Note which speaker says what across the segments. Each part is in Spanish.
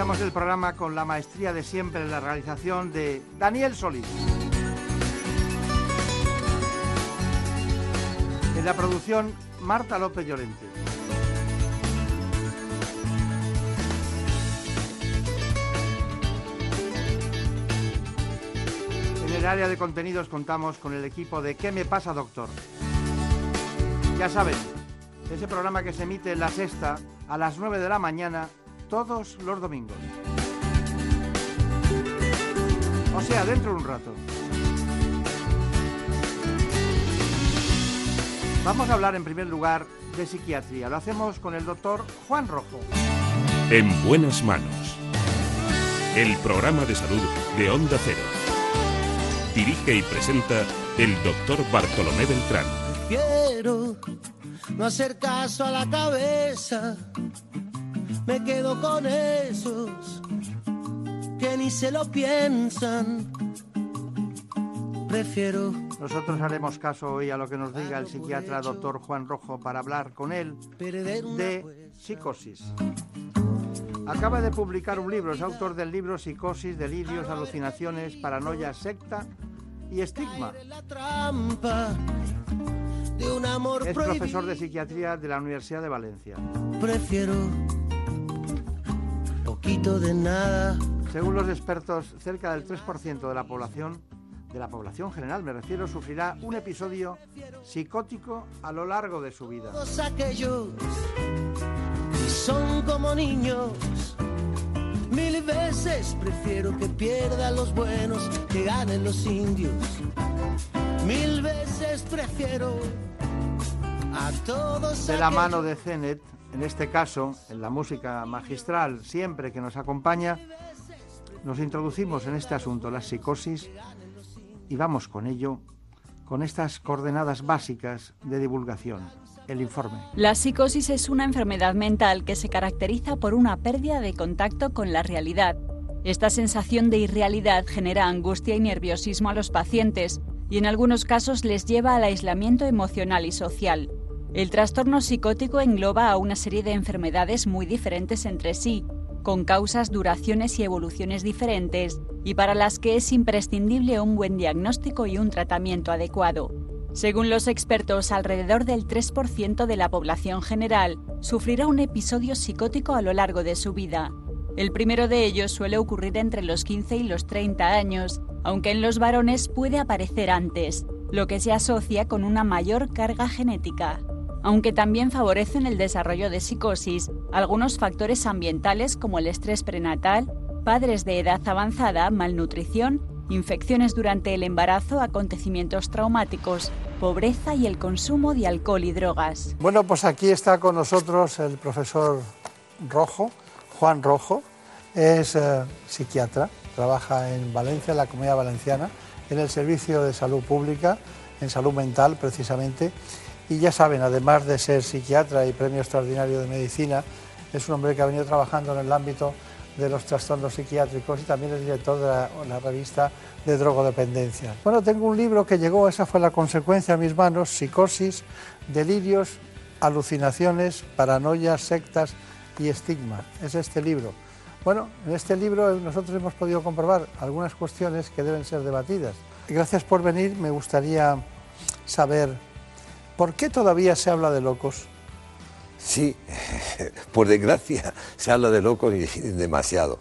Speaker 1: Iniciamos el programa con la maestría de siempre en la realización de Daniel Solís. En la producción, Marta López Llorente. En el área de contenidos contamos con el equipo de ¿Qué me pasa, doctor? Ya saben, ese programa que se emite en la sexta a las 9 de la mañana todos los domingos. O sea, dentro de un rato. Vamos a hablar en primer lugar de psiquiatría. Lo hacemos con el doctor Juan Rojo.
Speaker 2: En buenas manos. El programa de salud de Onda Cero. Dirige y presenta el doctor Bartolomé Beltrán.
Speaker 3: Quiero no hacer caso a la cabeza. Me quedo con esos que ni se lo piensan. Prefiero
Speaker 1: Nosotros haremos caso hoy a lo que nos diga el psiquiatra doctor Juan Rojo para hablar con él de psicosis. Acaba de publicar un libro, es autor del libro Psicosis, Delirios, Alucinaciones, Paranoia, Secta y Estigma. Es profesor de psiquiatría de la Universidad de Valencia.
Speaker 3: Prefiero poquito de nada.
Speaker 1: Según los expertos, cerca del 3% de la población, de la población general me refiero, sufrirá un episodio psicótico a lo largo de su vida.
Speaker 3: Todos aquellos que son como niños. Mil veces prefiero que pierdan los buenos, que ganen los indios. Mil veces prefiero a todos
Speaker 1: De la mano de Zenet, en este caso, en la música magistral, siempre que nos acompaña, nos introducimos en este asunto, la psicosis, y vamos con ello, con estas coordenadas básicas de divulgación. El informe.
Speaker 4: La psicosis es una enfermedad mental que se caracteriza por una pérdida de contacto con la realidad. Esta sensación de irrealidad genera angustia y nerviosismo a los pacientes y en algunos casos les lleva al aislamiento emocional y social. El trastorno psicótico engloba a una serie de enfermedades muy diferentes entre sí, con causas, duraciones y evoluciones diferentes, y para las que es imprescindible un buen diagnóstico y un tratamiento adecuado. Según los expertos, alrededor del 3% de la población general sufrirá un episodio psicótico a lo largo de su vida. El primero de ellos suele ocurrir entre los 15 y los 30 años, aunque en los varones puede aparecer antes, lo que se asocia con una mayor carga genética. Aunque también favorecen el desarrollo de psicosis, algunos factores ambientales como el estrés prenatal, padres de edad avanzada, malnutrición, infecciones durante el embarazo, acontecimientos traumáticos, pobreza y el consumo de alcohol y drogas.
Speaker 1: Bueno, pues aquí está con nosotros el profesor Rojo, Juan Rojo, es eh, psiquiatra, trabaja en Valencia, en la Comunidad Valenciana, en el Servicio de Salud Pública, en salud mental precisamente, y ya saben, además de ser psiquiatra y premio extraordinario de medicina, es un hombre que ha venido trabajando en el ámbito de los trastornos psiquiátricos y también es director de la, revista de drogodependencia. Bueno, tengo un libro que llegó, esa fue la consecuencia a mis manos, Psicosis, Delirios, Alucinaciones, Paranoias, Sectas y Estigma. Es este libro. Bueno, en este libro nosotros hemos podido comprobar algunas cuestiones que deben ser debatidas. Gracias por venir, me gustaría saber por qué todavía se habla de locos.
Speaker 5: Sí, por desgracia se habla de locos y demasiado.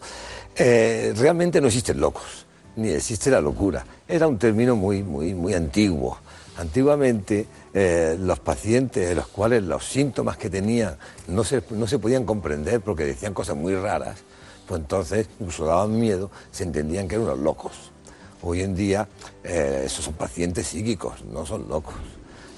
Speaker 5: Eh, realmente no existen locos, ni existe la locura. Era un término muy, muy, muy antiguo. Antiguamente eh, los pacientes, los cuales los síntomas que tenían no se, no se podían comprender porque decían cosas muy raras, pues entonces incluso daban miedo, se entendían que eran unos locos. Hoy en día eh, esos son pacientes psíquicos, no son locos.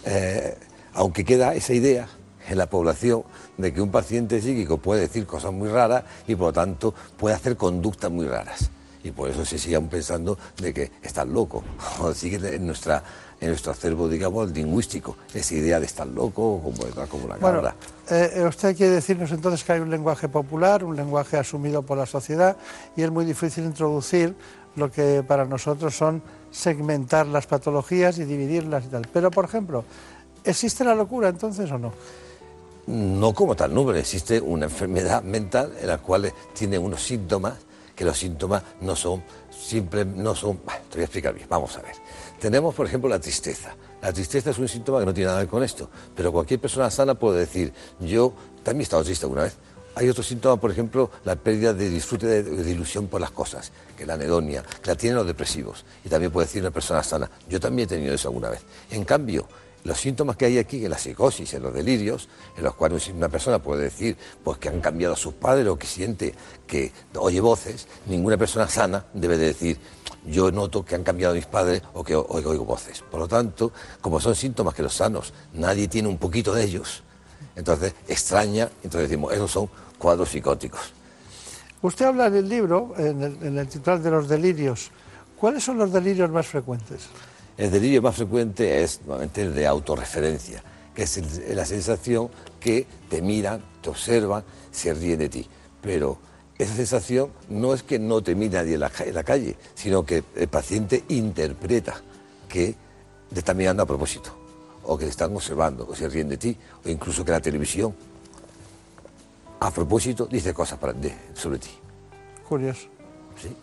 Speaker 5: Eh, aunque queda esa idea en la población de que un paciente psíquico puede decir cosas muy raras y por lo tanto puede hacer conductas muy raras. Y por eso se sigue pensando de que estás loco. O sigue en nuestra en nuestro acervo, digamos, lingüístico, esa idea de estar loco como, como la
Speaker 1: bueno, eh, usted quiere decirnos entonces que hay un lenguaje popular, un lenguaje asumido por la sociedad, y es muy difícil introducir lo que para nosotros son segmentar las patologías y dividirlas y tal. Pero, por ejemplo, ¿existe la locura entonces o no?
Speaker 5: No como tal, no, pero existe una enfermedad mental en la cual tiene unos síntomas, que los síntomas no son, siempre no son... te voy a explicar bien, vamos a ver. Tenemos, por ejemplo, la tristeza. La tristeza es un síntoma que no tiene nada que ver con esto, pero cualquier persona sana puede decir, yo también he estado triste alguna vez. Hay otro síntoma, por ejemplo, la pérdida de disfrute de, ilusión por las cosas, que la anedonia, que la tienen los depresivos. Y también puede decir una persona sana, yo también he tenido eso alguna vez. En cambio, los síntomas que hay aquí, en la psicosis, en los delirios, en los cuales una persona puede decir pues, que han cambiado a sus padres o que siente que oye voces, ninguna persona sana debe de decir yo noto que han cambiado mis padres o que oigo, voces. Por lo tanto, como son síntomas que los sanos, nadie tiene un poquito de ellos, entonces extraña, entonces decimos, esos son cuadros psicóticos.
Speaker 1: Usted habla en el libro, en el, en el titular de los delirios. ¿Cuáles son los delirios más frecuentes?
Speaker 5: El delirio más frecuente es nuevamente el de autorreferencia, que es la sensación que te miran, te observan, se ríen de ti. Pero esa sensación no es que no te mire nadie en la, calle, sino que el paciente interpreta que te están mirando a propósito, o que te están observando, o se ríen de ti, o incluso que la televisión, a propósito, dice cosas para, sobre ti.
Speaker 1: Curioso.
Speaker 5: Sí.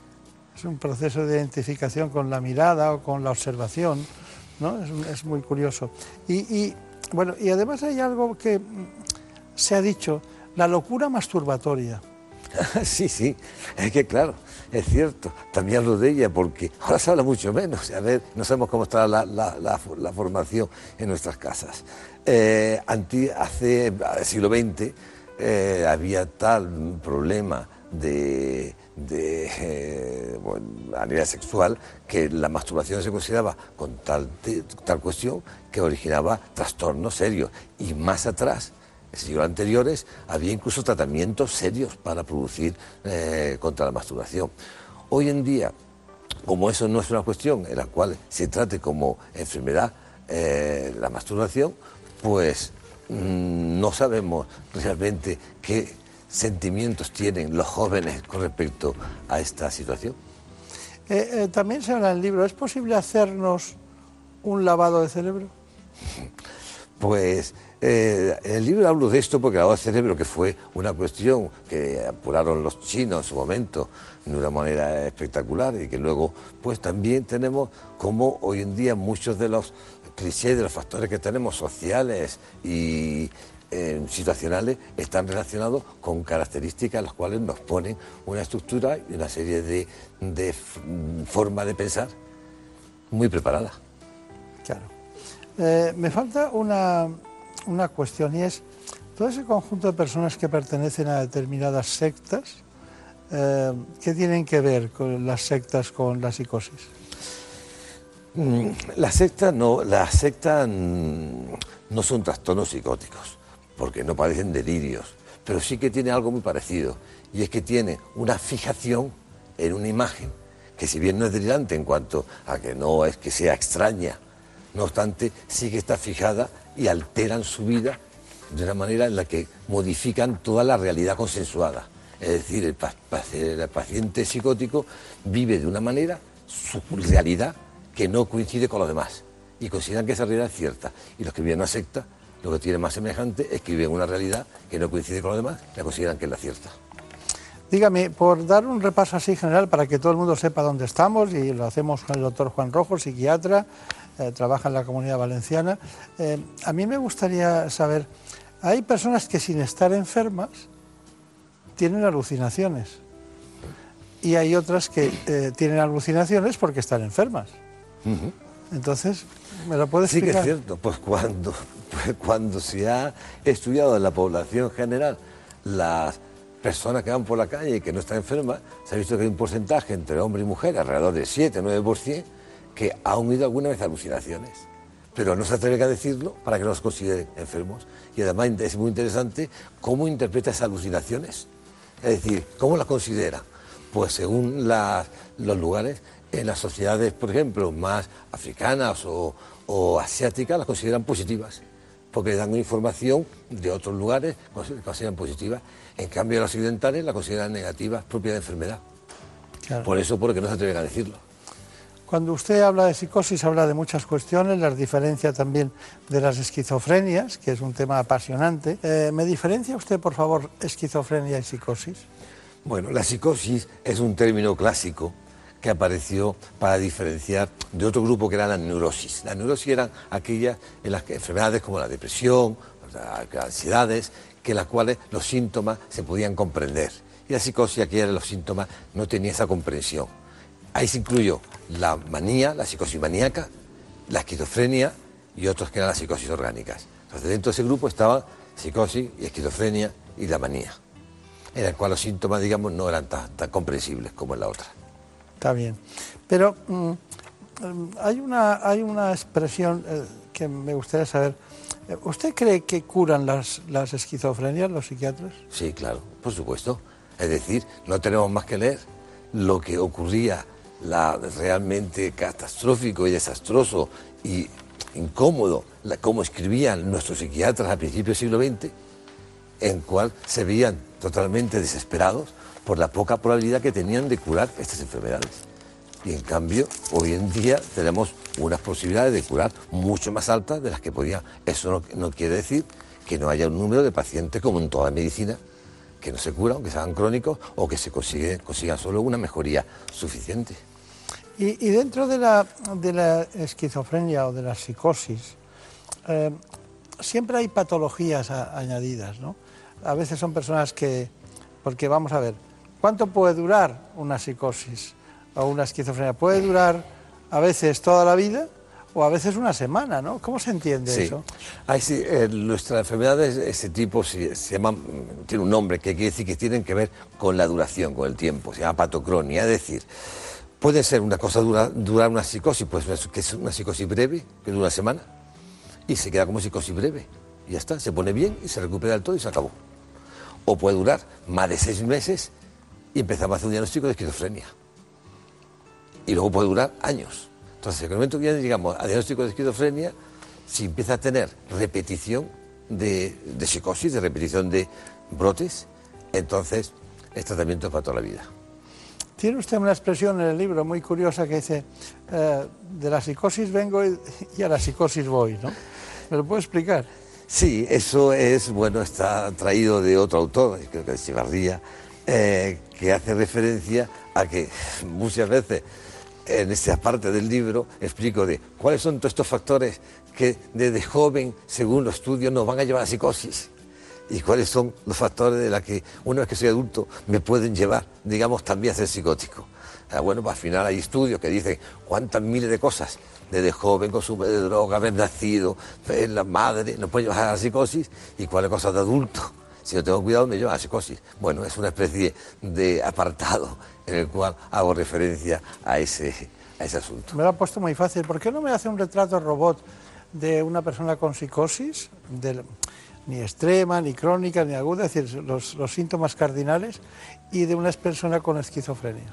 Speaker 1: Es un proceso de identificación con la mirada o con la observación, ¿no? Es, muy curioso. y, bueno, y además hay algo que se ha dicho, la locura masturbatoria.
Speaker 5: sí, sí, es que claro, es cierto, también hablo de ella porque ahora se habla mucho menos, a ver, no sabemos cómo está la, formación en nuestras casas. Eh, hace el siglo XX eh, había tal problema de, eh, a nivel sexual que la masturbación se consideraba con tal, tal cuestión que originaba trastornos serios y más atrás en siglos anteriores había incluso tratamientos serios para producir eh, contra la masturbación. Hoy en día, como eso no es una cuestión en la cual se trate como enfermedad eh, la masturbación, pues mm, no sabemos realmente qué sentimientos tienen los jóvenes con respecto a esta situación.
Speaker 1: Eh, también se habla en el libro, ¿es posible hacernos un lavado de cerebro?
Speaker 5: Pues eh, en el libro hablo de esto porque el lavado de cerebro, que fue una cuestión que apuraron los chinos en su momento de una manera espectacular y que luego, pues también tenemos como hoy en día muchos de los clichés, de los factores que tenemos sociales y eh, situacionales están relacionados con características las cuales nos ponen una estructura y una serie de, de formas de pensar muy preparada.
Speaker 1: Claro. Eh, me falta una, una cuestión y es todo ese conjunto de personas que pertenecen a determinadas sectas, eh, ¿qué tienen que ver con las sectas con la psicosis?
Speaker 5: Mm, las sectas no, las sectas no son trastornos psicóticos, porque no parecen delirios, pero sí que tiene algo muy parecido, y es que tiene una fijación en una imagen, que si bien no es delirante en cuanto a que no es que sea extraña, no obstante, sí que está fijada y alteran su vida de una manera en la que modifican toda la realidad consensuada. Es decir, el, paciente psicótico vive de una manera su realidad que no coincide con los demás y consideran que esa realidad es cierta. Y los que viven en una secta, lo que tiene más semejante es que viven una realidad que no coincide con los demás, la consideran que es la cierta.
Speaker 1: Dígame, por dar un repaso así general para que todo el mundo sepa dónde estamos, y lo hacemos con el doctor Juan Rojo, psiquiatra, eh, trabaja en la comunidad valenciana. Eh, a mí me gustaría saber, hay personas que sin estar enfermas tienen alucinaciones y hay otras que eh, tienen alucinaciones porque están enfermas. Entonces, ¿me lo puedes explicar?
Speaker 5: Sí que es cierto, pues cuando, pues cuando se ha estudiado en la población general las personas que van por la calle y que no están enfermas, se ha visto que hay un porcentaje entre hombre y mujer, alrededor de 7 o 9%, que ha unido alguna vez alucinaciones. pero no se atreven a decirlo para que no los consideren enfermos. Y además es muy interesante cómo interpreta esas alucinaciones. Es decir, ¿cómo las considera? Pues según los lugares, en las sociedades, por ejemplo, más africanas o, o asiáticas, las consideran positivas, porque dan información de otros lugares, las consideran positivas. En cambio, las occidentales las consideran negativas, propia de enfermedad. Por eso, porque no se atreven a decirlo.
Speaker 1: Cuando usted habla de psicosis, habla de muchas cuestiones, las diferencia también de las esquizofrenias, que es un tema apasionante. Eh, ¿Me diferencia usted, por favor, esquizofrenia y psicosis?
Speaker 5: Bueno, la psicosis es un término clásico que apareció para diferenciar de otro grupo que era la neurosis. La neurosis eran aquellas en las que enfermedades como la depresión, las ansiedades, que las cuales los síntomas se podían comprender. Y la psicosis, aquella los síntomas, no tenía esa comprensión. Ahí se incluyó la manía, la psicosis maníaca, la esquizofrenia y otros que eran las psicosis orgánicas. Entonces dentro de ese grupo estaba psicosis y esquizofrenia y la manía, en el cual los síntomas, digamos, no eran tan, comprensibles como en la otra.
Speaker 1: Está bien. Pero mm, hay, una, hay una expresión eh, que me gustaría saber. ¿Usted cree que curan las, las esquizofrenias los psiquiatras?
Speaker 5: Sí, claro, por supuesto. Es decir, no tenemos más que leer lo que ocurría la realmente catastrófico y desastroso y incómodo, la, como escribían nuestros psiquiatras a principios del siglo XX, en cual se veían totalmente desesperados por la poca probabilidad que tenían de curar estas enfermedades. Y en cambio, hoy en día tenemos unas posibilidades de curar mucho más altas de las que podía. Eso no, quiere decir que no haya un número de pacientes, como en toda medicina, que no se curan, aunque sean crónicos, o que se consigue, consigan solo una mejoría suficiente.
Speaker 1: Y, dentro de la, de la, esquizofrenia o de la psicosis, eh, siempre hay patologías añadidas, ¿no? A veces son personas que, porque vamos a ver, ¿cuánto puede durar una psicosis o una esquizofrenia? ¿Puede durar a veces toda la vida? o a veces una semana, ¿no? ¿Cómo se entiende eso?
Speaker 5: sí, eh, nuestras enfermedades de ese tipo se, llaman, tiene un nombre que quiere decir que tienen que ver con la duración, con el tiempo, se llama patocronia, es decir, Puede ser una cosa dura, durar una psicosis, pues que es una psicosis breve, que dura una semana, y se queda como psicosis breve. Y ya está, se pone bien y se recupera del todo y se acabó. O puede durar más de seis meses y empezamos a hacer un diagnóstico de esquizofrenia. Y luego puede durar años. Entonces, en el momento que ya llegamos a diagnóstico de esquizofrenia, si empieza a tener repetición de, de psicosis, de repetición de brotes, entonces el tratamiento es para toda la vida.
Speaker 1: Tiene usted una expresión en el libro muy curiosa que dice, eh, de la psicosis vengo y, a la psicosis voy, ¿no? ¿Me lo puedo explicar?
Speaker 5: Sí, eso es, bueno, está traído de otro autor, creo que es Chivarría, eh, que hace referencia a que muchas veces en esta parte del libro explico de cuáles son todos estos factores que desde joven, según los estudios, nos van a llevar a psicosis y cuáles son los factores de los que una vez que soy adulto me pueden llevar, digamos, también a ser psicótico. Ah, bueno, pues al final hay estudios que dicen cuántas miles de cosas, desde joven, consumo de droga, haber nacido, la madre, nos puede llevar a la psicosis y cuáles cosas de adulto. Si no tengo cuidado, me lleva a la psicosis. Bueno, es una especie de apartado en el cual hago referencia a ese, a ese asunto.
Speaker 1: Me lo ha puesto muy fácil. ¿Por qué no me hace un retrato robot de una persona con psicosis? Ni extrema, ni crónica, ni aguda, es decir, los, síntomas cardinales, y de una persona con esquizofrenia.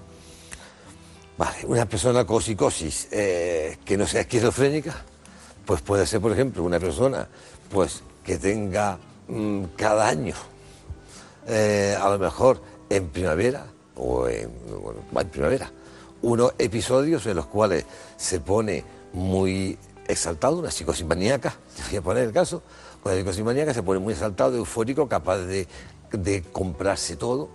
Speaker 5: Vale, una persona con psicosis eh, que no sea esquizofrénica, pues puede ser, por ejemplo, una persona pues, que tenga mm, cada año, eh, a lo mejor en primavera o en, en primavera, unos episodios en los cuales se pone muy exaltado, una psicosis maníaca, voy a poner el caso, la psicosis maníaca se pone muy exaltado, eufórico, capaz de, comprarse todo,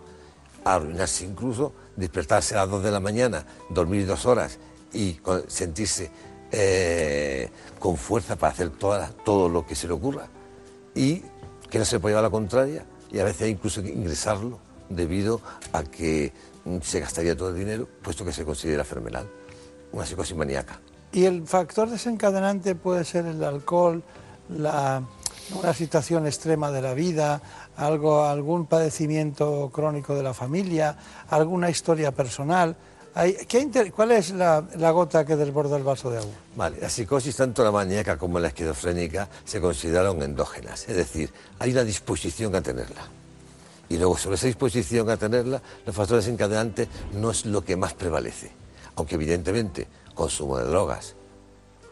Speaker 5: arruinarse incluso, despertarse a las 2 de la mañana, dormir dos horas y sentirse eh, con fuerza para hacer todo lo que se le ocurra y que no se puede llevar a la contraria y a veces incluso ingresarlo debido a que se gastaría todo el dinero, puesto que se considera fenomenal, una psicosis maníaca.
Speaker 1: ¿Y el factor desencadenante puede ser el alcohol, la, una situación extrema de la vida, algo, algún padecimiento crónico de la familia, alguna historia personal? ¿qué ¿Cuál es la, gota que desborda el vaso de agua?
Speaker 5: Vale, la psicosis, tanto la maníaca como la esquizofrénica, se consideraron endógenas, es decir, hay una disposición a tenerla. Y luego, sobre esa disposición a tenerla, los factores encadenantes no es lo que más prevalece. Aunque, evidentemente, consumo de drogas,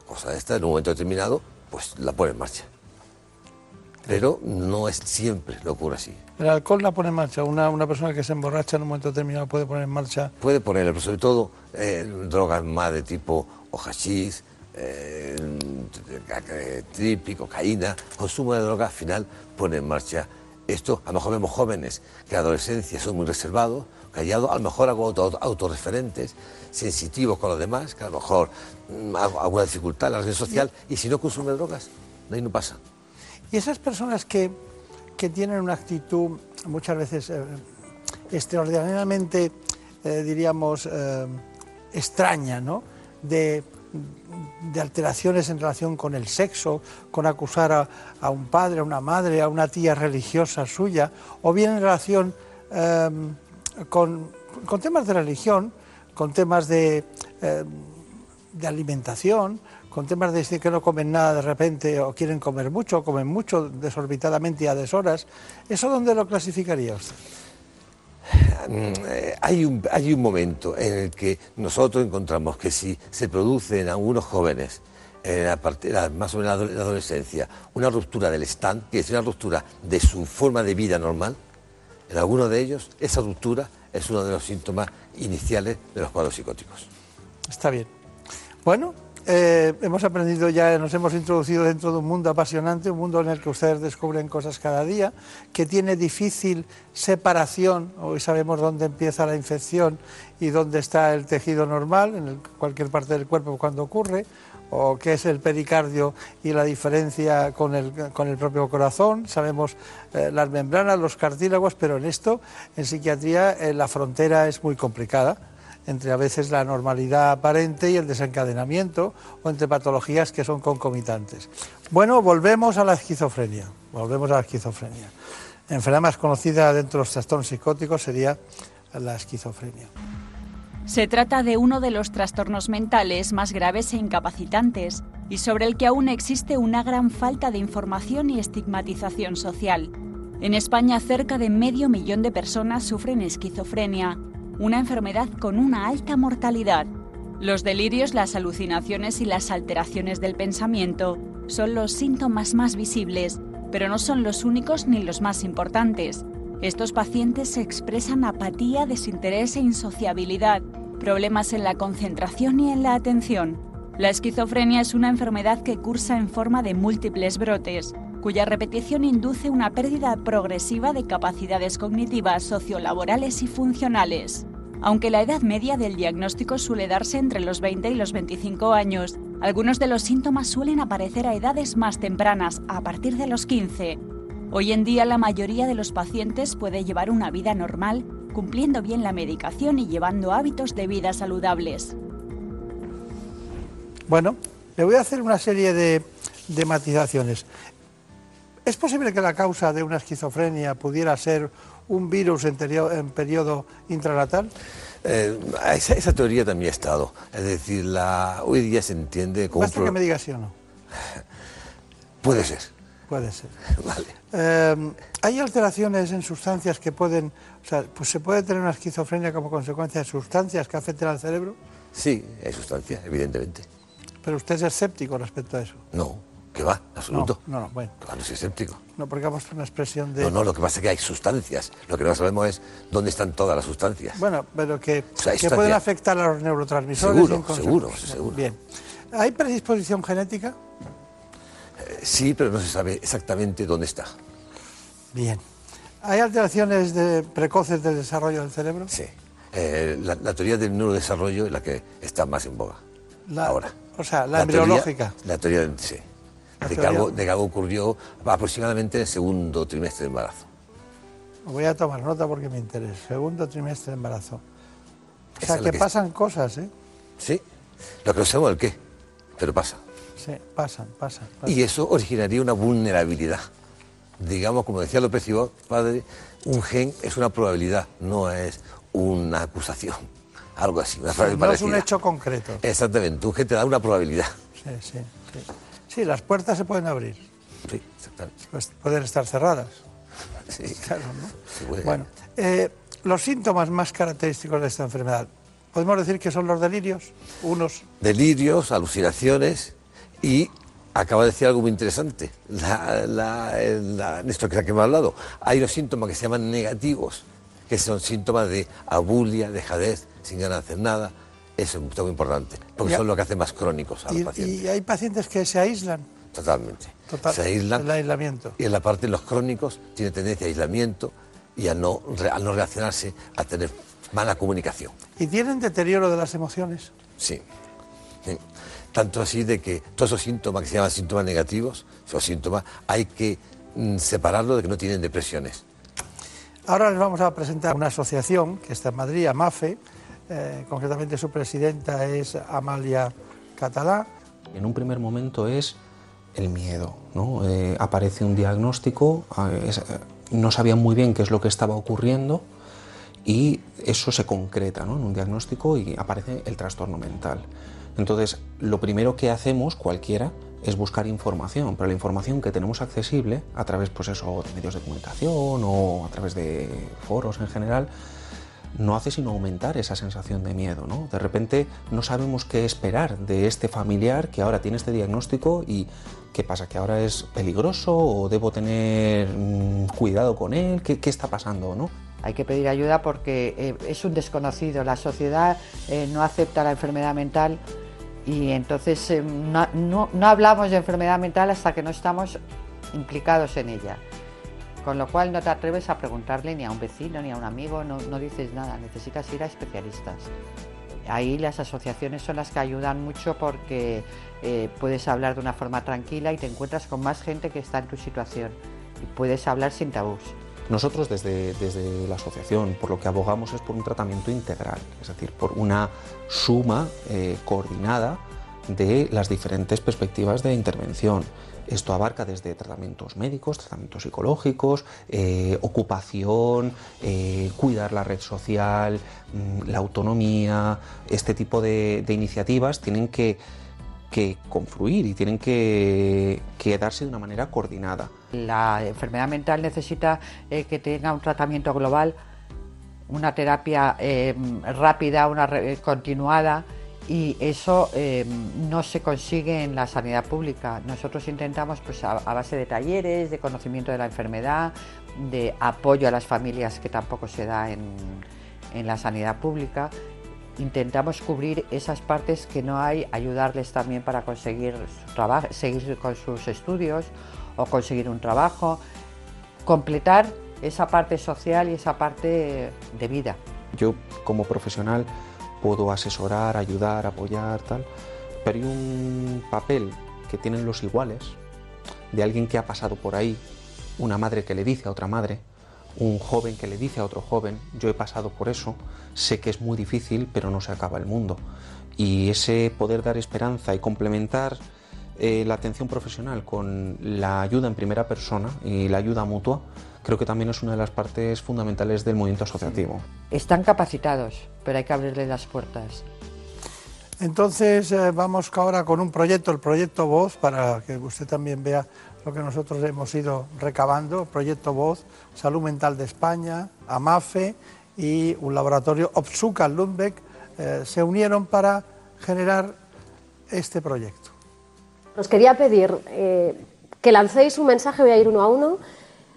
Speaker 5: cosa esta, en un momento determinado, pues la pone en marcha. Pero no es siempre lo ocurre así.
Speaker 1: El alcohol la pone en marcha. Una, una persona que se emborracha en un momento determinado puede poner en marcha.
Speaker 5: Puede ponerle, pero sobre todo eh, drogas más de tipo o hashish, eh, tripi, cocaína, consumo de drogas al final pone en marcha esto. A lo mejor vemos jóvenes que en la adolescencia son muy reservados, callados, a lo mejor algo auto- autorreferentes, sensitivos con los demás, que a lo mejor mm, alguna dificultad en la red social, y si no consume drogas, de ahí no pasa.
Speaker 1: Y esas personas que, que tienen una actitud muchas veces eh, extraordinariamente, eh, diríamos, eh, extraña, ¿no? De, de alteraciones en relación con el sexo, con acusar a, un padre, a una madre, a una tía religiosa suya, o bien en relación eh, con, con temas de religión, con temas de, eh, de alimentación, con temas de decir que no comen nada de repente o quieren comer mucho, o comen mucho desorbitadamente y a deshoras. ¿Eso dónde lo clasificaría usted?
Speaker 5: Mm, hay, un, hay un momento en el que nosotros encontramos que si se produce en algunos jóvenes, en la parte- más o menos en la adolescencia, una ruptura del stand, que es una ruptura de su forma de vida normal, en alguno de ellos esa ruptura es uno de los síntomas iniciales de los cuadros psicóticos.
Speaker 1: Está bien. Bueno, eh, hemos aprendido ya, nos hemos introducido dentro de un mundo apasionante, un mundo en el que ustedes descubren cosas cada día, que tiene difícil separación. Hoy sabemos dónde empieza la infección y dónde está el tejido normal, en cualquier parte del cuerpo cuando ocurre, o qué es el pericardio y la diferencia con el, con el propio corazón. Sabemos eh, las membranas, los cartílagos, pero en esto, en psiquiatría, eh, la frontera es muy complicada entre a veces la normalidad aparente y el desencadenamiento o entre patologías que son concomitantes. Bueno, volvemos a la esquizofrenia. Volvemos a la esquizofrenia. La enfermedad más conocida dentro de los trastornos psicóticos sería la esquizofrenia.
Speaker 4: Se trata de uno de los trastornos mentales más graves e incapacitantes, y sobre el que aún existe una gran falta de información y estigmatización social. En España cerca de medio millón de personas sufren esquizofrenia, una enfermedad con una alta mortalidad. Los delirios, las alucinaciones y las alteraciones del pensamiento son los síntomas más visibles, pero no son los únicos ni los más importantes. Estos pacientes expresan apatía, desinterés e insociabilidad, problemas en la concentración y en la atención. La esquizofrenia es una enfermedad que cursa en forma de múltiples brotes, cuya repetición induce una pérdida progresiva de capacidades cognitivas, sociolaborales y funcionales. Aunque la edad media del diagnóstico suele darse entre los 20 y los 25 años, algunos de los síntomas suelen aparecer a edades más tempranas, a partir de los 15. Hoy en día la mayoría de los pacientes puede llevar una vida normal, cumpliendo bien la medicación y llevando hábitos de vida saludables.
Speaker 1: Bueno, le voy a hacer una serie de, matizaciones. ¿Es posible que la causa de una esquizofrenia pudiera ser un virus en, periodo intranatal?
Speaker 5: Eh, esa, esa teoría también ha estado. Es decir, la, hoy día se entiende como...
Speaker 1: Basta que me diga sí o no.
Speaker 5: Puede ser.
Speaker 1: Puede ser.
Speaker 5: Vale.
Speaker 1: Eh, ¿Hay alteraciones en sustancias que pueden, o sea, pues se puede tener una esquizofrenia como consecuencia de sustancias que afecten al cerebro?
Speaker 5: Sí, hay sustancia, evidentemente.
Speaker 1: Pero usted es escéptico respecto a eso.
Speaker 5: No, que va, absoluto.
Speaker 1: No, no, bueno.
Speaker 5: Que va, no soy escéptico.
Speaker 1: No, porque ha puesto una expresión de...
Speaker 5: No, no, lo que pasa es que hay sustancias. Lo que no sabemos es dónde están todas las sustancias.
Speaker 1: Bueno, pero que,
Speaker 5: O sea, hay
Speaker 1: que pueden afectar a los neurotransmisores.
Speaker 5: Seguro, seguro, seguro.
Speaker 1: Bien. ¿Hay predisposición genética?
Speaker 5: Eh, Sí, pero no se sabe exactamente dónde está.
Speaker 1: Bien. ¿Hay alteraciones de- precoces del desarrollo del cerebro?
Speaker 5: Sí. Eh, la, la teoría del neurodesarrollo es la que está más en boga
Speaker 1: La-
Speaker 5: ahora.
Speaker 1: o sea, la
Speaker 5: teoría-
Speaker 1: embriológica.
Speaker 5: la teoría, del- sí. De que, algo, de que algo ocurrió aproximadamente en el segundo trimestre de embarazo.
Speaker 1: Voy a tomar nota porque me interesa. Segundo trimestre de embarazo. O sea,
Speaker 5: es
Speaker 1: que
Speaker 5: que-
Speaker 1: pasan cosas, ¿eh?
Speaker 5: Sí. Lo que no sabemos el qué, pero pasa.
Speaker 1: Sí, pasan, pasan. pasan.
Speaker 5: Y eso originaría una vulnerabilidad. Digamos, como decía López Ibor, padre, un gen es una probabilidad, no es una acusación. algo así. Una
Speaker 1: no
Speaker 5: frase
Speaker 1: es un hecho concreto.
Speaker 5: Exactamente, un que te da una probabilidad.
Speaker 1: Sí, sí, sí. Sí, las puertas se pueden abrir,
Speaker 5: Sí, exactamente.
Speaker 1: pues pueden estar cerradas.
Speaker 5: Sí.
Speaker 1: Claro, ¿no?
Speaker 5: Sí, puede-
Speaker 1: Bueno, eh, los síntomas más característicos de esta enfermedad, podemos decir que son los delirios, unos
Speaker 5: delirios, alucinaciones y acaba de decir algo muy interesante, la, la, la- esto que hemos hablado. Hay unos síntomas que se llaman negativos, que son síntomas de abulia, dejadez, sin ganas de hacer nada. Es muy importante, porque
Speaker 1: Ya.
Speaker 5: son lo que hace más crónicos a los
Speaker 1: y,
Speaker 5: pacientes.
Speaker 1: y hay pacientes que se aíslan,
Speaker 5: Totalmente.
Speaker 1: total,
Speaker 5: se aíslan
Speaker 1: el aislamiento.
Speaker 5: y en la parte de los crónicos tiene tendencia a aislamiento y a no, a no reaccionarse, a tener mala comunicación.
Speaker 1: Y tienen deterioro de las emociones.
Speaker 5: Sí. Sí. Tanto así de que todos esos síntomas que se llaman síntomas negativos, esos síntomas, hay que mm, separarlo de que no tienen depresiones.
Speaker 1: Ahora les vamos a presentar una asociación que está en Madrid, AMAFE, eh, concretamente su presidenta es Amalia Catalá.
Speaker 6: En un primer momento es el miedo, ¿no? Eh, aparece un diagnóstico, eh, no sabían muy bien qué es lo que estaba ocurriendo y eso se concreta ¿no? en un diagnóstico y aparece el trastorno mental. Entonces, lo primero que hacemos cualquiera es buscar información, pero la información que tenemos accesible a través pues eso, de medios de comunicación o a través de foros en general, no hace sino aumentar esa sensación de miedo. ¿no? De repente no sabemos qué esperar de este familiar que ahora tiene este diagnóstico y qué pasa, que ahora es peligroso o debo tener mm, cuidado con él, ¿Qué, está pasando? ¿no?
Speaker 7: Hay que pedir ayuda porque eh, es un desconocido. La sociedad eh, no acepta la enfermedad mental y entonces eh, no- no hablamos de enfermedad mental hasta que no estamos implicados en ella. Con lo cual no te atreves a preguntarle ni a un vecino ni a un amigo, no, dices nada, necesitas ir a especialistas. Ahí las asociaciones son las que ayudan mucho porque eh, puedes hablar de una forma tranquila y te encuentras con más gente que está en tu situación y puedes hablar sin tabús.
Speaker 6: Nosotros desde, desde la asociación por lo que abogamos es por un tratamiento integral, es decir, por una suma eh, coordinada de las diferentes perspectivas de intervención. Esto abarca desde tratamientos médicos, tratamientos psicológicos, eh, ocupación, eh, cuidar la red social, mm, la autonomía. Este tipo de, iniciativas tienen que, que confluir y tienen que, que darse de una manera coordinada.
Speaker 7: La enfermedad mental necesita eh, que tenga un tratamiento global, una terapia rápida, una continuada y eso eh, no se consigue en la sanidad pública. Nosotros intentamos pues, a, base de talleres, de conocimiento de la enfermedad, de apoyo a las familias que tampoco se da en, en la sanidad pública. Intentamos cubrir esas partes que no hay, ayudarles también para conseguir su seguir con sus estudios o conseguir un trabajo, completar esa parte social y esa parte de vida.
Speaker 6: Yo como profesional puedo asesorar, ayudar, apoyar, tal, pero hay un papel que tienen los iguales, de alguien que ha pasado por ahí, una madre que le dice a otra madre, un joven que le dice a otro joven, yo he pasado por eso, sé que es muy difícil, pero no se acaba el mundo. Y ese poder dar esperanza y complementar eh, la atención profesional con la ayuda en primera persona y la ayuda mutua, creo que también es una de las partes fundamentales del movimiento asociativo.
Speaker 7: Están capacitados, pero hay que abrirles las puertas.
Speaker 1: Entonces eh, vamos ahora con un proyecto, el proyecto Voz, para que usted también vea lo que nosotros hemos ido recabando. Proyecto Voz, Salud Mental de España, AMAFE y un laboratorio Opsuka Lundbeck eh, se unieron para generar este proyecto.
Speaker 8: Os quería pedir eh, que lancéis un mensaje, voy a ir uno a uno,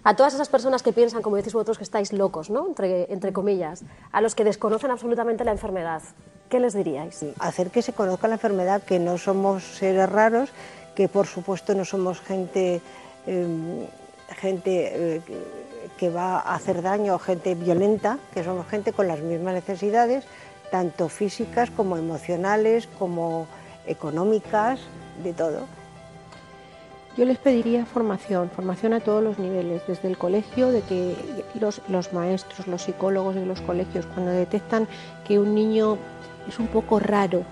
Speaker 8: a todas esas personas que piensan, como decís vosotros, que estáis locos, ¿no? entre, entre comillas, a los que desconocen absolutamente la enfermedad. ¿Qué les diríais?
Speaker 9: hacer que se conozca la enfermedad, que no somos seres raros, que por supuesto no somos gente, eh, gente eh, que- va a hacer daño, gente violenta, que somos gente con las mismas necesidades, tanto físicas como emocionales, como económicas, de todo.
Speaker 10: Yo les pediría formación, formación a todos los niveles, desde el colegio, de que los, los maestros, los psicólogos de los colegios, cuando detectan que un niño es un poco raro,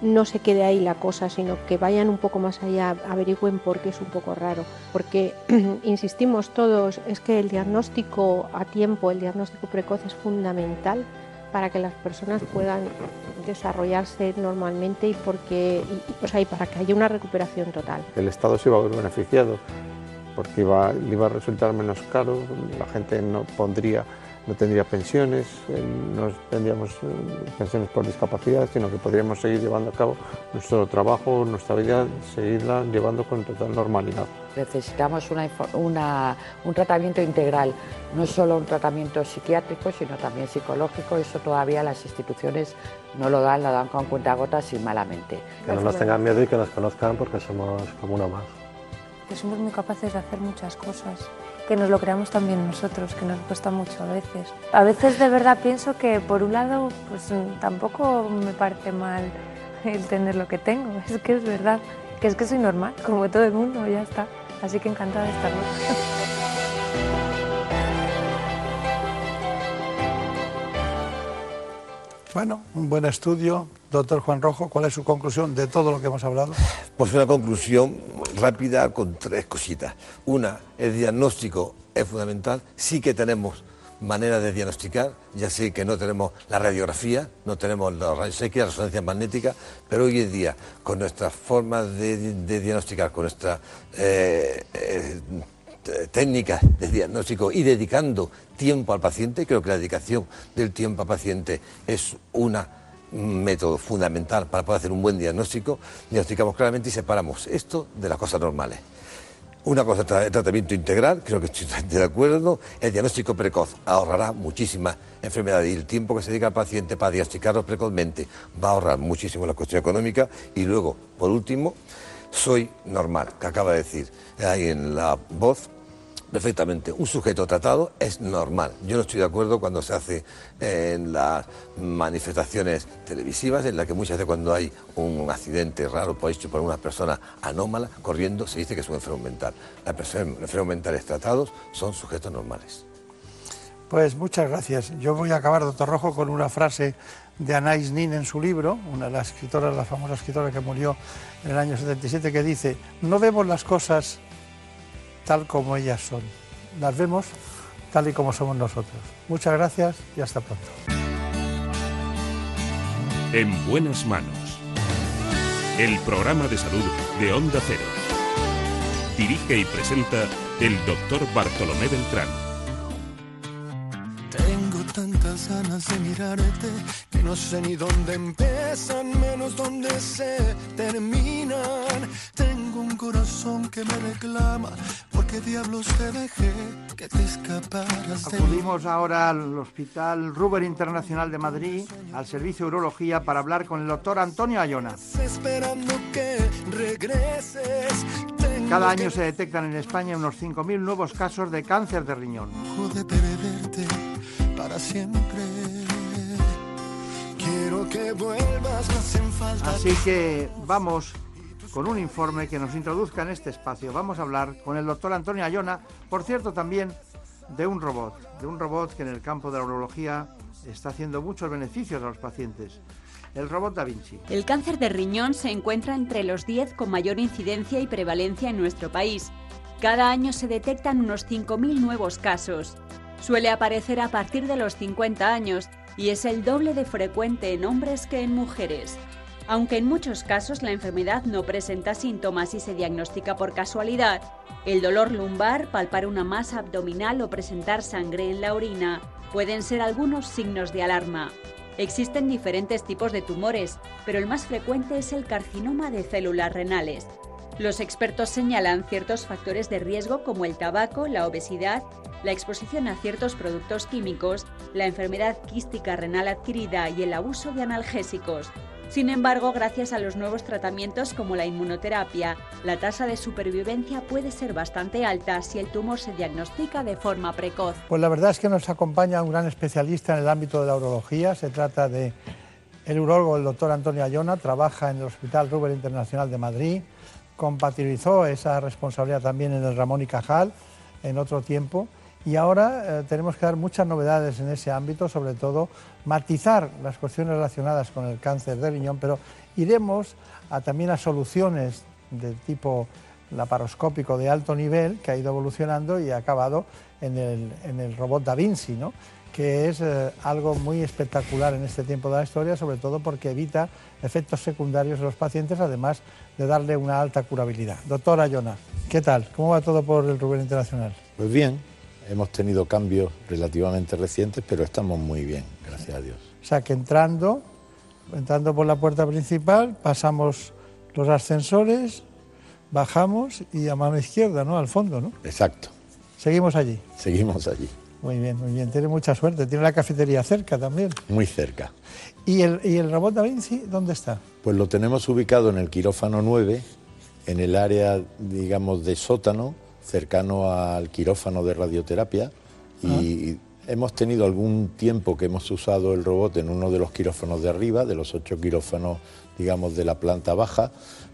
Speaker 10: no se quede ahí la cosa, sino que vayan un poco más allá, averigüen por qué es un poco raro. Porque, insistimos todos, es que el diagnóstico a tiempo, el diagnóstico precoz es fundamental para que las personas puedan desarrollarse normalmente y, porque, y, o sea, y para que haya una recuperación total.
Speaker 11: El Estado se iba a ver beneficiado porque iba, le iba a resultar menos caro, la gente no pondría no tendría pensiones, eh, no tendríamos eh, pensiones por discapacidad, sino que podríamos seguir llevando a cabo nuestro trabajo, nuestra vida, seguirla llevando con total normalidad.
Speaker 7: Necesitamos una, un tratamiento integral, no solo un tratamiento psiquiátrico, sino también psicológico. Eso todavía las instituciones no lo dan, lo dan con cuentagotas y malamente.
Speaker 12: Que no nos tengan miedo y que nos conozcan porque somos como uno más.
Speaker 13: Que somos muy capaces de hacer muchas cosas que nos lo creamos también nosotros, que nos cuesta mucho a veces. A veces de verdad pienso que por un lado pues tampoco me parece mal el tener lo que tengo, es que es verdad, que es que soy normal, como todo el mundo, ya está. Así que encantada de estarlo.
Speaker 1: Bueno, un buen estudio. Doctor Juan Rojo, ¿cuál es su conclusión de todo lo que hemos hablado?
Speaker 5: Pues una conclusión rápida con tres cositas. Una, el diagnóstico es fundamental. Sí que tenemos manera de diagnosticar, ya sé que no tenemos la radiografía, no tenemos la la resonancia magnética, pero hoy en día, con nuestras formas de, diagnosticar, con nuestras eh, eh, técnicas de diagnóstico y dedicando tiempo al paciente, creo que la dedicación del tiempo al paciente es una método fundamental para poder hacer un buen diagnóstico, diagnosticamos claramente y separamos esto de las cosas normales. Una cosa es el tratamiento integral, creo que estoy de acuerdo. El diagnóstico precoz ahorrará muchísimas enfermedades y el tiempo que se dedica al paciente para diagnosticarlo precozmente va a ahorrar muchísimo la cuestión económica. Y luego, por último, soy normal, que acaba de decir ahí en la voz, perfectamente. Un sujeto tratado es normal. Yo no estoy de acuerdo cuando se hace en las manifestaciones televisivas, en las que muchas veces cuando hay un accidente raro por hecho por una persona anómala corriendo, se dice que es un enfermo mental. Las personas enfermos mentales tratados son sujetos normales.
Speaker 1: Pues muchas gracias. Yo voy a acabar, doctor Rojo, con una frase de Anais Nin en su libro, una de las escritoras, la famosa escritora que murió en el año 77, que dice, no vemos las cosas tal como ellas son. Las vemos tal y como somos nosotros. Muchas gracias y hasta pronto.
Speaker 2: En buenas manos. El programa de salud de Onda Cero. Dirige y presenta el doctor Bartolomé Beltrán.
Speaker 3: Tantas ganas de mirarte que no sé ni dónde empiezan, menos dónde se terminan. Tengo un corazón que me reclama qué diablos te dejé que te escaparas
Speaker 1: Acudimos ahora al Hospital Ruber Internacional de Madrid, al Servicio de Urología, para hablar con el doctor Antonio Ayona.
Speaker 3: Esperando que regreses.
Speaker 1: Cada año se detectan en España unos 5.000 nuevos casos de cáncer de riñón.
Speaker 3: De perderte para siempre. Quiero que vuelvas, no hacen falta.
Speaker 1: Así que vamos con un informe que nos introduzca en este espacio. Vamos a hablar con el doctor Antonio Ayona, por cierto también de un robot, de un robot que en el campo de la urología está haciendo muchos beneficios a los pacientes. El robot Da Vinci.
Speaker 4: El cáncer de riñón se encuentra entre los 10 con mayor incidencia y prevalencia en nuestro país. Cada año se detectan unos 5.000 nuevos casos. Suele aparecer a partir de los 50 años y es el doble de frecuente en hombres que en mujeres. Aunque en muchos casos la enfermedad no presenta síntomas y se diagnostica por casualidad, el dolor lumbar, palpar una masa abdominal o presentar sangre en la orina pueden ser algunos signos de alarma. Existen diferentes tipos de tumores, pero el más frecuente es el carcinoma de células renales. Los expertos señalan ciertos factores de riesgo como el tabaco, la obesidad, la exposición a ciertos productos químicos, la enfermedad quística renal adquirida y el abuso de analgésicos. Sin embargo, gracias a los nuevos tratamientos como la inmunoterapia, la tasa de supervivencia puede ser bastante alta si el tumor se diagnostica de forma precoz.
Speaker 1: Pues la verdad es que nos acompaña un gran especialista en el ámbito de la urología. Se trata de el urólogo, el doctor Antonio Ayona, trabaja en el Hospital Ruber Internacional de Madrid, compatibilizó esa responsabilidad también en el Ramón y Cajal en otro tiempo. Y ahora eh, tenemos que dar muchas novedades en ese ámbito, sobre todo matizar las cuestiones relacionadas con el cáncer de riñón, pero iremos también a soluciones de tipo laparoscópico de alto nivel que ha ido evolucionando y ha acabado en el, robot Da Vinci, que es eh, algo muy espectacular en este tiempo de la historia, sobre todo porque evita efectos secundarios en los pacientes, además de darle una alta curabilidad. Doctora Ayona, ¿qué tal? ¿Cómo va todo por el Rubén Internacional?
Speaker 14: Pues bien, hemos tenido cambios relativamente recientes, pero estamos muy bien, gracias a Dios.
Speaker 1: O sea que entrando, entrando por la puerta principal, pasamos los ascensores, bajamos y a mano izquierda, ¿no? Al fondo, ¿no?
Speaker 14: Exacto.
Speaker 1: Seguimos allí.
Speaker 14: Seguimos allí.
Speaker 1: Muy bien, muy bien. Tiene mucha suerte. Tiene la cafetería cerca también.
Speaker 14: Muy cerca.
Speaker 1: ¿Y el, y el robot Da Vinci dónde está?
Speaker 14: Pues lo tenemos ubicado en el quirófano 9, en el área, digamos, de sótano, cercano al quirófano de radioterapia. Y hemos tenido algún tiempo que hemos usado el robot en uno de los quirófanos de arriba, de los ocho quirófanos, digamos, de la planta baja,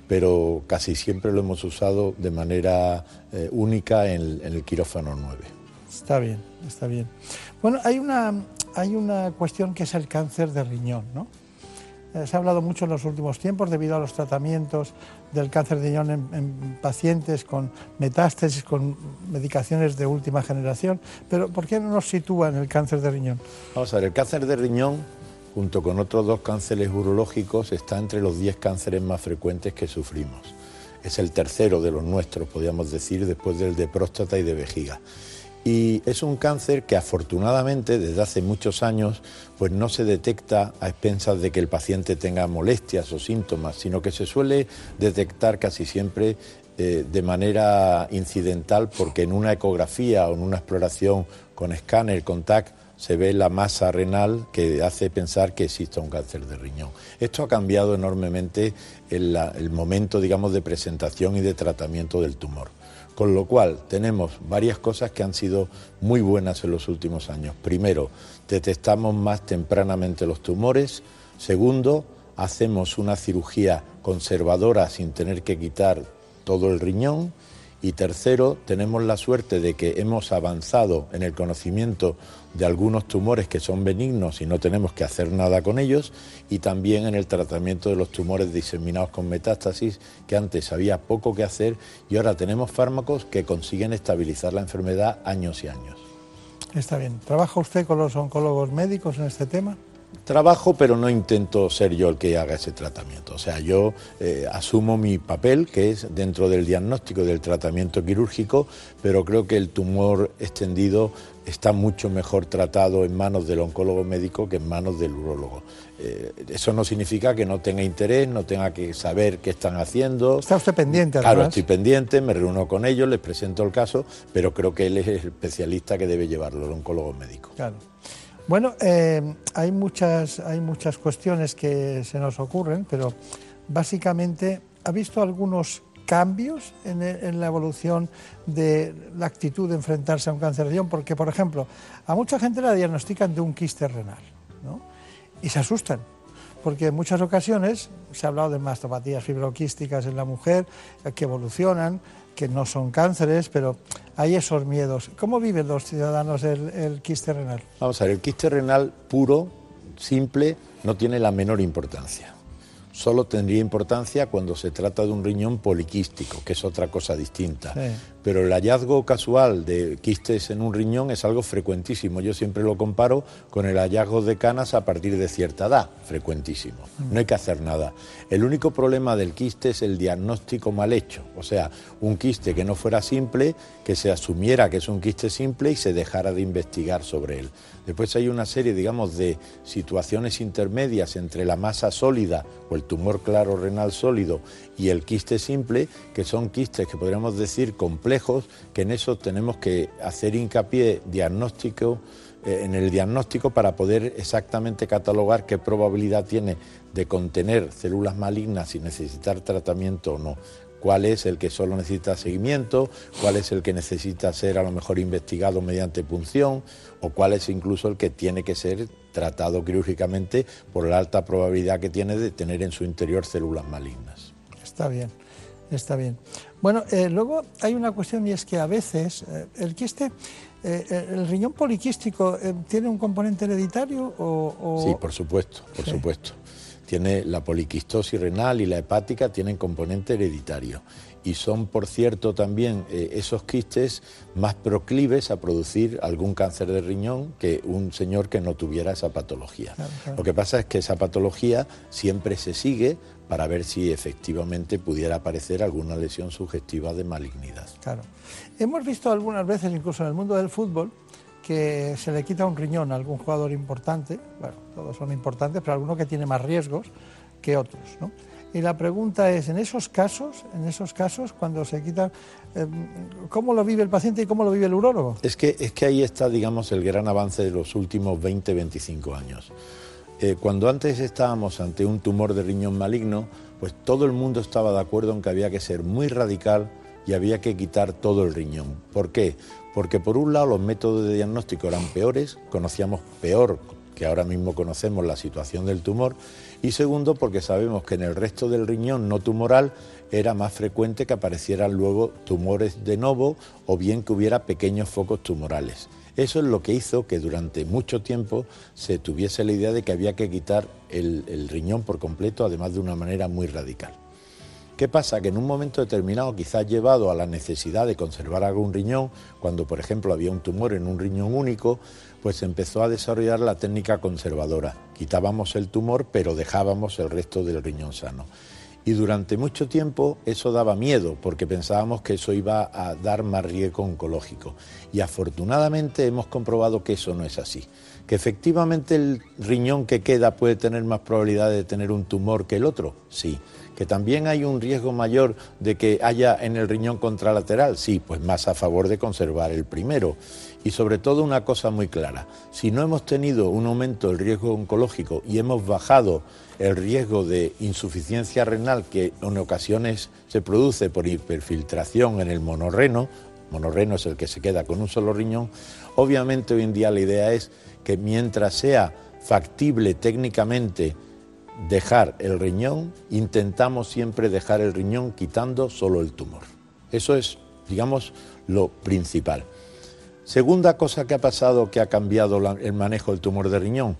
Speaker 14: pero casi siempre lo hemos usado de manera eh, única en, en el quirófano 9.
Speaker 1: Está bien, está bien. Bueno, hay una, hay una cuestión que es el cáncer de riñón, ¿no? Eh, se ha hablado mucho en los últimos tiempos debido a los tratamientos del cáncer de riñón en, en pacientes con metástasis, con medicaciones de última generación. Pero ¿por qué no nos sitúa en el cáncer de riñón?
Speaker 14: Vamos a ver, el cáncer de riñón, junto con otros dos cánceres urológicos, está entre los 10 cánceres más frecuentes que sufrimos. Es el tercero de los nuestros, podríamos decir, después del de próstata y de vejiga. Y es un cáncer que afortunadamente desde hace muchos años pues no se detecta a expensas de que el paciente tenga molestias o síntomas, sino que se suele detectar casi siempre eh, de manera incidental porque en una ecografía o en una exploración con escáner, con TAC, se ve la masa renal que hace pensar que existe un cáncer de riñón. Esto ha cambiado enormemente el, el momento, digamos, de presentación y de tratamiento del tumor. Con lo cual tenemos varias cosas que han sido muy buenas en los últimos años. Primero, detectamos más tempranamente los tumores. Segundo, hacemos una cirugía conservadora sin tener que quitar todo el riñón. Y tercero, tenemos la suerte de que hemos avanzado en el conocimiento de algunos tumores que son benignos y no tenemos que hacer nada con ellos, y también en el tratamiento de los tumores diseminados con metástasis, que antes había poco que hacer y ahora tenemos fármacos que consiguen estabilizar la enfermedad años y años.
Speaker 1: Está bien. ¿Trabaja usted con los oncólogos médicos en este tema?
Speaker 14: Trabajo, pero no intento ser yo el que haga ese tratamiento. O sea, yo eh, asumo mi papel, que es dentro del diagnóstico y del tratamiento quirúrgico, pero creo que el tumor extendido está mucho mejor tratado en manos del oncólogo médico que en manos del urólogo. Eh, eso no significa que no tenga interés, no tenga que saber qué están haciendo.
Speaker 1: Está usted pendiente,
Speaker 14: Claro,
Speaker 1: además.
Speaker 14: estoy pendiente, me reúno con ellos, les presento el caso, pero creo que él es el especialista que debe llevarlo, el oncólogo médico.
Speaker 1: Claro. Bueno, eh, hay, muchas, hay muchas cuestiones que se nos ocurren, pero básicamente, ¿ha visto algunos cambios en, e- en la evolución de la actitud de enfrentarse a un cáncer de riñón? Porque, por ejemplo, a mucha gente la diagnostican de un quiste renal, ¿no? Y se asustan, porque en muchas ocasiones se ha hablado de mastopatías fibroquísticas en la mujer que evolucionan, que no son cánceres, pero hay esos miedos. ¿Cómo viven los ciudadanos el, el quiste renal?
Speaker 14: Vamos a ver, el quiste renal puro, simple, no tiene la menor importancia. Solo tendría importancia cuando se trata de un riñón poliquístico, que es otra cosa distinta.
Speaker 1: Sí.
Speaker 14: Pero el hallazgo casual de quistes en un riñón es algo frecuentísimo. Yo siempre lo comparo con el hallazgo de canas a partir de cierta edad, frecuentísimo. No hay que hacer nada. El único problema del quiste es el diagnóstico mal hecho. O sea, un quiste que no fuera simple, que se asumiera que es un quiste simple y se dejara de investigar sobre él. Después hay una serie, digamos, de situaciones intermedias entre la masa sólida o el tumor claro renal sólido y el quiste simple, que son quistes que podríamos decir complejos, que en eso tenemos que hacer hincapié diagnóstico, eh, en el diagnóstico para poder exactamente catalogar qué probabilidad tiene de contener células malignas y necesitar tratamiento o no. Cuál es el que solo necesita seguimiento, cuál es el que necesita ser a lo mejor investigado mediante punción o cuál es incluso el que tiene que ser tratado quirúrgicamente por la alta probabilidad que tiene de tener en su interior células malignas.
Speaker 1: Está bien, está bien. Bueno, eh, luego hay una cuestión y es que a veces eh, el quiste, eh, el riñón poliquístico, ¿tiene un componente hereditario o...? o-
Speaker 14: Sí, por supuesto, por supuesto. Tiene la poliquistosis renal y la hepática tienen componente hereditario y son, por cierto, también eh, esos quistes más proclives a producir algún cáncer de riñón que un señor que no tuviera esa patología. Lo que pasa es que esa patología siempre se sigue para ver si efectivamente pudiera aparecer alguna lesión sugestiva de malignidad.
Speaker 1: Claro. Hemos visto algunas veces, incluso en el mundo del fútbol, que se le quita un riñón a algún jugador importante, bueno, todos son importantes, pero alguno que tiene más riesgos que otros, ¿no? Y la pregunta es, en esos casos, en esos casos, cuando se quita, eh, ¿cómo lo vive el paciente y cómo lo vive el urólogo?
Speaker 14: Es que, es que ahí está, digamos, el gran avance de los últimos 20, 25 años. Eh, cuando antes estábamos ante un tumor de riñón maligno, pues todo el mundo estaba de acuerdo en que había que ser muy radical y había que quitar todo el riñón. ¿Por qué? Porque por un lado los métodos de diagnóstico eran peores, conocíamos peor que ahora mismo conocemos la situación del tumor, y segundo porque sabemos que en el resto del riñón no tumoral era más frecuente que aparecieran luego tumores de novo o bien que hubiera pequeños focos tumorales. Eso es lo que hizo que durante mucho tiempo se tuviese la idea de que había que quitar el, riñón por completo, además de una manera muy radical. ¿Qué pasa? Que en un momento determinado, quizás llevado a la necesidad de conservar algún riñón, cuando por ejemplo había un tumor en un riñón único, pues empezó a desarrollar la técnica conservadora. Quitábamos el tumor, pero dejábamos el resto del riñón sano. Y durante mucho tiempo eso daba miedo, porque pensábamos que eso iba a dar más riesgo oncológico. Y afortunadamente hemos comprobado que eso no es así. Que efectivamente el riñón que queda puede tener más probabilidad de tener un tumor que el otro, sí que también hay un riesgo mayor de que haya en el riñón contralateral, sí, pues más a favor de conservar el primero. Y sobre todo una cosa muy clara, si no hemos tenido un aumento del riesgo oncológico y hemos bajado el riesgo de insuficiencia renal que en ocasiones se produce por hiperfiltración en el monorreno, monorreno es el que se queda con un solo riñón, obviamente hoy en día la idea es que mientras sea factible técnicamente dejar el riñón, intentamos siempre dejar el riñón quitando solo el tumor. Eso es, digamos, lo principal. Segunda cosa que ha pasado que ha cambiado el manejo del tumor de riñón.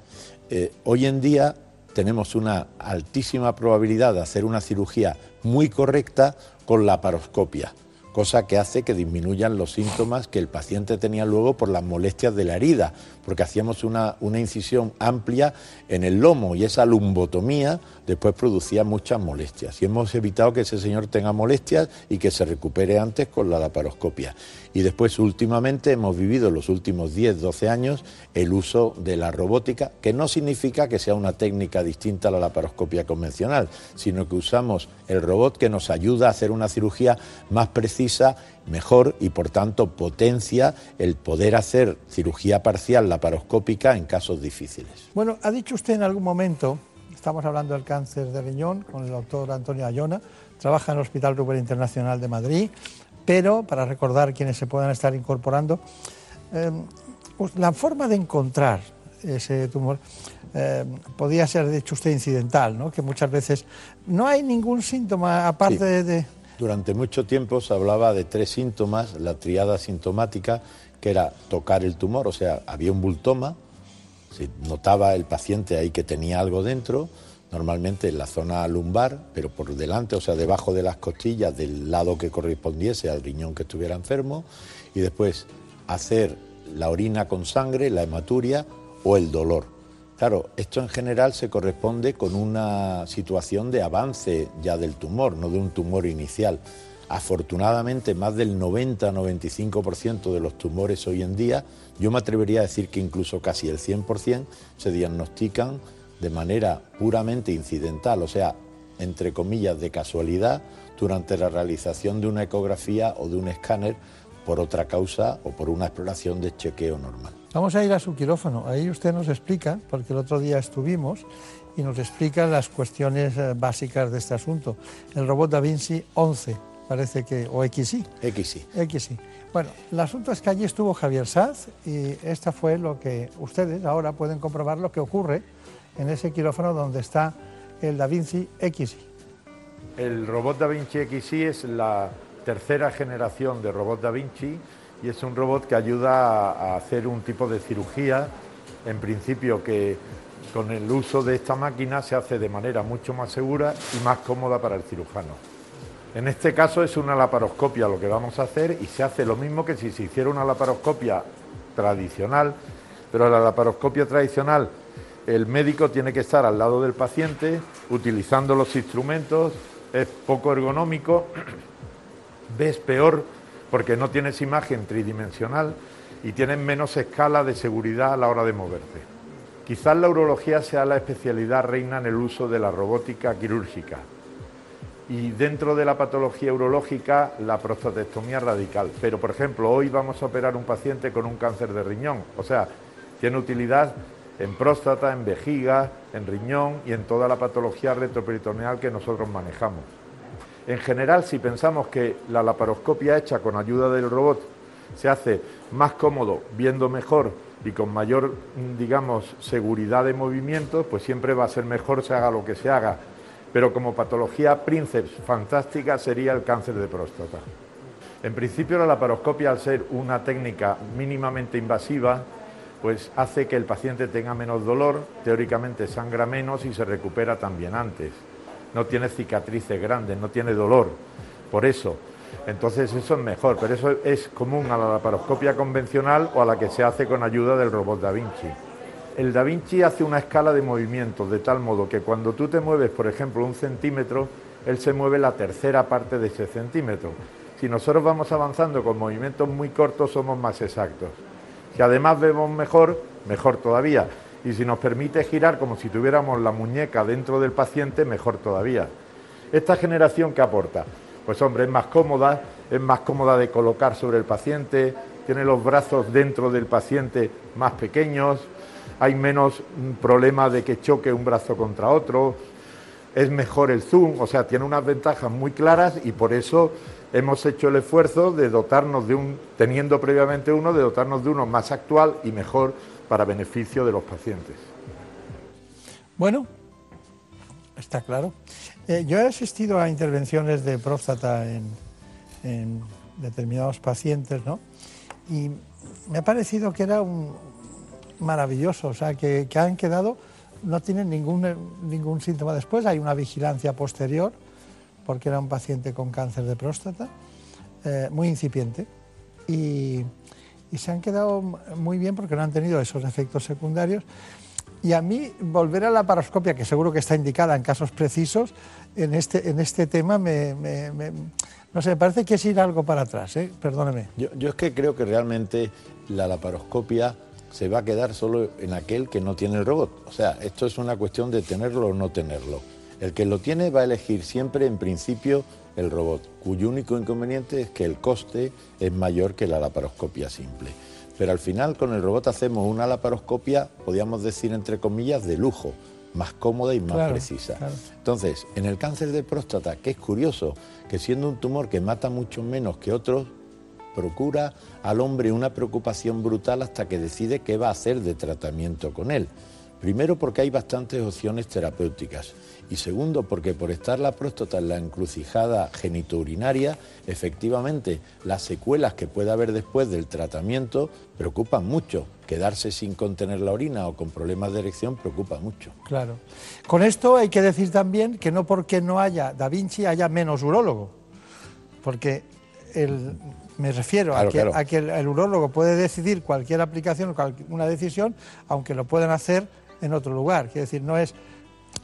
Speaker 14: Eh, hoy en día tenemos una altísima probabilidad de hacer una cirugía muy correcta con la paroscopia cosa que hace que disminuyan los síntomas que el paciente tenía luego por las molestias de la herida, porque hacíamos una, incisión amplia en el lomo y esa lumbotomía después producía muchas molestias. Y hemos evitado que ese señor tenga molestias y que se recupere antes con la laparoscopia. Y después últimamente hemos vivido los últimos 10, 12 años el uso de la robótica, que no significa que sea una técnica distinta a la laparoscopia convencional, sino que usamos el robot que nos ayuda a hacer una cirugía más precisa, mejor y por tanto potencia el poder hacer cirugía parcial laparoscópica en casos difíciles.
Speaker 1: Bueno, ha dicho usted en algún momento, estamos hablando del cáncer de riñón con el doctor Antonio Ayona, trabaja en el Hospital Rubén Internacional de Madrid, pero para recordar quienes se puedan estar incorporando, eh, pues la forma de encontrar ese tumor eh, podía ser, de hecho, usted incidental, ¿no? que muchas veces no hay ningún síntoma aparte de...
Speaker 14: Durante mucho tiempo se hablaba de tres síntomas, la triada sintomática, que era tocar el tumor, o sea, había un bultoma, se notaba el paciente ahí que tenía algo dentro, normalmente en la zona lumbar, pero por delante, o sea, debajo de las costillas, del lado que correspondiese al riñón que estuviera enfermo, y después hacer la orina con sangre, la hematuria o el dolor. Claro, esto en general se corresponde con una situación de avance ya del tumor, no de un tumor inicial. Afortunadamente, más del 90-95% de los tumores hoy en día, yo me atrevería a decir que incluso casi el 100%, se diagnostican de manera puramente incidental, o sea, entre comillas, de casualidad, durante la realización de una ecografía o de un escáner por otra causa o por una exploración de chequeo normal.
Speaker 1: Vamos a ir a su quirófano. Ahí usted nos explica, porque el otro día estuvimos, y nos explica las cuestiones eh, básicas de este asunto. El robot Da Vinci 11, parece que, o XI.
Speaker 14: XI.
Speaker 1: XI. Bueno, el asunto es que allí estuvo Javier Saz y esta fue lo que ustedes ahora pueden comprobar lo que ocurre en ese quirófano donde está el Da Vinci XI.
Speaker 11: El robot Da Vinci XI es la tercera generación de robot Da Vinci y es un robot que ayuda a hacer un tipo de cirugía, en principio que con el uso de esta máquina se hace de manera mucho más segura y más cómoda para el cirujano. En este caso es una laparoscopia lo que vamos a hacer y se hace lo mismo que si se hiciera una laparoscopia tradicional, pero la laparoscopia tradicional el médico tiene que estar al lado del paciente utilizando los instrumentos, es poco ergonómico, ves peor porque no tienes imagen tridimensional y tienes menos escala de seguridad a la hora de moverte. Quizás la urología sea la especialidad reina en el uso de la robótica quirúrgica, y dentro de la patología urológica la prostatectomía radical. Pero, por ejemplo, hoy vamos a operar un paciente con un cáncer de riñón, o sea, tiene utilidad en próstata, en vejiga, en riñón y en toda la patología retroperitoneal que nosotros manejamos. En general, si pensamos que la laparoscopia hecha con ayuda del robot se hace más cómodo, viendo mejor y con mayor, digamos, seguridad de movimiento, pues siempre va a ser mejor se haga lo que se haga pero como patología princeps fantástica sería el cáncer de próstata. En principio la laparoscopia, al ser una técnica mínimamente invasiva, pues hace que el paciente tenga menos dolor, teóricamente sangra menos y se recupera también antes. No tiene cicatrices grandes, no tiene dolor. Por eso, entonces eso es mejor, pero eso es común a la laparoscopia convencional o a la que se hace con ayuda del robot Da Vinci. El Da Vinci hace una escala de movimientos de tal modo que cuando tú te mueves, por ejemplo, un centímetro, él se mueve la tercera parte de ese centímetro. Si nosotros vamos avanzando con movimientos muy cortos, somos más exactos. Si además vemos mejor, mejor todavía. Y si nos permite girar como si tuviéramos la muñeca dentro del paciente, mejor todavía. ¿Esta generación qué aporta? Pues hombre, es más cómoda, es más cómoda de colocar sobre el paciente, tiene los brazos dentro del paciente más pequeños, hay menos problema de que choque un brazo contra otro, es mejor el zoom, o sea, tiene unas ventajas muy claras y por eso hemos hecho el esfuerzo de dotarnos de un, teniendo previamente uno, de dotarnos de uno más actual y mejor para beneficio de los pacientes.
Speaker 1: Bueno, está claro. Eh, yo he asistido a intervenciones de próstata en, determinados pacientes, ¿no? Y me ha parecido que era un, maravilloso, o sea, que, han quedado, no tienen ningún, ningún síntoma después, hay una vigilancia posterior, porque era un paciente con cáncer de próstata, eh, muy incipiente, y, se han quedado muy bien porque no han tenido esos efectos secundarios. Y a mí volver a la paroscopia, que seguro que está indicada en casos precisos, en este, en este tema me, no sé, me parece que es ir algo para atrás, ¿eh? perdóneme.
Speaker 14: Yo, yo es que creo que realmente la laparoscopia se va a quedar solo en aquel que no tiene el robot. O sea, esto es una cuestión de tenerlo o no tenerlo. El que lo tiene va a elegir siempre, en principio, el robot, cuyo único inconveniente es que el coste es mayor que la laparoscopia simple. Pero al final con el robot hacemos una laparoscopia, podríamos decir entre comillas, de lujo, más cómoda y más precisa. Entonces, en el cáncer de próstata, que es curioso, que siendo un tumor que mata mucho menos que otros, procura al hombre una preocupación brutal hasta que decide qué va a hacer de tratamiento con él. Primero porque hay bastantes opciones terapéuticas y segundo porque por estar la próstata en la encrucijada genitourinaria, efectivamente las secuelas que puede haber después del tratamiento preocupan mucho. Quedarse sin contener la orina o con problemas de erección preocupa mucho.
Speaker 1: Claro. Con esto hay que decir también que no porque no haya Da Vinci haya menos urólogo, porque el, me refiero a, que, el, urólogo puede decidir cualquier aplicación, una decisión, aunque lo puedan hacer en otro lugar. Quiere decir, no es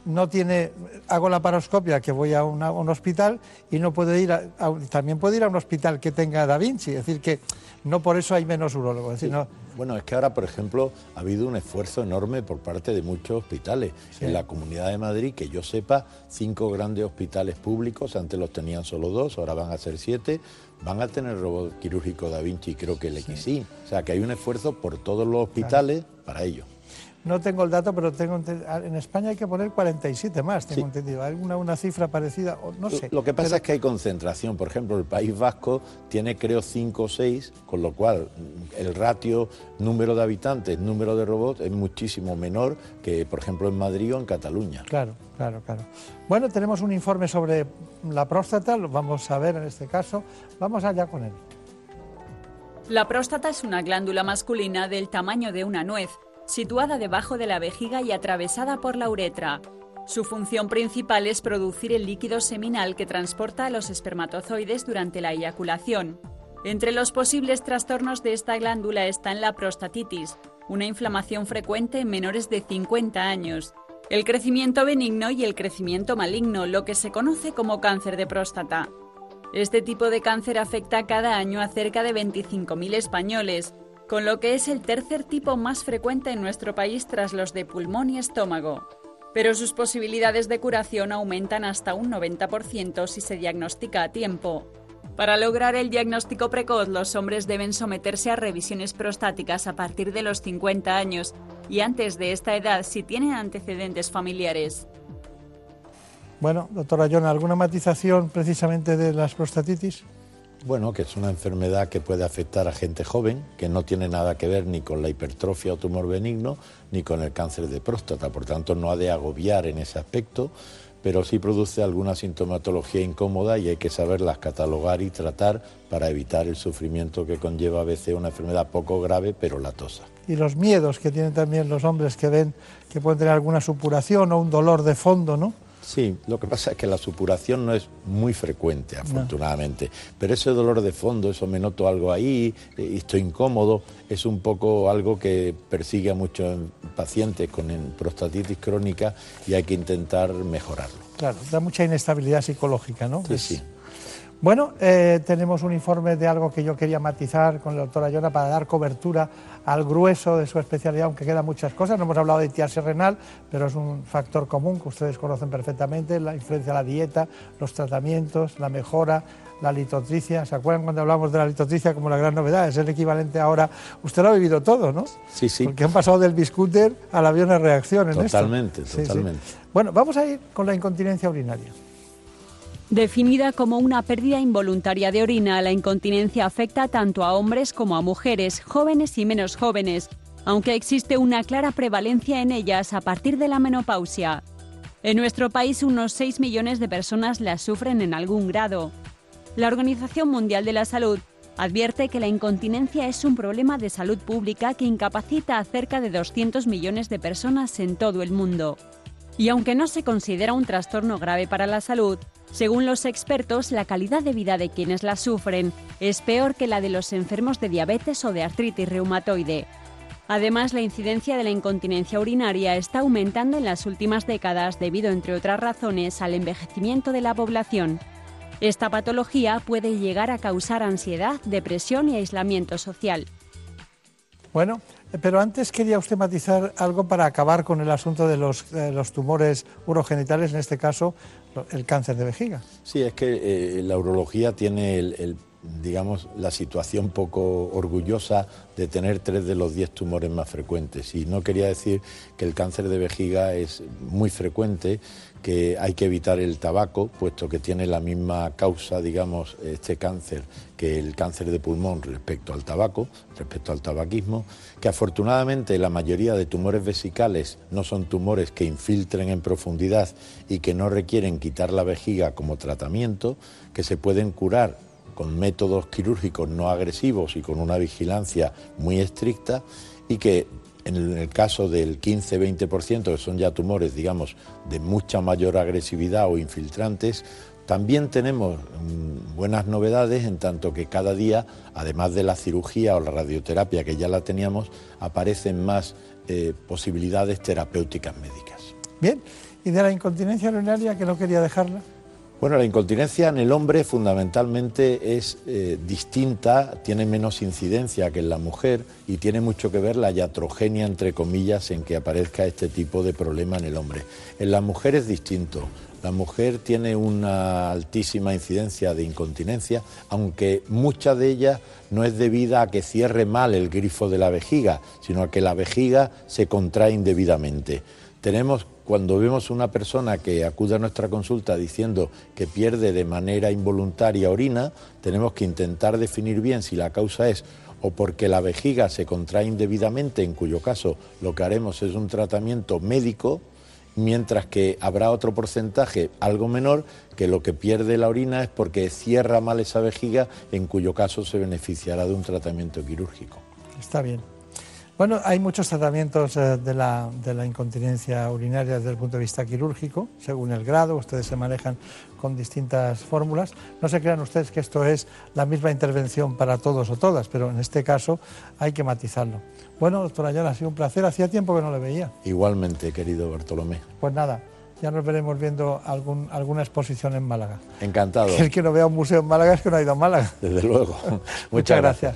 Speaker 1: no tiene, hago la paroscopia que voy a, un hospital y no puede ir, a, también puede ir a un hospital que tenga Da Vinci, es decir, que no por eso hay menos urólogos.
Speaker 14: Bueno, es que ahora, por ejemplo, ha habido un esfuerzo enorme por parte de muchos hospitales. En la Comunidad de Madrid, que yo sepa, cinco grandes hospitales públicos, antes los tenían solo dos, ahora van a ser siete, van a tener robot quirúrgico Da Vinci, creo que el XI. O sea, que hay un esfuerzo por todos los hospitales para ello.
Speaker 1: No tengo el dato, pero tengo en España hay que poner 47 más, tengo entendido. ¿Alguna una cifra parecida? No sé.
Speaker 14: Lo que pasa es que hay concentración. Por ejemplo, el País Vasco tiene creo 5 o 6, con lo cual el ratio número de habitantes, número de robots es muchísimo menor que, por ejemplo, en Madrid o en Cataluña.
Speaker 1: Claro, claro, claro. Bueno, tenemos un informe sobre la próstata, lo vamos a ver en este caso. Vamos allá con él.
Speaker 4: La próstata es una glándula masculina del tamaño de una nuez situada debajo de la vejiga y atravesada por la uretra. Su función principal es producir el líquido seminal que transporta a los espermatozoides durante la eyaculación. Entre los posibles trastornos de esta glándula están la prostatitis, una inflamación frecuente en menores de 50 años, el crecimiento benigno y el crecimiento maligno, lo que se conoce como cáncer de próstata. Este tipo de cáncer afecta cada año a cerca de 25.000 españoles, con lo que es el tercer tipo más frecuente en nuestro país tras los de pulmón y estómago pero sus posibilidades de curación aumentan hasta un 90% si se diagnostica a tiempo. Para lograr el diagnóstico precoz, los hombres deben someterse a revisiones prostáticas a partir de los 50 años y antes de esta edad si tienen antecedentes familiares.
Speaker 1: Bueno, doctora John, ¿alguna matización precisamente de las prostatitis?
Speaker 14: Bueno, que es una enfermedad que puede afectar a gente joven, que no tiene nada que ver ni con la hipertrofia o tumor benigno, ni con el cáncer de próstata, por tanto no ha de agobiar en ese aspecto, pero sí produce alguna sintomatología incómoda y hay que saberlas catalogar y tratar para evitar el sufrimiento que conlleva a veces una enfermedad poco grave pero latosa.
Speaker 1: Y los miedos que tienen también los hombres que ven que pueden tener alguna supuración o un dolor de fondo, ¿no?
Speaker 14: Sí, lo que pasa es que la supuración no es muy frecuente, afortunadamente, pero ese dolor de fondo, eso me noto algo ahí, eh, estoy incómodo, es un poco algo que persigue a muchos pacientes con prostatitis crónica y hay que intentar mejorarlo.
Speaker 1: Claro, da mucha inestabilidad psicológica, ¿no?
Speaker 14: Sí, sí.
Speaker 1: Bueno, eh, tenemos un informe de algo que yo quería matizar con la doctora Llona para dar cobertura al grueso de su especialidad, aunque quedan muchas cosas. No hemos hablado de itiasis renal, pero es un factor común que ustedes conocen perfectamente, la influencia de la dieta, los tratamientos, la mejora, la litotricia. ¿Se acuerdan cuando hablamos de la litotricia como la gran novedad? Es el equivalente ahora. Usted lo ha vivido todo, ¿no?
Speaker 14: Sí, sí.
Speaker 1: Porque han pasado del biscúter al avión de reacción en
Speaker 14: Totalmente, totalmente.
Speaker 1: Bueno, vamos a ir con la incontinencia urinaria.
Speaker 4: Definida como una pérdida involuntaria de orina, la incontinencia afecta tanto a hombres como a mujeres, jóvenes y menos jóvenes, aunque existe una clara prevalencia en ellas a partir de la menopausia. En nuestro país unos 6 millones de personas la sufren en algún grado. La Organización Mundial de la Salud advierte que la incontinencia es un problema de salud pública que incapacita a cerca de 200 millones de personas en todo el mundo. Y aunque no se considera un trastorno grave para la salud, según los expertos, la calidad de vida de quienes la sufren es peor que la de los enfermos de diabetes o de artritis reumatoide. Además, la incidencia de la incontinencia urinaria está aumentando en las últimas décadas debido, entre otras razones, al envejecimiento de la población. Esta patología puede llegar a causar ansiedad, depresión y aislamiento social.
Speaker 1: Bueno, pero antes quería usted matizar algo para acabar con el asunto de los, tumores urogenitales, en este caso el cáncer de vejiga.
Speaker 14: Sí, es que eh, la urología tiene el, digamos, la situación poco orgullosa de tener tres de los diez tumores más frecuentes. Y no quería decir que el cáncer de vejiga es muy frecuente, que hay que evitar el tabaco, puesto que tiene la misma causa, digamos, este cáncer que el cáncer de pulmón respecto al tabaco, respecto al tabaquismo, que afortunadamente la mayoría de tumores vesicales no son tumores que infiltren en profundidad y que no requieren quitar la vejiga como tratamiento, que se pueden curar con métodos quirúrgicos no agresivos y con una vigilancia muy estricta y que en el caso del 15-20%, que son ya tumores, digamos, de mucha mayor agresividad o infiltrantes, también tenemos mm, buenas novedades en tanto que cada día, además de la cirugía o la radioterapia que ya la teníamos, aparecen más eh, posibilidades terapéuticas médicas.
Speaker 1: Bien, ¿y de la incontinencia urinaria que no quería dejarla?
Speaker 14: Bueno, la incontinencia en el hombre fundamentalmente es eh, distinta, tiene menos incidencia que en la mujer y tiene mucho que ver la iatrogenia, entre comillas, en que aparezca este tipo de problema en el hombre. En la mujer es distinto. La mujer tiene una altísima incidencia de incontinencia, aunque mucha de ella no es debida a que cierre mal el grifo de la vejiga, sino a que la vejiga se contrae indebidamente. Tenemos cuando vemos una persona que acude a nuestra consulta diciendo que pierde de manera involuntaria orina, tenemos que intentar definir bien si la causa es o porque la vejiga se contrae indebidamente, en cuyo caso lo que haremos es un tratamiento médico, mientras que habrá otro porcentaje algo menor que lo que pierde la orina es porque cierra mal esa vejiga, en cuyo caso se beneficiará de un tratamiento quirúrgico.
Speaker 1: Está bien. Bueno, hay muchos tratamientos eh, de, la, de la incontinencia urinaria desde el punto de vista quirúrgico, según el grado, ustedes se manejan con distintas fórmulas. No se crean ustedes que esto es la misma intervención para todos o todas, pero en este caso hay que matizarlo. Bueno, doctor Ayala, ha sido un placer, hacía tiempo que no le veía.
Speaker 14: Igualmente, querido Bartolomé.
Speaker 1: Pues nada, ya nos veremos viendo algún, alguna exposición en Málaga.
Speaker 14: Encantado.
Speaker 1: El que no vea un museo en Málaga es que no ha ido a Málaga.
Speaker 14: Desde luego.
Speaker 1: Muchas, gracias.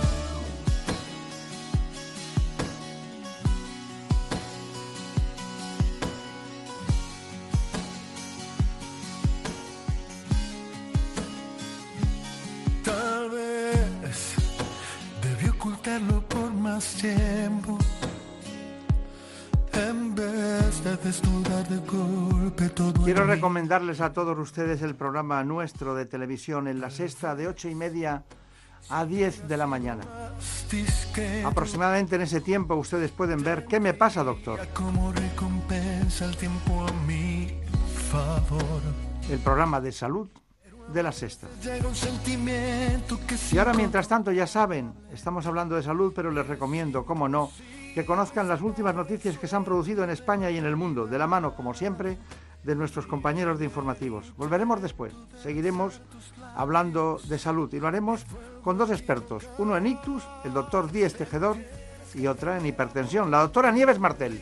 Speaker 1: Recomendarles a todos ustedes el programa nuestro de televisión en la sexta de ocho y media a 10 de la mañana. Aproximadamente en ese tiempo ustedes pueden ver qué me pasa, doctor.
Speaker 3: El
Speaker 1: programa de salud de la sexta. Y ahora, mientras tanto, ya saben, estamos hablando de salud, pero les recomiendo, como no, que conozcan las últimas noticias que se han producido en España y en el mundo, de la mano, como siempre, de nuestros compañeros de informativos. Volveremos después, seguiremos hablando de salud y lo haremos con dos expertos, uno en ictus, el doctor Díez Tejedor, y otra en hipertensión, la doctora Nieves Martel.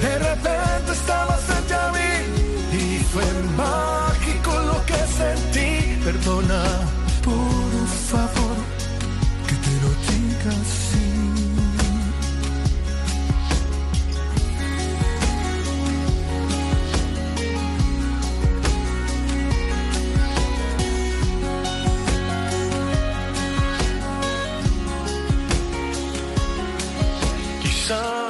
Speaker 3: De repente estabas frente a mí y fue mágico lo que sentí. Perdona, por favor, que te lo diga así. Quizás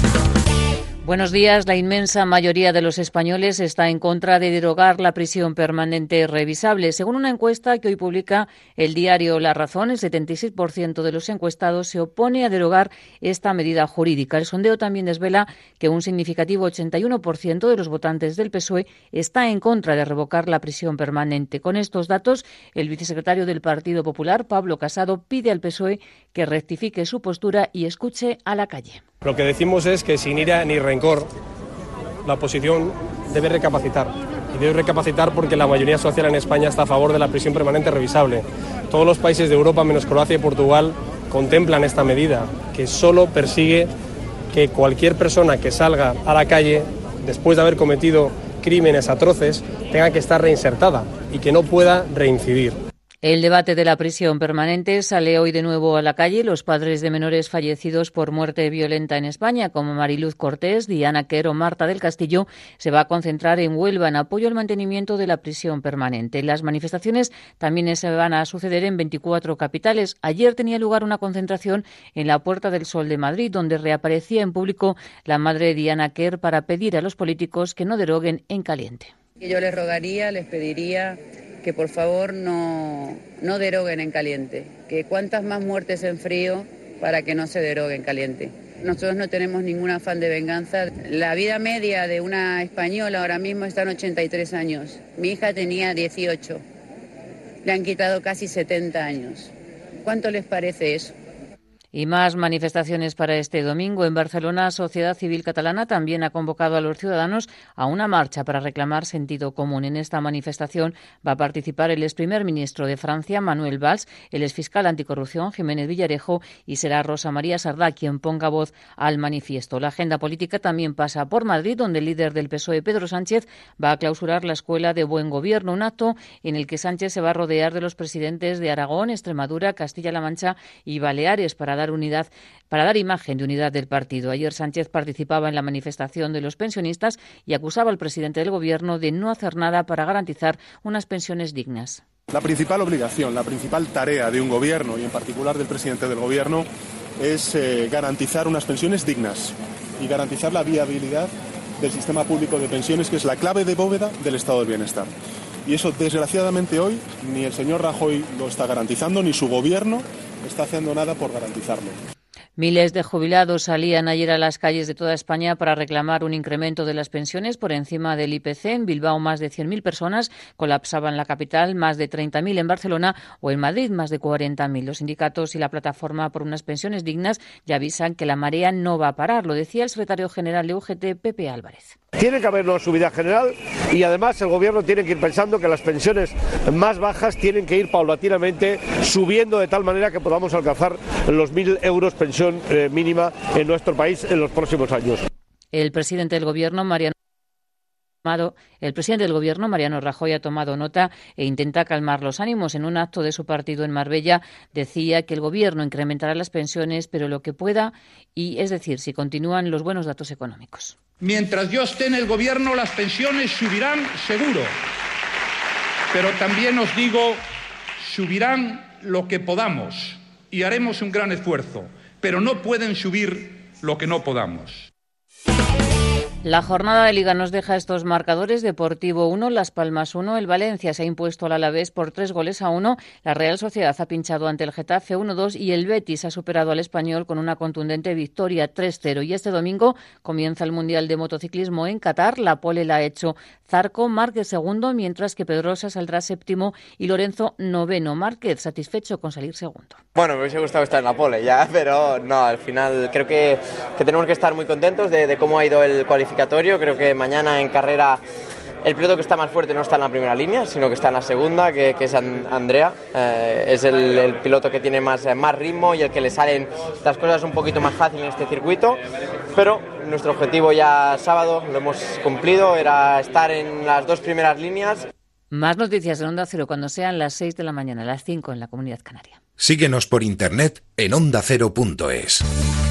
Speaker 15: Buenos días. La inmensa mayoría de los españoles está en contra de derogar la prisión permanente revisable. Según una encuesta que hoy publica el diario La Razón, el 76% de los encuestados se opone a derogar esta medida jurídica. El sondeo también desvela que un significativo 81% de los votantes del PSOE está en contra de revocar la prisión permanente. Con estos datos, el vicesecretario del Partido Popular, Pablo Casado, pide al PSOE que rectifique su postura y escuche a la calle.
Speaker 16: Lo que decimos es que sin ira ni rencor, la oposición debe recapacitar. Y debe recapacitar porque la mayoría social en España está a favor de la prisión permanente revisable. Todos los países de Europa, menos Croacia y Portugal, contemplan esta medida, que solo persigue que cualquier persona que salga a la calle después de haber cometido crímenes atroces tenga que estar reinsertada y que no pueda reincidir.
Speaker 15: El debate de la prisión permanente sale hoy de nuevo a la calle. Los padres de menores fallecidos por muerte violenta en España, como Mariluz Cortés, Diana Quero o Marta del Castillo, se va a concentrar en Huelva en apoyo al mantenimiento de la prisión permanente. Las manifestaciones también se van a suceder en 24 capitales. Ayer tenía lugar una concentración en la Puerta del Sol de Madrid, donde reaparecía en público la madre Diana Kerr para pedir a los políticos que no deroguen en caliente.
Speaker 17: Yo les rogaría, les pediría que por favor no, no deroguen en caliente, que cuantas más muertes en frío para que no se derogue en caliente. Nosotros no tenemos ningún afán de venganza. La vida media de una española ahora mismo está en 83 años. Mi hija tenía 18. Le han quitado casi 70 años. ¿Cuánto les parece eso?
Speaker 15: Y más manifestaciones para este domingo. En Barcelona, Sociedad Civil Catalana también ha convocado a los ciudadanos a una marcha para reclamar sentido común. En esta manifestación va a participar el ex primer ministro de Francia, Manuel Valls, el ex fiscal anticorrupción, Jiménez Villarejo, y será Rosa María Sardá quien ponga voz al manifiesto. La agenda política también pasa por Madrid, donde el líder del PSOE, Pedro Sánchez, va a clausurar la Escuela de Buen Gobierno, un acto en el que Sánchez se va a rodear de los presidentes de Aragón, Extremadura, Castilla-La Mancha y Baleares para dar unidad, para dar imagen de unidad del partido. Ayer Sánchez participaba en la manifestación de los pensionistas y acusaba al presidente del Gobierno de no hacer nada para garantizar unas pensiones dignas.
Speaker 18: La principal obligación, la principal tarea de un gobierno y en particular del presidente del gobierno es eh, garantizar unas pensiones dignas y garantizar la viabilidad del sistema público de pensiones, que es la clave de bóveda del estado del bienestar. Y eso, desgraciadamente, hoy ni el señor Rajoy lo está garantizando, ni su gobierno está haciendo nada por garantizarlo.
Speaker 15: Miles de jubilados salían ayer a las calles de toda España para reclamar un incremento de las pensiones por encima del IPC. En Bilbao, más de 100.000 personas colapsaban la capital, más de 30.000 en Barcelona o en Madrid, más de 40.000. Los sindicatos y la plataforma por unas pensiones dignas ya avisan que la marea no va a parar. Lo decía el secretario general de UGT, Pepe Álvarez.
Speaker 19: Tiene que haber una subida general y además el gobierno tiene que ir pensando que las pensiones más bajas tienen que ir paulatinamente subiendo de tal manera que podamos alcanzar los mil euros pensión eh, mínima en nuestro país en los próximos años.
Speaker 15: El presidente del gobierno, Mariano el presidente del Gobierno, Mariano Rajoy, ha tomado nota e intenta calmar los ánimos. En un acto de su partido en Marbella decía que el Gobierno incrementará las pensiones, pero lo que pueda, y es decir, si continúan los buenos datos económicos.
Speaker 20: Mientras yo esté en el gobierno, las pensiones subirán seguro. Pero también os digo, subirán lo que podamos y haremos un gran esfuerzo, pero no pueden subir lo que no podamos.
Speaker 15: La jornada de Liga nos deja estos marcadores. Deportivo 1, Las Palmas 1, el Valencia se ha impuesto al Alavés por tres goles a uno, la Real Sociedad ha pinchado ante el Getafe 1-2 y el Betis ha superado al Español con una contundente victoria 3-0. Y este domingo comienza el Mundial de Motociclismo en Qatar. La pole la ha hecho Zarco, Márquez segundo, mientras que Pedrosa saldrá séptimo y Lorenzo noveno. Márquez satisfecho con salir segundo.
Speaker 21: Bueno, me hubiese gustado estar en la pole ya, pero no, al final creo que, que tenemos que estar muy contentos de, cómo ha ido el cualificador Creo que mañana en carrera el piloto que está más fuerte no está en la primera línea, sino que está en la segunda, que, es Andrea. Eh, es el, piloto que tiene más, más ritmo y el que le salen las cosas un poquito más fácil en este circuito. Pero nuestro objetivo ya sábado lo hemos cumplido, era estar en las dos primeras líneas.
Speaker 15: Más noticias en Onda Cero cuando sean las 6 de la mañana, las 5 en la Comunidad Canaria.
Speaker 2: Síguenos por internet en ondacero.es.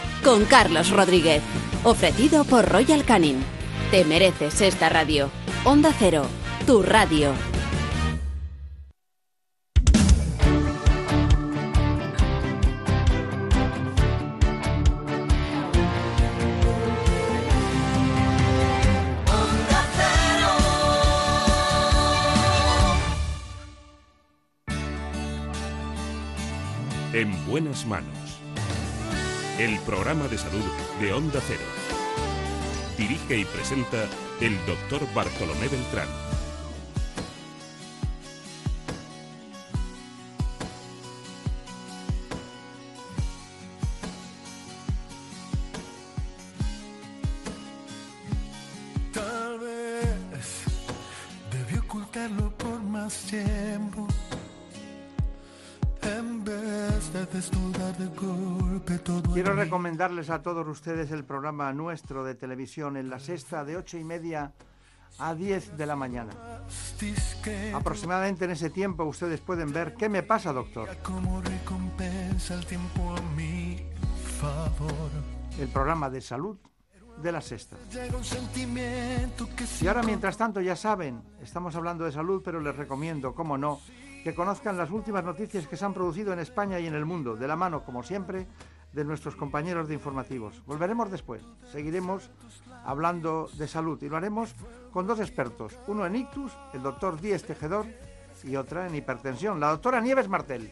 Speaker 22: Con Carlos Rodríguez. Ofrecido por Royal Canin. Te mereces esta radio. Onda Cero, tu radio.
Speaker 2: En buenas manos el programa de salud de Onda Cero. Dirige y presenta el doctor Bartolomé Beltrán.
Speaker 3: Tal vez debí ocultarlo por más tiempo.
Speaker 23: Quiero recomendarles a todos ustedes el programa nuestro de televisión en la sexta de ocho y media a 10 de la mañana. Aproximadamente en ese tiempo ustedes pueden ver ¿Qué me pasa, doctor?
Speaker 3: El
Speaker 23: programa de salud de la sexta. Y ahora, mientras tanto, ya saben, estamos hablando de salud, pero les recomiendo, como no, que conozcan las últimas noticias que se han producido en España y en el mundo, de la mano, como siempre, de nuestros compañeros de informativos. Volveremos después, seguiremos hablando de salud y lo haremos con dos expertos, uno en ictus, el doctor Díez Tejedor, y otra en hipertensión, la doctora Nieves Martel.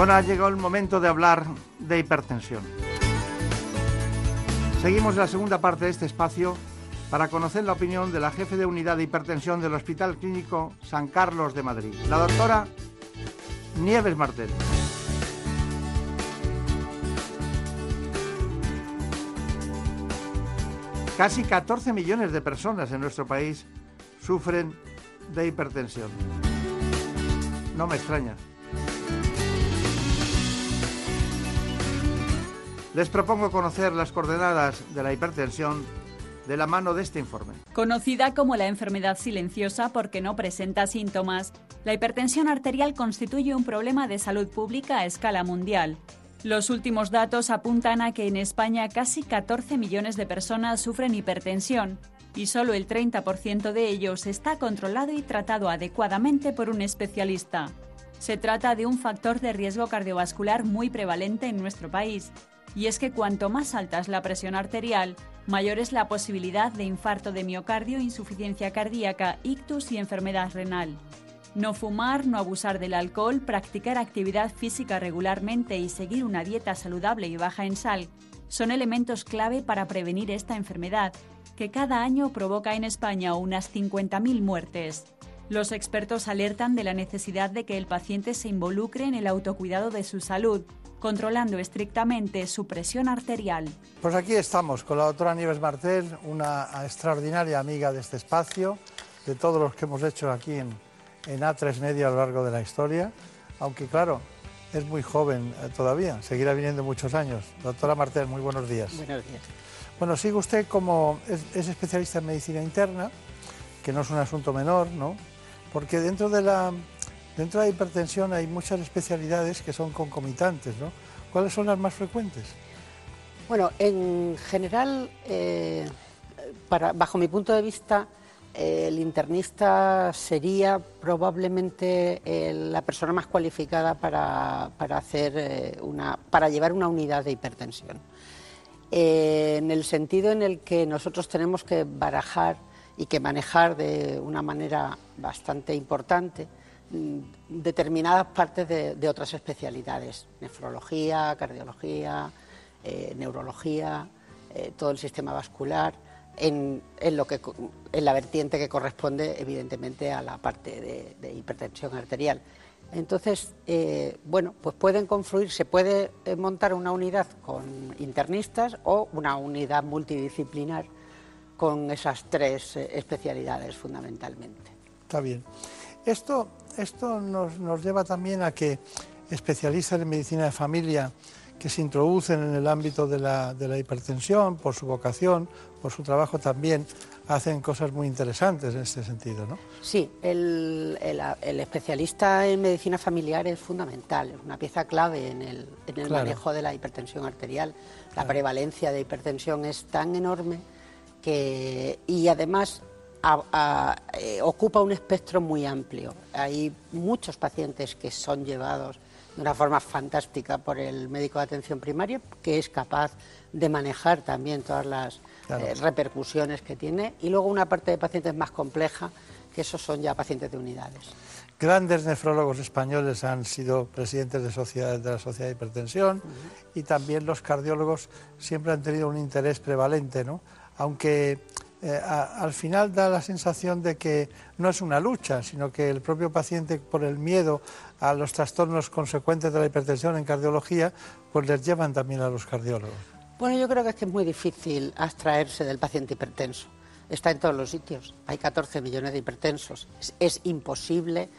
Speaker 23: Bueno, ha llegado el momento de hablar de hipertensión. Seguimos la segunda parte de este espacio para conocer la opinión de la jefe de unidad de hipertensión del Hospital Clínico San Carlos de Madrid, la doctora Nieves Martel. Casi 14 millones de personas en nuestro país sufren de hipertensión. No me extraña. Les propongo conocer las coordenadas de la hipertensión de la mano de este informe.
Speaker 4: Conocida como la enfermedad silenciosa porque no presenta síntomas, la hipertensión arterial constituye un problema de salud pública a escala mundial. Los últimos datos apuntan a que en España casi 14 millones de personas sufren hipertensión y solo el 30% de ellos está controlado y tratado adecuadamente por un especialista. Se trata de un factor de riesgo cardiovascular muy prevalente en nuestro país, y es que cuanto más alta es la presión arterial, mayor es la posibilidad de infarto de miocardio, insuficiencia cardíaca, ictus y enfermedad renal. No fumar, no abusar del alcohol, practicar actividad física regularmente y seguir una dieta saludable y baja en sal son elementos clave para prevenir esta enfermedad, que cada año provoca en España unas 50.000 muertes. Los expertos alertan de la necesidad de que el paciente se involucre en el autocuidado de su salud, controlando estrictamente su presión arterial.
Speaker 1: Pues aquí estamos con la doctora Nieves Martel, una extraordinaria amiga de este espacio, de todos los que hemos hecho aquí en, en A3 Media a lo largo de la historia, aunque claro, es muy joven eh, todavía, seguirá viniendo muchos años. Doctora Martel, muy buenos días.
Speaker 24: Buenos días.
Speaker 1: Bueno, sigue usted como es, es especialista en medicina interna, que no es un asunto menor, ¿no? Porque dentro de la dentro de la hipertensión hay muchas especialidades que son concomitantes, ¿no? ¿Cuáles son las más frecuentes?
Speaker 24: Bueno, en general, eh, bajo mi punto de vista, eh, el internista sería probablemente eh, la persona más cualificada para, para hacer una, para llevar una unidad de hipertensión. En el sentido en el que nosotros tenemos que barajar y que manejar de una manera bastante importante determinadas partes de, de otras especialidades, nefrología, cardiología, eh, neurología, eh, todo el sistema vascular, en, en lo que, en la vertiente que corresponde evidentemente a la parte de, hipertensión arterial. Entonces, eh, bueno, pues pueden confluir, se puede montar una unidad con internistas o una unidad multidisciplinar con esas tres especialidades fundamentalmente.
Speaker 1: Está bien. Esto, esto nos, nos lleva también a que especialistas en medicina de familia que se introducen en el ámbito de la, de la hipertensión por su vocación, por su trabajo también, hacen cosas muy interesantes en este sentido, ¿no?
Speaker 24: Sí, el, especialista en medicina familiar es fundamental, es una pieza clave en el, manejo de la hipertensión arterial. La prevalencia de hipertensión es tan enorme que, y además eh, ocupa un espectro muy amplio. Hay muchos pacientes que son llevados de una forma fantástica por el médico de atención primaria, que es capaz de manejar también todas las eh, repercusiones que tiene, y luego una parte de pacientes más compleja, que esos son ya pacientes de unidades.
Speaker 1: Grandes nefrólogos españoles han sido presidentes de, sociedades de la Sociedad de Hipertensión y también los cardiólogos siempre han tenido un interés prevalente, ¿no? aunque eh, al final da la sensación de que no es una lucha, sino que el propio paciente, por el miedo a los trastornos consecuentes de la hipertensión en cardiología, pues les llevan también a los cardiólogos.
Speaker 24: Bueno, yo creo que es muy difícil abstraerse del paciente hipertenso. Está en todos los sitios. Hay 14 millones de hipertensos. es imposible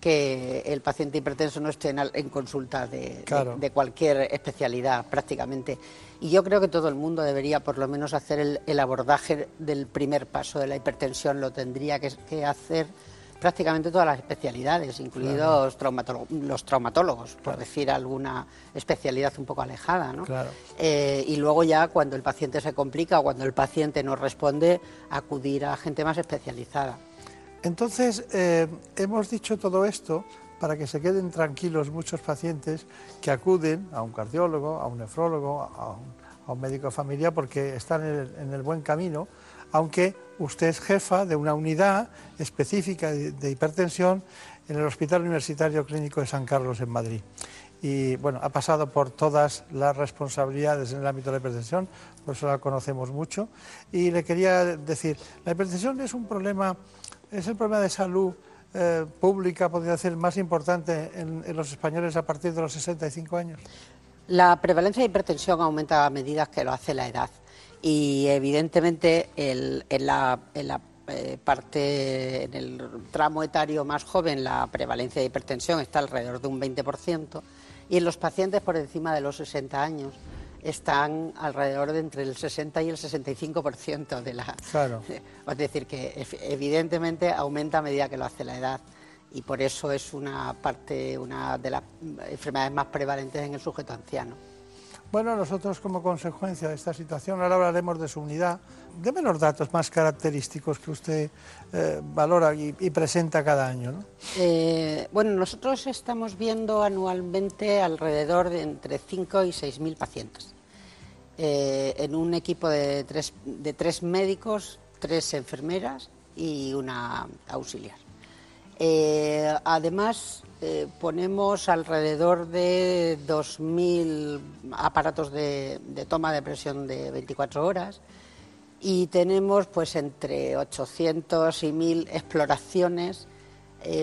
Speaker 24: que el paciente hipertenso no esté en, consulta de, cualquier especialidad prácticamente. Y yo creo que todo el mundo debería por lo menos hacer el, abordaje del primer paso de la hipertensión, lo tendría que, hacer prácticamente todas las especialidades, incluidos los traumatólogos, por decir alguna especialidad un poco alejada. ¿no? Eh, y luego ya cuando el paciente se complica o cuando el paciente no responde, acudir a gente más especializada.
Speaker 1: Entonces, eh, hemos dicho todo esto para que se queden tranquilos muchos pacientes que acuden a un cardiólogo, a un nefrólogo, a un, médico de familia, porque están en el, buen camino, aunque usted es jefa de una unidad específica de, hipertensión en el Hospital Universitario Clínico de San Carlos en Madrid. Y bueno, ha pasado por todas las responsabilidades en el ámbito de la hipertensión, por eso la conocemos mucho. Y le quería decir, la hipertensión es un problema ¿Es el problema de salud eh, pública, podría ser, más importante en, los españoles a partir de los 65 años?
Speaker 24: La prevalencia de hipertensión aumenta a medida que lo hace la edad. Y evidentemente en la, eh, parte, en el tramo etario más joven, la prevalencia de hipertensión está alrededor de un 20%. Y en los pacientes por encima de los 60 años están alrededor de entre el 60 y el 65% de la... Claro. Es decir, que evidentemente aumenta a medida que lo hace la edad y por eso es una parte, una de las enfermedades más prevalentes en el sujeto anciano.
Speaker 1: Bueno, nosotros como consecuencia de esta situación, ahora hablaremos de su unidad, deme los datos más característicos que usted eh, valora y, presenta cada año. ¿no?
Speaker 24: Eh, bueno, nosotros estamos viendo anualmente alrededor de entre 5 y 6 mil pacientes. Eh, en un equipo de tres, de tres médicos, tres enfermeras y una auxiliar. Eh, además, eh, ponemos alrededor de 2.000 aparatos de, toma de presión de 24 horas y tenemos pues entre 800 y 1.000 exploraciones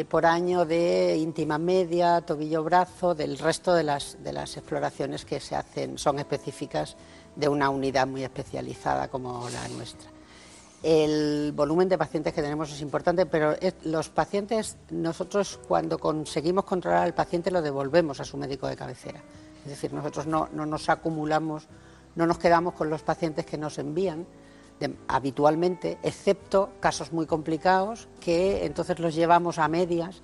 Speaker 24: por año de íntima media, tobillo-brazo, del resto de las, de las exploraciones que se hacen son específicas de una unidad muy especializada como la nuestra. El volumen de pacientes que tenemos es importante, pero los pacientes, nosotros cuando conseguimos controlar al paciente lo devolvemos a su médico de cabecera. Es decir, nosotros no, nos acumulamos, no nos quedamos con los pacientes que nos envían habitualmente, excepto casos muy complicados que entonces los llevamos a medias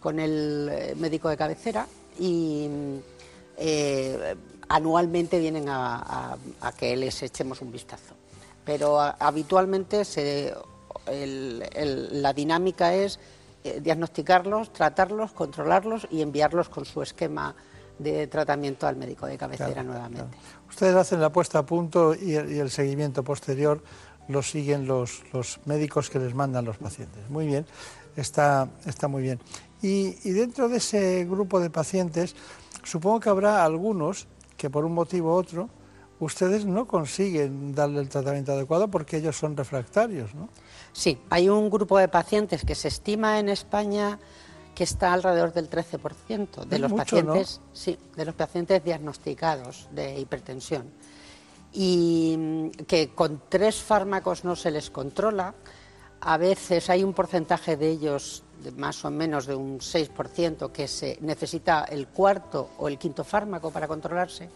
Speaker 24: con el eh, médico de cabecera y eh, anualmente vienen a, que les echemos un vistazo. Pero habitualmente la dinámica es eh, diagnosticarlos, tratarlos, controlarlos y enviarlos con su esquema de tratamiento al médico de cabecera nuevamente.
Speaker 1: Ustedes hacen la puesta a punto y el, seguimiento posterior lo siguen los, médicos que les mandan los pacientes. Muy bien, está, está muy bien. y dentro de ese grupo de pacientes, supongo que habrá algunos que por un motivo u otro ustedes no consiguen darle el tratamiento adecuado porque ellos son refractarios, ¿no?
Speaker 24: Sí, hay un grupo de pacientes que se estima en España que está alrededor del 13% de
Speaker 1: Es
Speaker 24: los
Speaker 1: mucho,
Speaker 24: pacientes, sí, de los pacientes diagnosticados de hipertensión y mm, que con tres fármacos no se les controla. A veces hay un porcentaje de ellos, de más o menos de un 6%, que se necesita el cuarto o el quinto fármaco para controlarse.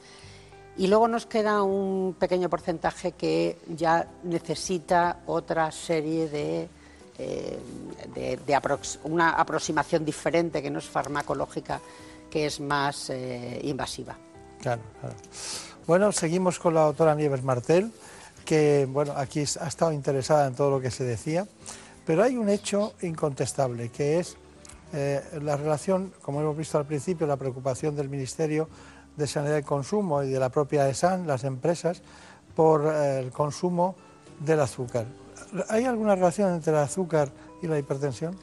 Speaker 24: Y luego nos queda un pequeño porcentaje que ya necesita otra serie de, eh, de- una aproximación diferente que no es farmacológica, que es más eh, invasiva.
Speaker 1: Claro, claro. Bueno, seguimos con la doctora Nieves Martel, que bueno, aquí ha estado interesada en todo lo que se decía, pero hay un hecho incontestable, que es eh, la relación, como hemos visto al principio, la preocupación del Ministerio de Sanidad y Consumo y de la propia ESAN, las empresas, por eh, el consumo del azúcar. ¿Hay alguna relación entre el azúcar y la hipertensión?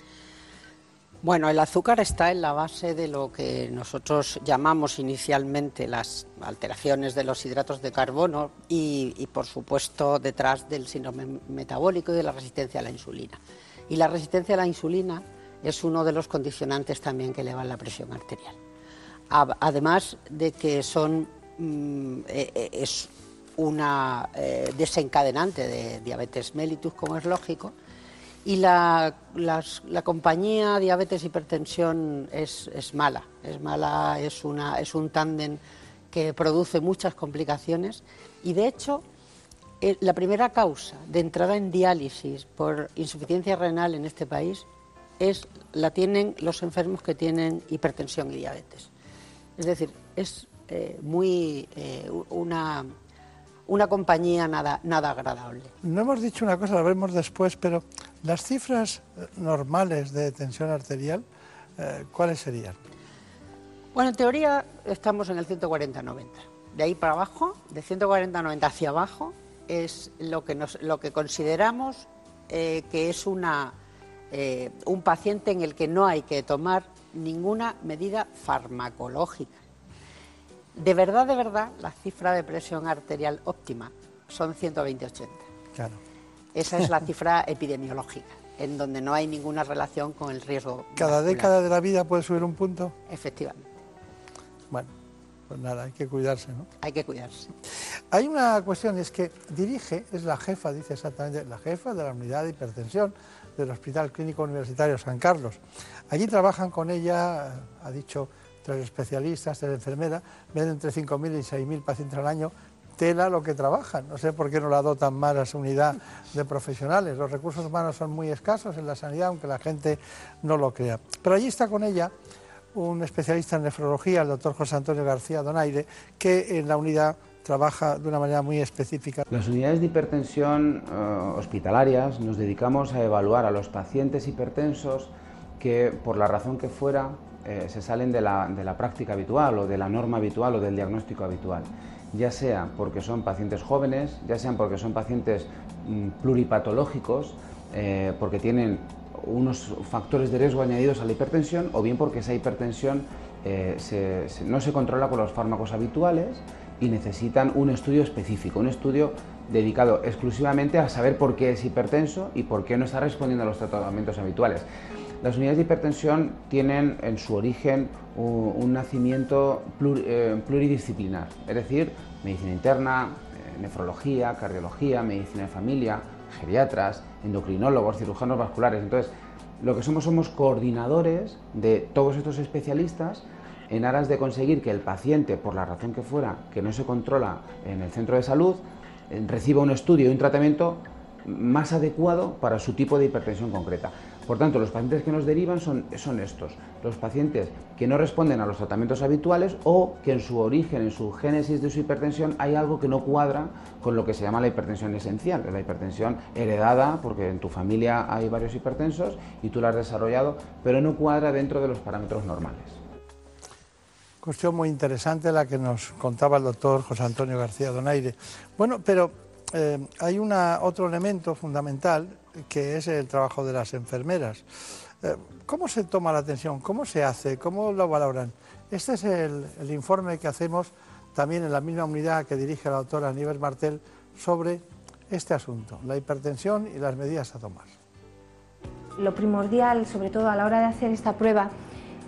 Speaker 24: Bueno, el azúcar está en la base de lo que nosotros llamamos inicialmente las alteraciones de los hidratos de carbono y, por supuesto, detrás del síndrome metabólico y de la resistencia a la insulina. Y la resistencia a la insulina es uno de los condicionantes también que elevan la presión arterial. Además de que son, mm, eh, eh, es una eh, desencadenante de diabetes mellitus, como es lógico, y la, las- la compañía diabetes hipertensión es, es mala, es mala, es, una, es un tándem que produce muchas complicaciones y de hecho eh, la primera causa de entrada en diálisis por insuficiencia renal en este país es la tienen los enfermos que tienen hipertensión y diabetes. Es decir, es eh, muy eh, una, una compañía nada, nada agradable.
Speaker 1: No hemos dicho una cosa, la veremos después, pero las cifras eh, normales de tensión arterial, eh, ¿cuáles serían?
Speaker 24: Bueno, en teoría estamos en el 140-90. De ahí para abajo, de 140-90 hacia abajo, es lo que, nos, lo que consideramos eh, que es una, eh, un paciente en el que no hay que tomar ninguna medida farmacológica. De verdad, de verdad, la cifra de presión arterial óptima son 120-80.
Speaker 1: Claro.
Speaker 24: Esa es la cifra epidemiológica, en donde no hay ninguna relación con el riesgo.
Speaker 1: ¿Cada
Speaker 24: vascular.
Speaker 1: década de la vida puede subir un punto?
Speaker 24: Efectivamente,
Speaker 1: Bueno, pues nada, hay que cuidarse, ¿no?
Speaker 24: hay que cuidarse.
Speaker 1: Hay una cuestión, es que dirige, es la jefa, dice exactamente, la jefa de la unidad de hipertensión del Hospital Clínico Universitario San Carlos. Allí trabajan con ella, ha dicho, tres especialistas, tres enfermeras, ven entre 5.000 y 6.000 pacientes al año, tela lo que trabajan. No sé por qué no la dotan más a esa unidad de profesionales. Los recursos humanos son muy escasos en la sanidad, aunque la gente no lo crea. Pero allí está con ella un especialista en nefrología, el doctor José Antonio García Donaire, que en la unidad trabaja de una manera muy específica.
Speaker 25: Las unidades de hipertensión eh, hospitalarias nos dedicamos a evaluar a los pacientes hipertensos que, por la razón que fuera, eh, se salen de la, de la práctica habitual o de la norma habitual o del diagnóstico habitual. Ya sea porque son pacientes jóvenes, ya sean porque son pacientes mm, pluripatológicos, eh, porque tienen unos factores de riesgo añadidos a la hipertensión o bien porque esa hipertensión eh, no se controla con los fármacos habituales y necesitan un estudio específico, un estudio dedicado exclusivamente a saber por qué es hipertenso y por qué no está respondiendo a los tratamientos habituales. Las unidades de hipertensión tienen en su origen un, nacimiento eh, pluridisciplinar, es decir, medicina interna, eh, nefrología, cardiología, medicina de familia, geriatras, endocrinólogos, cirujanos vasculares. Entonces, lo que somos somos coordinadores de todos estos especialistas en aras de conseguir que el paciente, por la razón que fuera, que no se controla en el centro de salud, eh, reciba un estudio y un tratamiento más adecuado para su tipo de hipertensión concreta. Por tanto, los pacientes que nos derivan son, son estos, los pacientes que no responden a los tratamientos habituales o que en su origen, en su génesis de su hipertensión, hay algo que no cuadra con lo que se llama la hipertensión esencial, la hipertensión heredada, porque en tu familia hay varios hipertensos y tú la has desarrollado, pero no cuadra dentro de los parámetros normales.
Speaker 1: Cuestión muy interesante la que nos contaba el doctor José Antonio García Donaire. Bueno, pero eh, hay otro elemento fundamental que es el trabajo de las enfermeras. Eh, ¿Cómo se toma la atención? ¿Cómo se hace? ¿Cómo lo valoran? Este es el, el informe que hacemos también en la misma unidad que dirige la doctora Nieves Martel sobre este asunto, la hipertensión y las medidas a tomar.
Speaker 10: lo primordial, sobre todo a la hora de hacer esta prueba,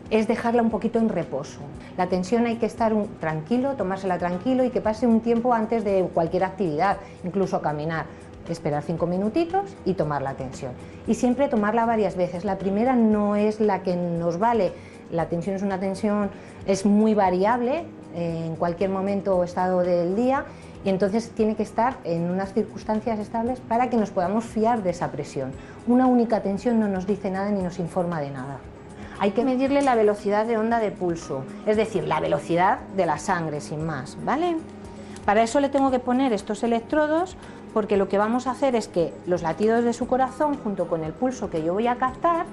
Speaker 10: es dejarla un poquito en reposo. La tensión hay que estar tranquilo, tomársela tranquilo y que pase un tiempo antes de cualquier actividad, incluso caminar. Esperar cinco minutitos y tomar la tensión. Y siempre tomarla varias veces. La primera no es la que nos vale. La tensión es una tensión, es muy variable en cualquier momento o estado del día y entonces tiene que estar en unas circunstancias estables para que nos podamos fiar de esa presión. Una única tensión no nos dice nada ni nos informa de nada. Hay que medirle la velocidad de onda de pulso, es decir, la velocidad de la sangre, sin más, ¿vale? Para eso le tengo que poner estos electrodos porque lo que vamos a hacer es que los latidos de su corazón junto con el pulso que yo voy a captar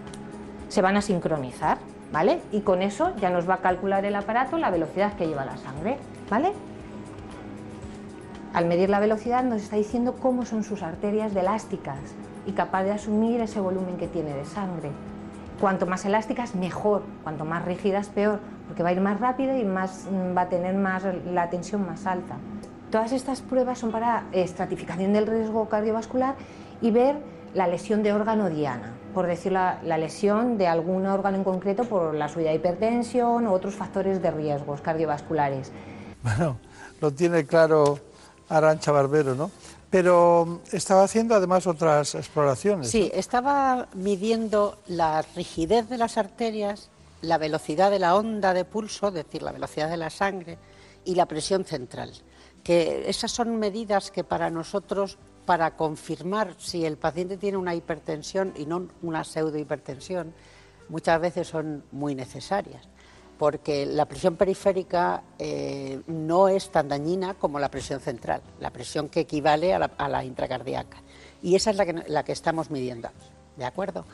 Speaker 10: se van a sincronizar, ¿vale? Y con eso ya nos va a calcular el aparato la velocidad que lleva la sangre, ¿vale? Al medir la velocidad nos está diciendo cómo son sus arterias de elásticas y capaz de asumir ese volumen que tiene de sangre. Cuanto más elásticas, mejor. Cuanto más rígidas, peor, porque va a ir más rápido y más, mm, va a tener más, la tensión más alta. Todas estas pruebas son para estratificación del riesgo cardiovascular y ver la lesión de órgano diana, por decir la, la lesión de algún órgano en concreto por la subida de hipertensión o otros factores de riesgos cardiovasculares.
Speaker 1: Bueno, lo tiene claro Arancha Barbero, ¿no? Pero estaba haciendo además otras exploraciones.
Speaker 24: Sí, estaba midiendo la rigidez de las arterias, la velocidad de la onda de pulso, es decir, la velocidad de la sangre, y la presión central. Que esas son medidas que para nosotros, para confirmar si el paciente tiene una hipertensión y no una pseudohipertensión, muchas veces son muy necesarias porque la presión periférica eh, no es tan dañina como la presión central, la presión que equivale a la, intracardíaca. Y esa es la que, la que estamos midiendo, ¿de acuerdo?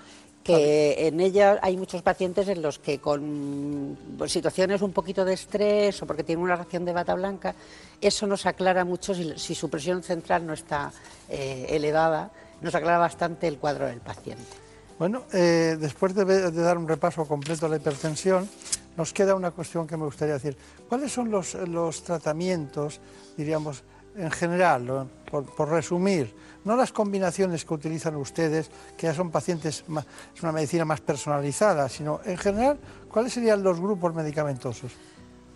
Speaker 24: que en ella hay muchos pacientes en los que con situaciones un poquito de estrés o porque tienen una reacción de bata blanca, eso nos aclara mucho si, su presión central no está eh, elevada, nos aclara bastante el cuadro del paciente.
Speaker 1: Bueno, eh, después de, de, dar un repaso completo a la hipertensión, nos queda una cuestión que me gustaría decir. ¿Cuáles son los, tratamientos, diríamos, en general, por, resumir, no las combinaciones que utilizan ustedes, que ya son pacientes, es una medicina más personalizada, sino en general, ¿cuáles serían los grupos medicamentosos?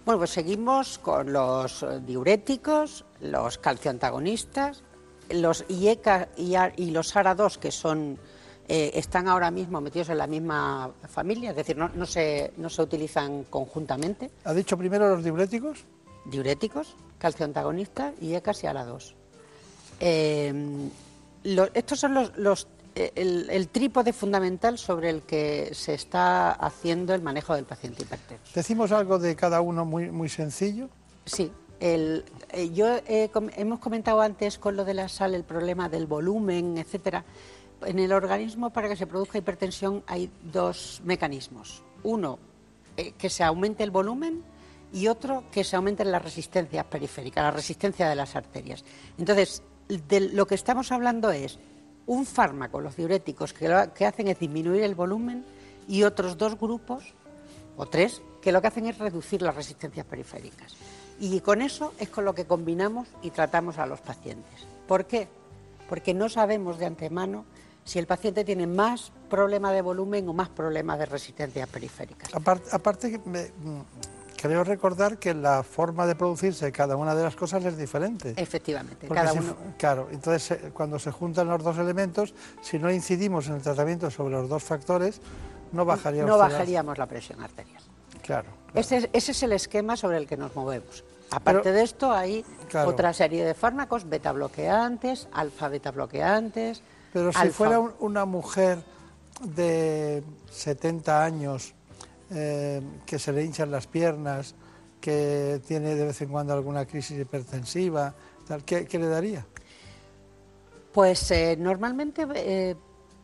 Speaker 24: Bueno, pues seguimos con los diuréticos, los calcioantagonistas, los IECA y los ARA2, que son eh, están ahora mismo metidos en la misma familia, es decir, no, se, no se utilizan conjuntamente.
Speaker 1: ¿Ha dicho primero los diuréticos?
Speaker 24: Diuréticos, calcio antagonista y ECAS y ALA2. Eh, estos son los, eh, el, trípode fundamental sobre el que se está haciendo el manejo del paciente hipertenso.
Speaker 1: ¿Decimos algo de cada uno muy, muy sencillo?
Speaker 24: Sí. El, yo hemos comentado antes con lo de la sal el problema del volumen, etcétera en el organismo para que se produzca hipertensión hay dos mecanismos. Uno, eh, que se aumente el volumen y otro, que se aumente la resistencia periférica, la resistencia de las arterias. Entonces, de lo que estamos hablando es un fármaco, los diuréticos, que lo que hacen es disminuir el volumen y otros dos grupos, o tres, que lo que hacen es reducir las resistencias periféricas. Y con eso es con lo que combinamos y tratamos a los pacientes. ¿Por qué? Porque no sabemos de antemano si el paciente tiene más problema de volumen o más problemas de resistencia periférica.
Speaker 1: Aparte, mm, creo recordar que la forma de producirse cada una de las cosas es diferente.
Speaker 24: Efectivamente,
Speaker 1: cada uno... Claro, entonces eh, cuando se juntan los dos elementos, si no incidimos en el tratamiento sobre los dos factores, no bajaríamos,
Speaker 24: no bajaríamos la presión arterial.
Speaker 1: Claro.
Speaker 24: Ese, es el esquema sobre el que nos movemos. Aparte de esto, hay otra serie de fármacos, beta bloqueantes, alfa beta bloqueantes,
Speaker 1: pero si fuera una mujer de 70 años eh, que se le hinchan las piernas, que tiene de vez en cuando alguna crisis hipertensiva, tal, ¿qué, le daría?
Speaker 24: Pues eh, normalmente eh,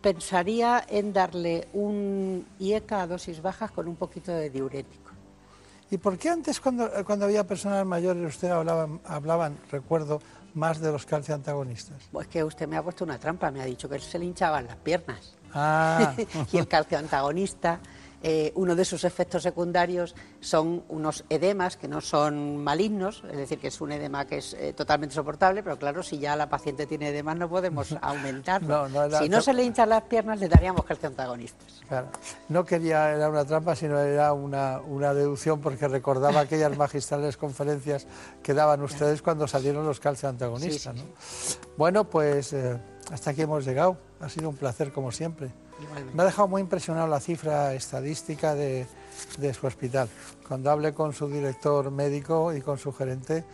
Speaker 24: pensaría en darle un IECA a dosis bajas con un poquito de diurético.
Speaker 1: ¿Y por qué antes cuando, cuando había personas mayores usted hablaban, hablaban, recuerdo, más de los calcioantagonistas?
Speaker 24: Pues que usted me ha puesto una trampa, me ha dicho que se le hinchaban las piernas.
Speaker 1: Ah.
Speaker 24: y el calcioantagonista Eh, uno de sus efectos secundarios son unos edemas que no son malignos, es decir, que es un edema que es eh, totalmente soportable, pero claro, si ya la paciente tiene edemas no podemos aumentarlo. si no se le hinchan las piernas, le daríamos calcio antagonistas.
Speaker 1: Claro. No quería, era una trampa, sino era una, una deducción porque recordaba aquellas magistrales conferencias que daban ustedes cuando salieron los calcio antagonistas. Bueno, pues eh, hasta aquí hemos llegado. Ha sido un placer como siempre. Me ha dejado muy impresionado la cifra estadística de, su hospital. Cuando hable con su director médico y con su gerente,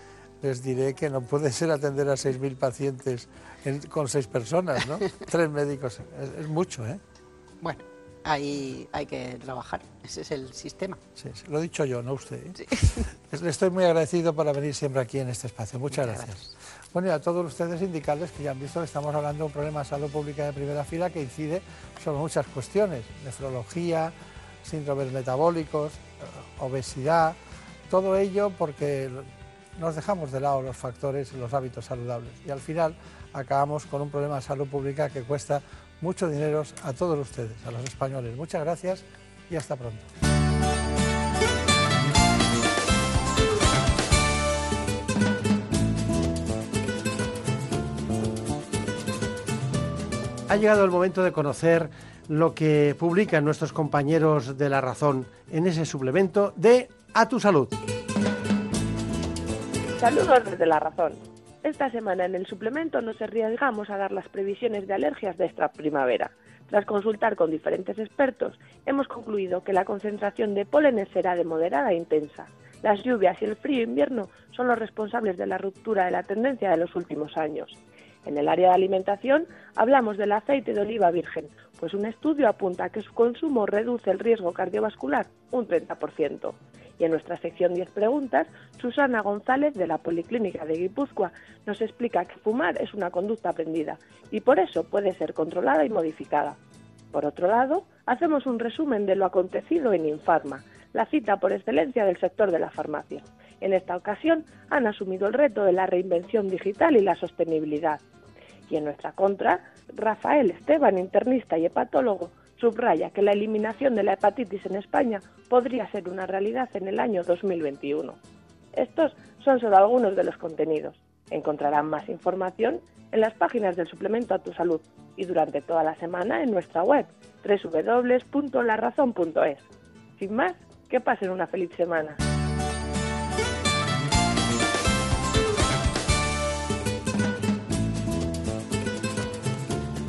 Speaker 1: les diré que no puede ser atender a 6.000 pacientes con seis personas, ¿no? Tres médicos. Es, mucho, ¿eh?
Speaker 24: Bueno, ahí hay que trabajar. Ese es el sistema.
Speaker 1: Sí, lo he dicho yo, no usted. ¿eh? Le estoy muy agradecido por venir siempre aquí en este espacio. Muchas, gracias. Bueno, y a todos ustedes indicarles que ya han visto que estamos hablando de un problema de salud pública de primera fila que incide sobre muchas cuestiones, nefrología, síndromes metabólicos, obesidad, todo ello porque nos dejamos de lado los factores y los hábitos saludables y al final acabamos con un problema de salud pública que cuesta mucho dinero a todos ustedes, a los españoles. Muchas gracias y hasta pronto. Ha llegado el momento de conocer lo que publican nuestros compañeros de La Razón en ese suplemento de A tu Salud.
Speaker 26: Saludos desde La Razón. Esta semana en el suplemento nos arriesgamos a dar las previsiones de alergias de esta primavera. Tras consultar con diferentes expertos, hemos concluido que la concentración de polen será de moderada e intensa. Las lluvias y el frío invierno son los responsables de la ruptura de la tendencia de los últimos años. En el área de alimentación hablamos del aceite de oliva virgen, pues un estudio apunta que su consumo reduce el riesgo cardiovascular un 30%. Y en nuestra sección 10 preguntas, Susana González de la Policlínica de Guipúzcoa nos explica que fumar es una conducta aprendida y por eso puede ser controlada y modificada. Por otro lado, hacemos un resumen de lo acontecido en Infarma, la cita por excelencia del sector de la farmacia. En esta ocasión han asumido el reto de la reinvención digital y la sostenibilidad. Y en nuestra contra, Rafael Esteban, internista y hepatólogo, subraya que la eliminación de la hepatitis en España podría ser una realidad en el año 2021. Estos son solo algunos de los contenidos. Encontrarán más información en las páginas del suplemento a tu salud y durante toda la semana en nuestra web www.larazón.es. Sin más, que pasen una feliz semana.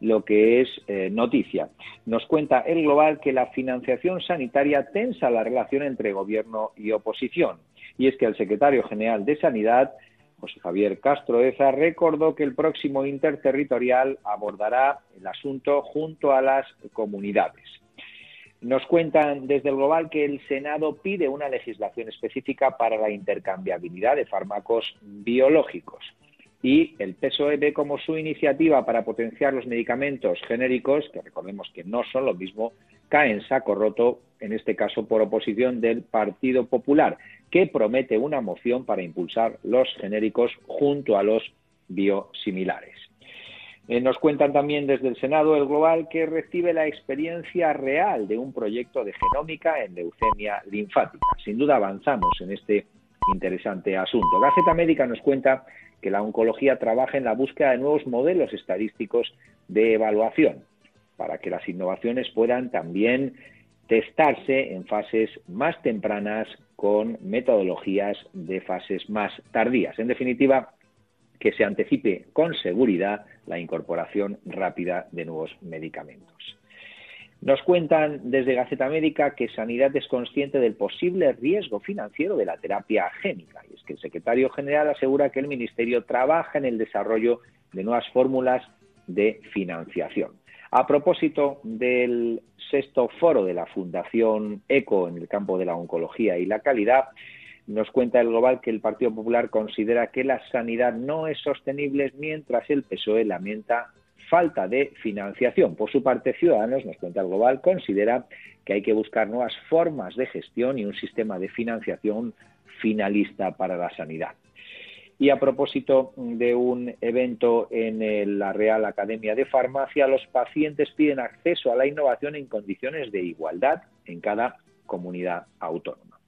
Speaker 27: lo que es eh, noticia. Nos cuenta el Global que la financiación sanitaria tensa la relación entre gobierno y oposición. Y es que el secretario general de Sanidad, José Javier Castro Eza, recordó que el próximo interterritorial abordará el asunto junto a las comunidades. Nos cuentan desde el Global que el Senado pide una legislación específica para la intercambiabilidad de fármacos biológicos y el PSOE ve como su iniciativa para potenciar los medicamentos genéricos, que recordemos que no son lo mismo, cae en saco roto, en este caso por oposición del Partido Popular, que promete una moción para impulsar los genéricos junto a los biosimilares. Eh, nos cuentan también desde el Senado el Global que recibe la experiencia real de un proyecto de genómica en leucemia linfática. Sin duda avanzamos en este interesante asunto. Gaceta Médica nos cuenta que la oncología trabaja en la búsqueda de nuevos modelos estadísticos de evaluación para que las innovaciones puedan también testarse en fases más tempranas con metodologías de fases más tardías. En definitiva, que se anticipe con seguridad la incorporación rápida de nuevos medicamentos. Nos cuentan desde Gaceta Médica que Sanidad es consciente del posible riesgo financiero de la terapia génica. Y es que el secretario general asegura que el Ministerio trabaja en el desarrollo de nuevas fórmulas de financiación. A propósito del sexto foro de la Fundación ECO en el campo de la oncología y la calidad, nos cuenta el Global que el Partido Popular considera que la sanidad no es sostenible mientras el PSOE lamenta falta de financiación. Por su parte, Ciudadanos, nos cuenta el Global, considera que hay que buscar nuevas formas de gestión y un sistema de financiación finalista para la sanidad. Y a propósito de un evento en la Real Academia de Farmacia, los pacientes piden acceso a la innovación en condiciones de igualdad en cada comunidad autónoma.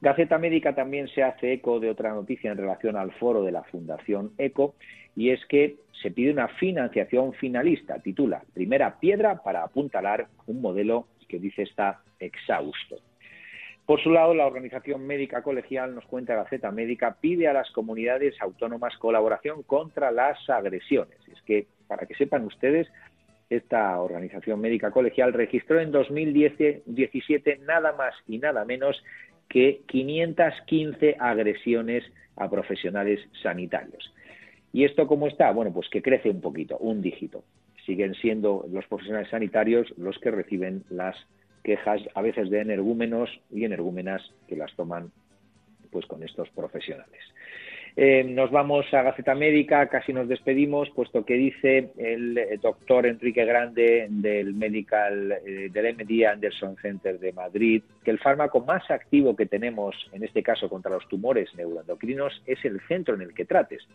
Speaker 27: Gaceta Médica también se hace eco de otra noticia en relación al foro de la Fundación ECO y es que se pide una financiación finalista, titula Primera piedra para apuntalar un modelo que dice está exhausto. Por su lado, la Organización Médica Colegial, nos cuenta Gaceta Médica, pide a las comunidades autónomas colaboración contra las agresiones. Es que, para que sepan ustedes, esta Organización Médica Colegial registró en 2017 nada más y nada menos que 515 agresiones a profesionales sanitarios. ¿Y esto cómo está? Bueno, pues que crece un poquito, un dígito. Siguen siendo los profesionales sanitarios los que reciben las quejas a veces de energúmenos y energúmenas que las toman pues con estos profesionales. Eh, nos vamos a Gaceta Médica, casi nos despedimos, puesto que dice el eh, doctor Enrique Grande del Medical, eh, del MD Anderson Center de Madrid, que el fármaco más activo que tenemos, en este caso contra los tumores neuroendocrinos, es el centro en el que trates.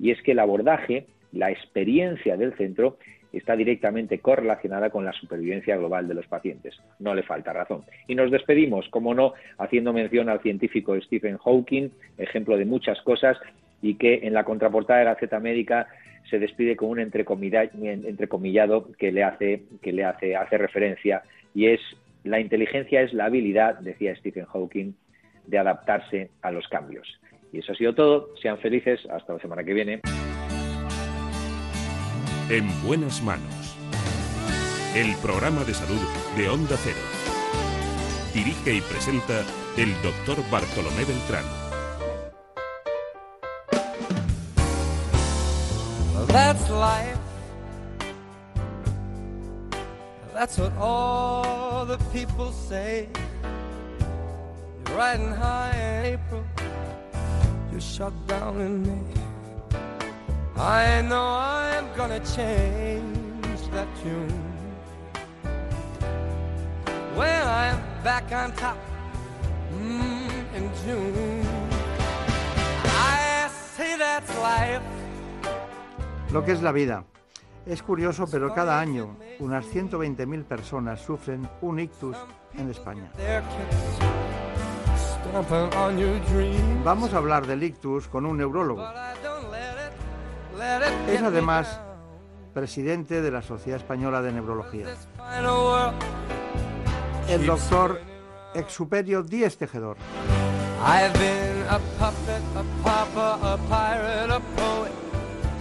Speaker 27: Y es que el abordaje, la experiencia del centro, está directamente correlacionada con la supervivencia global de los pacientes. No le falta razón. Y nos despedimos, como no, haciendo mención al científico Stephen Hawking, ejemplo de muchas cosas, y que en la contraportada de la Z Médica se despide con un entrecomillado que le hace, que le hace, hace referencia, y es la inteligencia es la habilidad, decía Stephen Hawking, de adaptarse a los cambios. Y eso ha sido todo. Sean felices. Hasta la semana que viene.
Speaker 2: En buenas manos. El programa de salud de Onda Cero. Dirige y presenta el doctor Bartolomé Beltrán.
Speaker 28: That's life. That's what all the people say. You're riding high in April. You're shut down in May. I know I'm gonna change that tune. When I'm back on top mm, in June, I say that's life.
Speaker 23: Lo que es la vida. Es curioso, pero cada año unas 120.000 personas sufren un ictus en España. Vamos a hablar del ictus con un neurólogo. Es además presidente de la Sociedad Española de Neurología. El doctor Exuperio Díez Tejedor.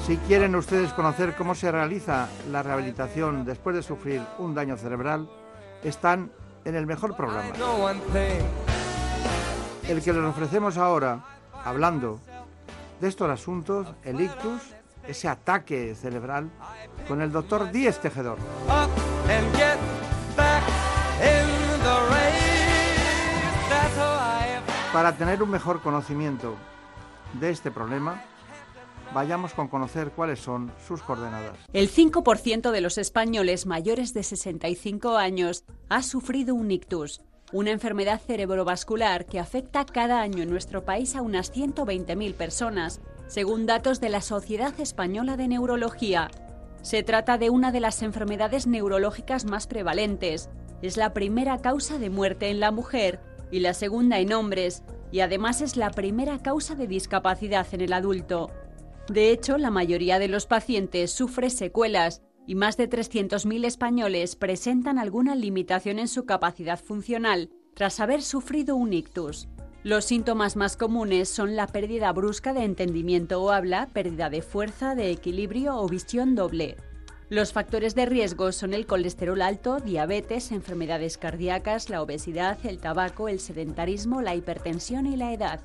Speaker 23: Si quieren ustedes conocer cómo se realiza la rehabilitación después de sufrir un daño cerebral, están en el mejor programa. El que les ofrecemos ahora, hablando de estos asuntos, el ictus, ese ataque cerebral, con el doctor Díez Tejedor. Para tener un mejor conocimiento de este problema, vayamos con conocer cuáles son sus coordenadas.
Speaker 4: El 5% de los españoles mayores de 65 años ha sufrido un ictus, una enfermedad cerebrovascular que afecta cada año en nuestro país a unas 120.000 personas según datos de la Sociedad Española de Neurología. Se trata de una de las enfermedades neurológicas más prevalentes. Es la primera causa de muerte en la mujer y la segunda en hombres, y además es la primera causa de discapacidad en el adulto. De hecho, la mayoría de los pacientes sufre secuelas y más de 300.000 españoles presentan alguna limitación en su capacidad funcional tras haber sufrido un ictus. Los síntomas más comunes son la pérdida brusca de entendimiento o habla, pérdida de fuerza, de equilibrio o visión doble. Los factores de riesgo son el colesterol alto, diabetes, enfermedades cardíacas, la obesidad, el tabaco, el sedentarismo, la hipertensión y la edad.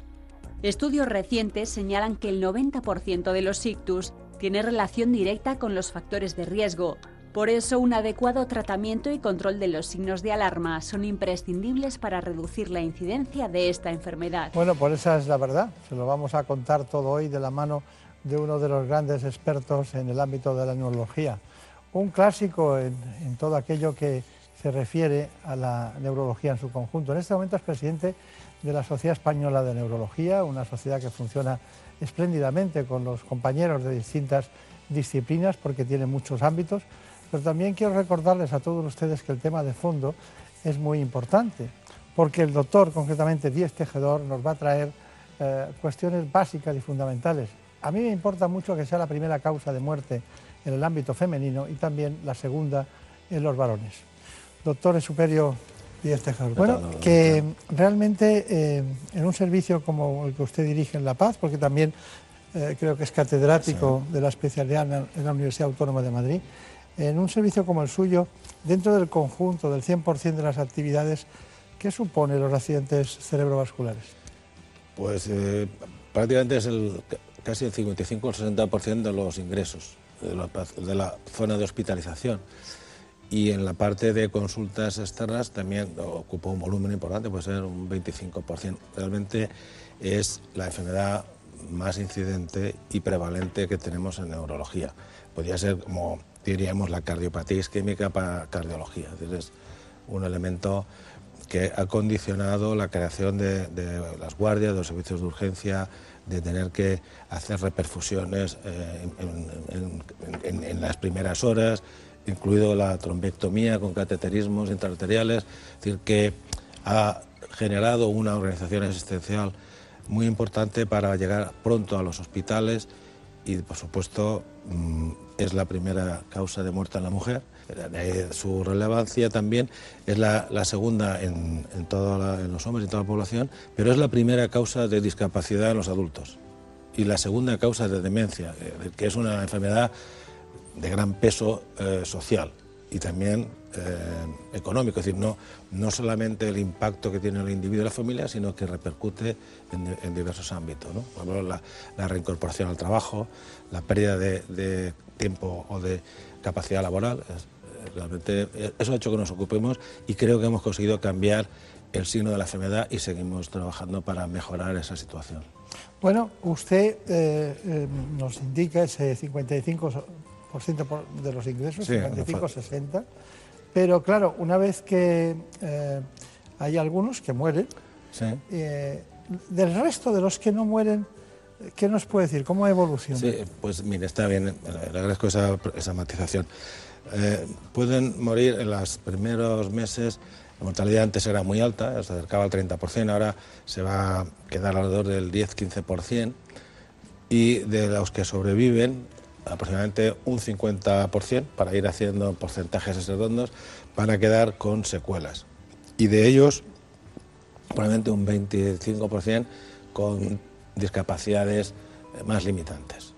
Speaker 4: Estudios recientes señalan que el 90% de los ictus tiene relación directa con los factores de riesgo, Por eso, un adecuado tratamiento y control de los signos de alarma son imprescindibles para reducir la incidencia de esta enfermedad.
Speaker 1: Bueno, por esa es la verdad. Se lo vamos a contar todo hoy de la mano de uno de los grandes expertos en el ámbito de la neurología. Un clásico en, en todo aquello que se refiere a la neurología en su conjunto. En este momento es presidente de la Sociedad Española de Neurología, una sociedad que funciona espléndidamente con los compañeros de distintas disciplinas porque tiene muchos ámbitos pero también quiero recordarles a todos ustedes que el tema de fondo es muy importante, porque el doctor, concretamente Díez Tejedor, nos va a traer eh, cuestiones básicas y fundamentales. A mí me importa mucho que sea la primera causa de muerte en el ámbito femenino y también la segunda en los varones. Doctor Superio Díez Tejedor. Bueno, que realmente eh, en un servicio como el que usted dirige en La Paz, porque también eh, creo que es catedrático de la especialidad en la Universidad Autónoma de Madrid, en un servicio como el suyo, dentro del conjunto del 100% de las actividades, ¿qué supone los accidentes cerebrovasculares?
Speaker 29: Pues eh, prácticamente es el, casi el 55 o 60% de los ingresos de la, de la, zona de hospitalización. Y en la parte de consultas externas también ocupa un volumen importante, puede ser un 25%. Realmente es la enfermedad más incidente y prevalente que tenemos en neurología. Podría ser como diríamos la cardiopatía isquémica para cardiología. Es un elemento que ha condicionado la creación de, las guardias, de los servicios de urgencia, de tener que hacer reperfusiones eh, en, las primeras horas, incluido la trombectomía con cateterismos intraarteriales, es decir, que ha generado una organización asistencial muy importante para llegar pronto a los hospitales y, por supuesto, mm, es la primera causa de muerte en la mujer. su relevancia también es la, segunda en, en, en los hombres y en toda la población, pero es la primera causa de discapacidad en los adultos y la segunda causa de demencia, eh, que es una enfermedad de gran peso eh, social y también eh, económico, es decir, no, no solamente el impacto que tiene el individuo y la familia, sino que repercute en, diversos ámbitos. ¿no? Por ejemplo, la, la, reincorporación al trabajo, la pérdida de, tiempo o de capacidad laboral. Eh, realmente eh, eso ha hecho que nos ocupemos y creo que hemos conseguido cambiar el signo de la enfermedad y seguimos trabajando para mejorar esa situación.
Speaker 1: Bueno, usted nos indica ese 55% de los ingresos, 55-60%. Pero claro, una vez que eh, hay algunos que mueren, eh, del resto de los que no mueren, ¿qué nos puede decir? ¿Cómo evoluciona?
Speaker 29: Sí, pues mire, está bien, le agradezco esa, esa matización. Eh, pueden morir en los primeros meses, la mortalidad antes era muy alta, se acercaba al 30%, ahora se va a quedar alrededor del 10-15%, y de los que sobreviven, aproximadamente un 50%, para ir haciendo porcentajes redondos, van a quedar con secuelas. Y de ellos, probablemente un 25% con discapacidades más limitantes.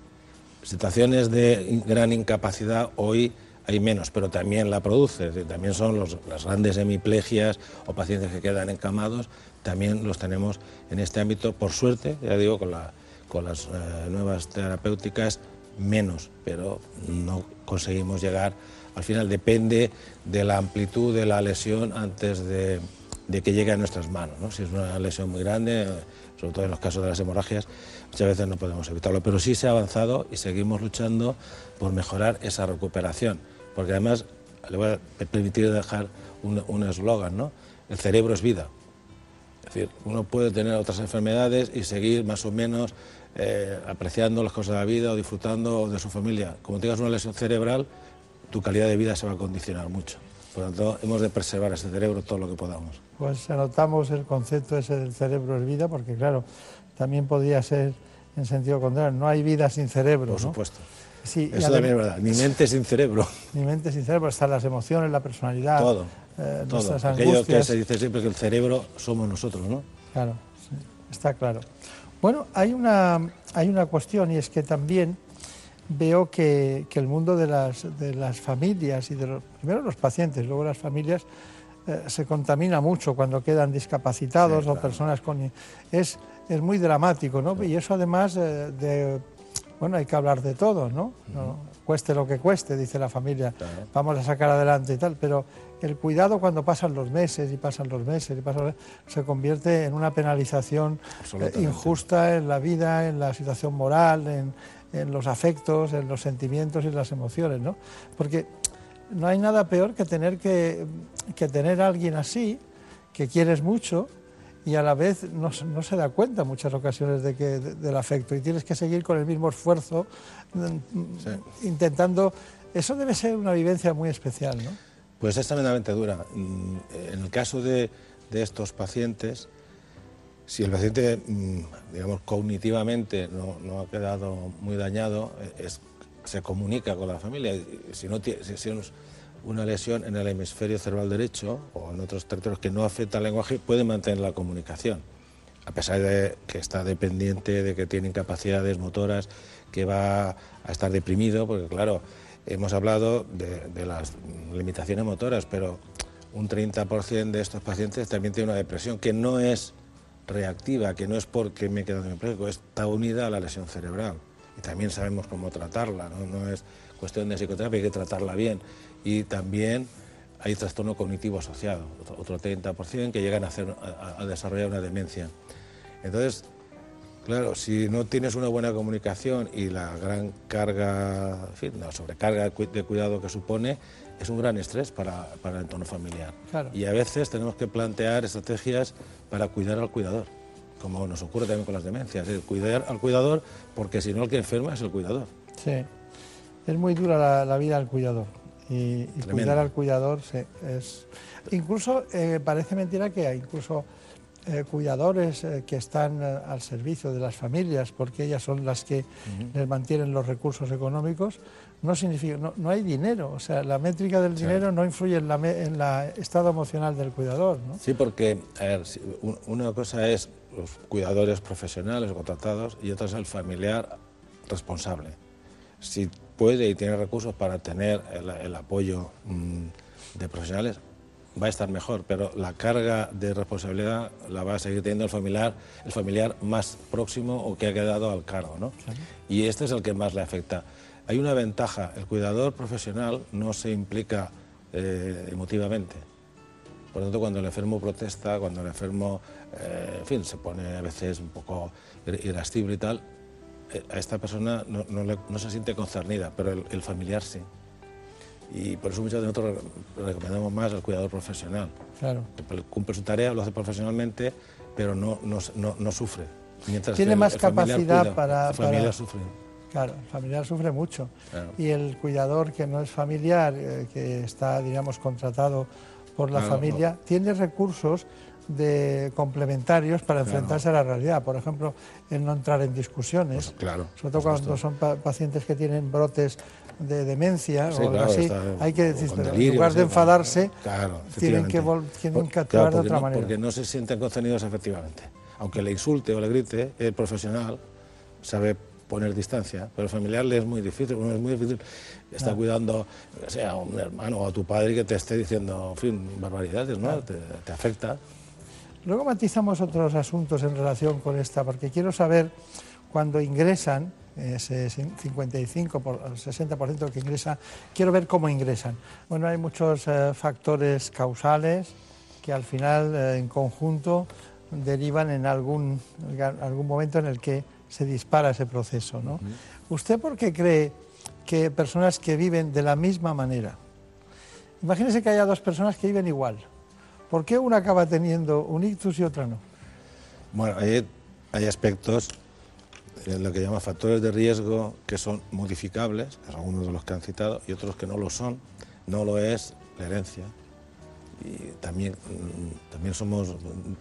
Speaker 29: Situaciones de gran incapacidad hoy hay menos, pero también la produce, también son las grandes hemiplegias o pacientes que quedan encamados, también los tenemos en este ámbito, por suerte, ya digo, con, la, con las eh, nuevas terapéuticas menos, pero no conseguimos llegar. Al final depende de la amplitud de la lesión antes de, que llegue a nuestras manos. Si es una lesión muy grande, sobre todo en los casos de las hemorragias, muchas veces no podemos evitarlo. Pero sí se ha avanzado y seguimos luchando por mejorar esa recuperación. Porque además, le voy a permitir dejar un eslogan, ¿no? El cerebro es vida. Es decir, uno puede tener otras enfermedades y seguir más o menos eh, apreciando las cosas de la vida o disfrutando de su familia. Como tengas una lesión cerebral, tu calidad de vida se va a condicionar mucho. Por lo tanto, hemos de preservar ese cerebro todo lo que podamos.
Speaker 1: Pues anotamos el concepto ese del cerebro es vida, porque claro, también podría ser en sentido contrario, no hay vida sin cerebro.
Speaker 29: Por supuesto. Sí, Eso también es verdad, ni mente sin cerebro.
Speaker 1: Ni mente sin cerebro, están las emociones, la personalidad.
Speaker 29: Todo. Eh, todo. Aquello que se dice siempre que el cerebro somos nosotros, ¿no?
Speaker 1: Claro, está claro. Bueno, hay una, hay una cuestión y es que también veo que, el mundo de las, de las familias y de los, primero los pacientes, luego las familias, eh, se contamina mucho cuando quedan discapacitados o personas con... Es, es muy dramático, ¿no? Y eso además eh, de bueno, hay que hablar de todo, ¿no? no cueste lo que cueste, dice la familia, vamos a sacar adelante y tal, pero el cuidado cuando pasan los meses y pasan los meses y pasan se convierte en una penalización eh, injusta en la vida, en la situación moral, en, en, los afectos, en los sentimientos y las emociones, ¿no? Porque no hay nada peor que tener que, que tener a alguien así, que quieres mucho, y a la vez no, no, se da cuenta en muchas ocasiones de que, del afecto y tienes que seguir con el mismo esfuerzo mm, intentando... Eso debe ser una vivencia muy especial, ¿no?
Speaker 29: Pues es tremendamente dura. Mm, en el caso de, de estos pacientes, si el paciente, mm, digamos, cognitivamente no, no ha quedado muy dañado, eh, es, se comunica con la familia. Si no. Si, si una lesión en el hemisferio cerebral derecho o en otros territorios que no afecta al lenguaje, puede mantener la comunicación, a pesar de que está dependiente, de que tiene incapacidades motoras, que va a estar deprimido, porque claro, hemos hablado de, las limitaciones motoras, pero un 30% de estos pacientes también tiene una depresión que no es reactiva, que no es porque me he quedado en empleo, está unida a la lesión cerebral. También sabemos cómo tratarla, no, no es cuestión de psicoterapia, hay que tratarla bien y también hay trastorno cognitivo asociado, otro 30% que llegan a, hacer, a, desarrollar una demencia. Entonces, claro, si no tienes una buena comunicación y la gran carga, en fin, la sobrecarga de cuidado que supone, es un gran estrés para, para el entorno familiar. Y a veces tenemos que plantear estrategias para cuidar al cuidador, como nos ocurre también con las demencias, es cuidar al cuidador porque si no el que enferma es el cuidador.
Speaker 1: Sí, es muy dura la, la vida del cuidador. Y, cuidar al cuidador es incluso eh, parece mentira que hay incluso eh, cuidadores eh, que están al servicio de las familias porque ellas son las que les mantienen los recursos económicos no significa no, hay dinero. O sea la métrica del dinero no influye en la estado emocional del cuidador ¿no?
Speaker 29: sí porque a ver, una cosa es los cuidadores profesionales contratados y otra es el familiar responsable si puede y tiene recursos para tener el, apoyo mm, de profesionales, va a estar mejor, pero la carga de responsabilidad la va a seguir teniendo el familiar, el familiar más próximo o que ha quedado al cargo, ¿no? Y este es el que más le afecta. Hay una ventaja, el cuidador profesional no se implica eh, emotivamente. Por lo tanto, cuando el enfermo protesta, cuando el enfermo, eh, en fin, se pone a veces un poco irascible y tal, a esta persona no, se siente concernida, pero el, familiar sí. Y por eso muchas veces nosotros recomendamos más al cuidador profesional.
Speaker 1: Claro.
Speaker 29: cumple su tarea, lo hace profesionalmente, pero no, no, sufre.
Speaker 1: Mientras Tiene más capacidad para...
Speaker 29: El familiar sufre.
Speaker 1: Claro, el familiar sufre mucho. Y el cuidador que no es familiar, eh, que está, digamos, contratado por la familia, tiene recursos de complementarios para enfrentarse a la realidad. Por ejemplo, el no entrar en discusiones,
Speaker 29: pues claro,
Speaker 1: sobre todo cuando son pacientes que tienen brotes de demencia o algo así, hay que decir, en lugar de enfadarse, tienen, que tienen que actuar de otra manera.
Speaker 29: Porque no se sienten concernidos efectivamente. Aunque le insulte o le grite, el profesional sabe poner distancia, pero familiar le es muy difícil, es muy difícil estar cuidando, sea un hermano o a tu padre que te esté diciendo, en fin, barbaridades, ¿no? te afecta.
Speaker 1: Luego matizamos otros asuntos en relación con esta, porque quiero saber cuando ingresan, ese 55 por 60% que ingresa, quiero ver cómo ingresan. Bueno, hay muchos eh, factores causales que al final eh, en conjunto derivan en algún, algún momento en el que se dispara ese proceso. ¿no? ¿Usted por qué cree que personas que viven de la misma manera, imagínese que haya dos personas que viven igual, ¿Por qué una acaba teniendo un ictus y otra no?
Speaker 29: Bueno, hay, hay aspectos, en lo que llama factores de riesgo, que son modificables, algunos de los que han citado, y otros que no lo son. No lo es la herencia. Y también, mm, también somos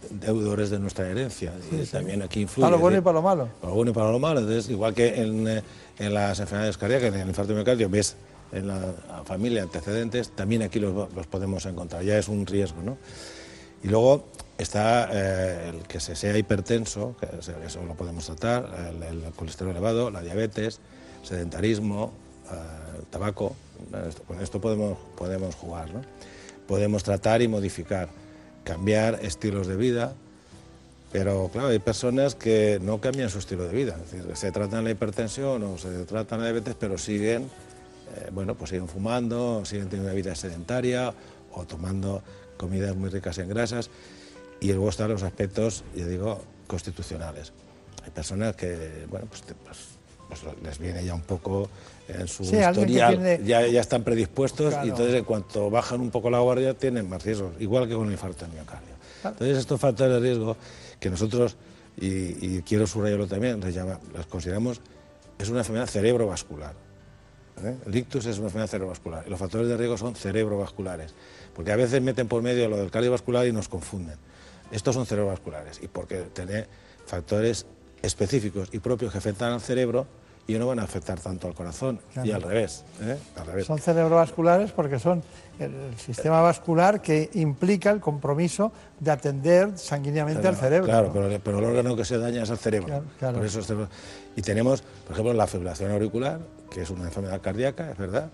Speaker 29: deudores de nuestra herencia. y también aquí influye.
Speaker 1: Para lo bueno y para lo malo.
Speaker 29: Para lo bueno y para lo malo. Entonces, igual que en, eh, en las enfermedades cardíacas, en el infarto miocardio, ves en la familia antecedentes, también aquí los, podemos encontrar, ya es un riesgo. ¿no? Y luego está eh, el que se sea hipertenso, que eso lo podemos tratar, el, colesterol elevado, la diabetes, sedentarismo, eh, tabaco, con esto podemos, podemos jugar. ¿no? Podemos tratar y modificar, cambiar estilos de vida, Pero claro, hay personas que no cambian su estilo de vida. Es decir, se tratan la hipertensión o se tratan la diabetes, pero siguen, eh, bueno, pues siguen fumando, siguen teniendo una vida sedentaria o tomando comidas muy ricas en grasas. Y luego están los aspectos, ya digo, constitucionales. Hay personas que, bueno, pues, pues- pues les viene ya un poco en su
Speaker 1: Sí,
Speaker 29: historial, ya, ya están predispuestos
Speaker 1: Claro.
Speaker 29: y entonces en cuanto bajan un poco la guardia tienen más riesgos, igual que con el infarto de miocardio. Entonces estos factores de riesgo que nosotros, y, y quiero subrayarlo también, les, llama- los consideramos, es una enfermedad cerebrovascular. ¿eh? El ictus es una enfermedad cerebrovascular y los factores de riesgo son cerebrovasculares, porque a veces meten por medio lo del cardiovascular y nos confunden. Estos son cerebrovasculares y porque tiene factores específicos y propios que afectan al cerebro y no van a afectar tanto al corazón y al revés. ¿eh? Al revés.
Speaker 1: Son cerebrovasculares porque son el, sistema vascular que implica el compromiso de atender sanguíneamente al cerebro.
Speaker 29: Claro,
Speaker 1: ¿no?
Speaker 29: pero, pero el órgano que se daña es el cerebro.
Speaker 1: Claro, claro.
Speaker 29: Por eso es cerebro. Y tenemos, por ejemplo, la fibrilación auricular, que es una enfermedad cardíaca, es verdad,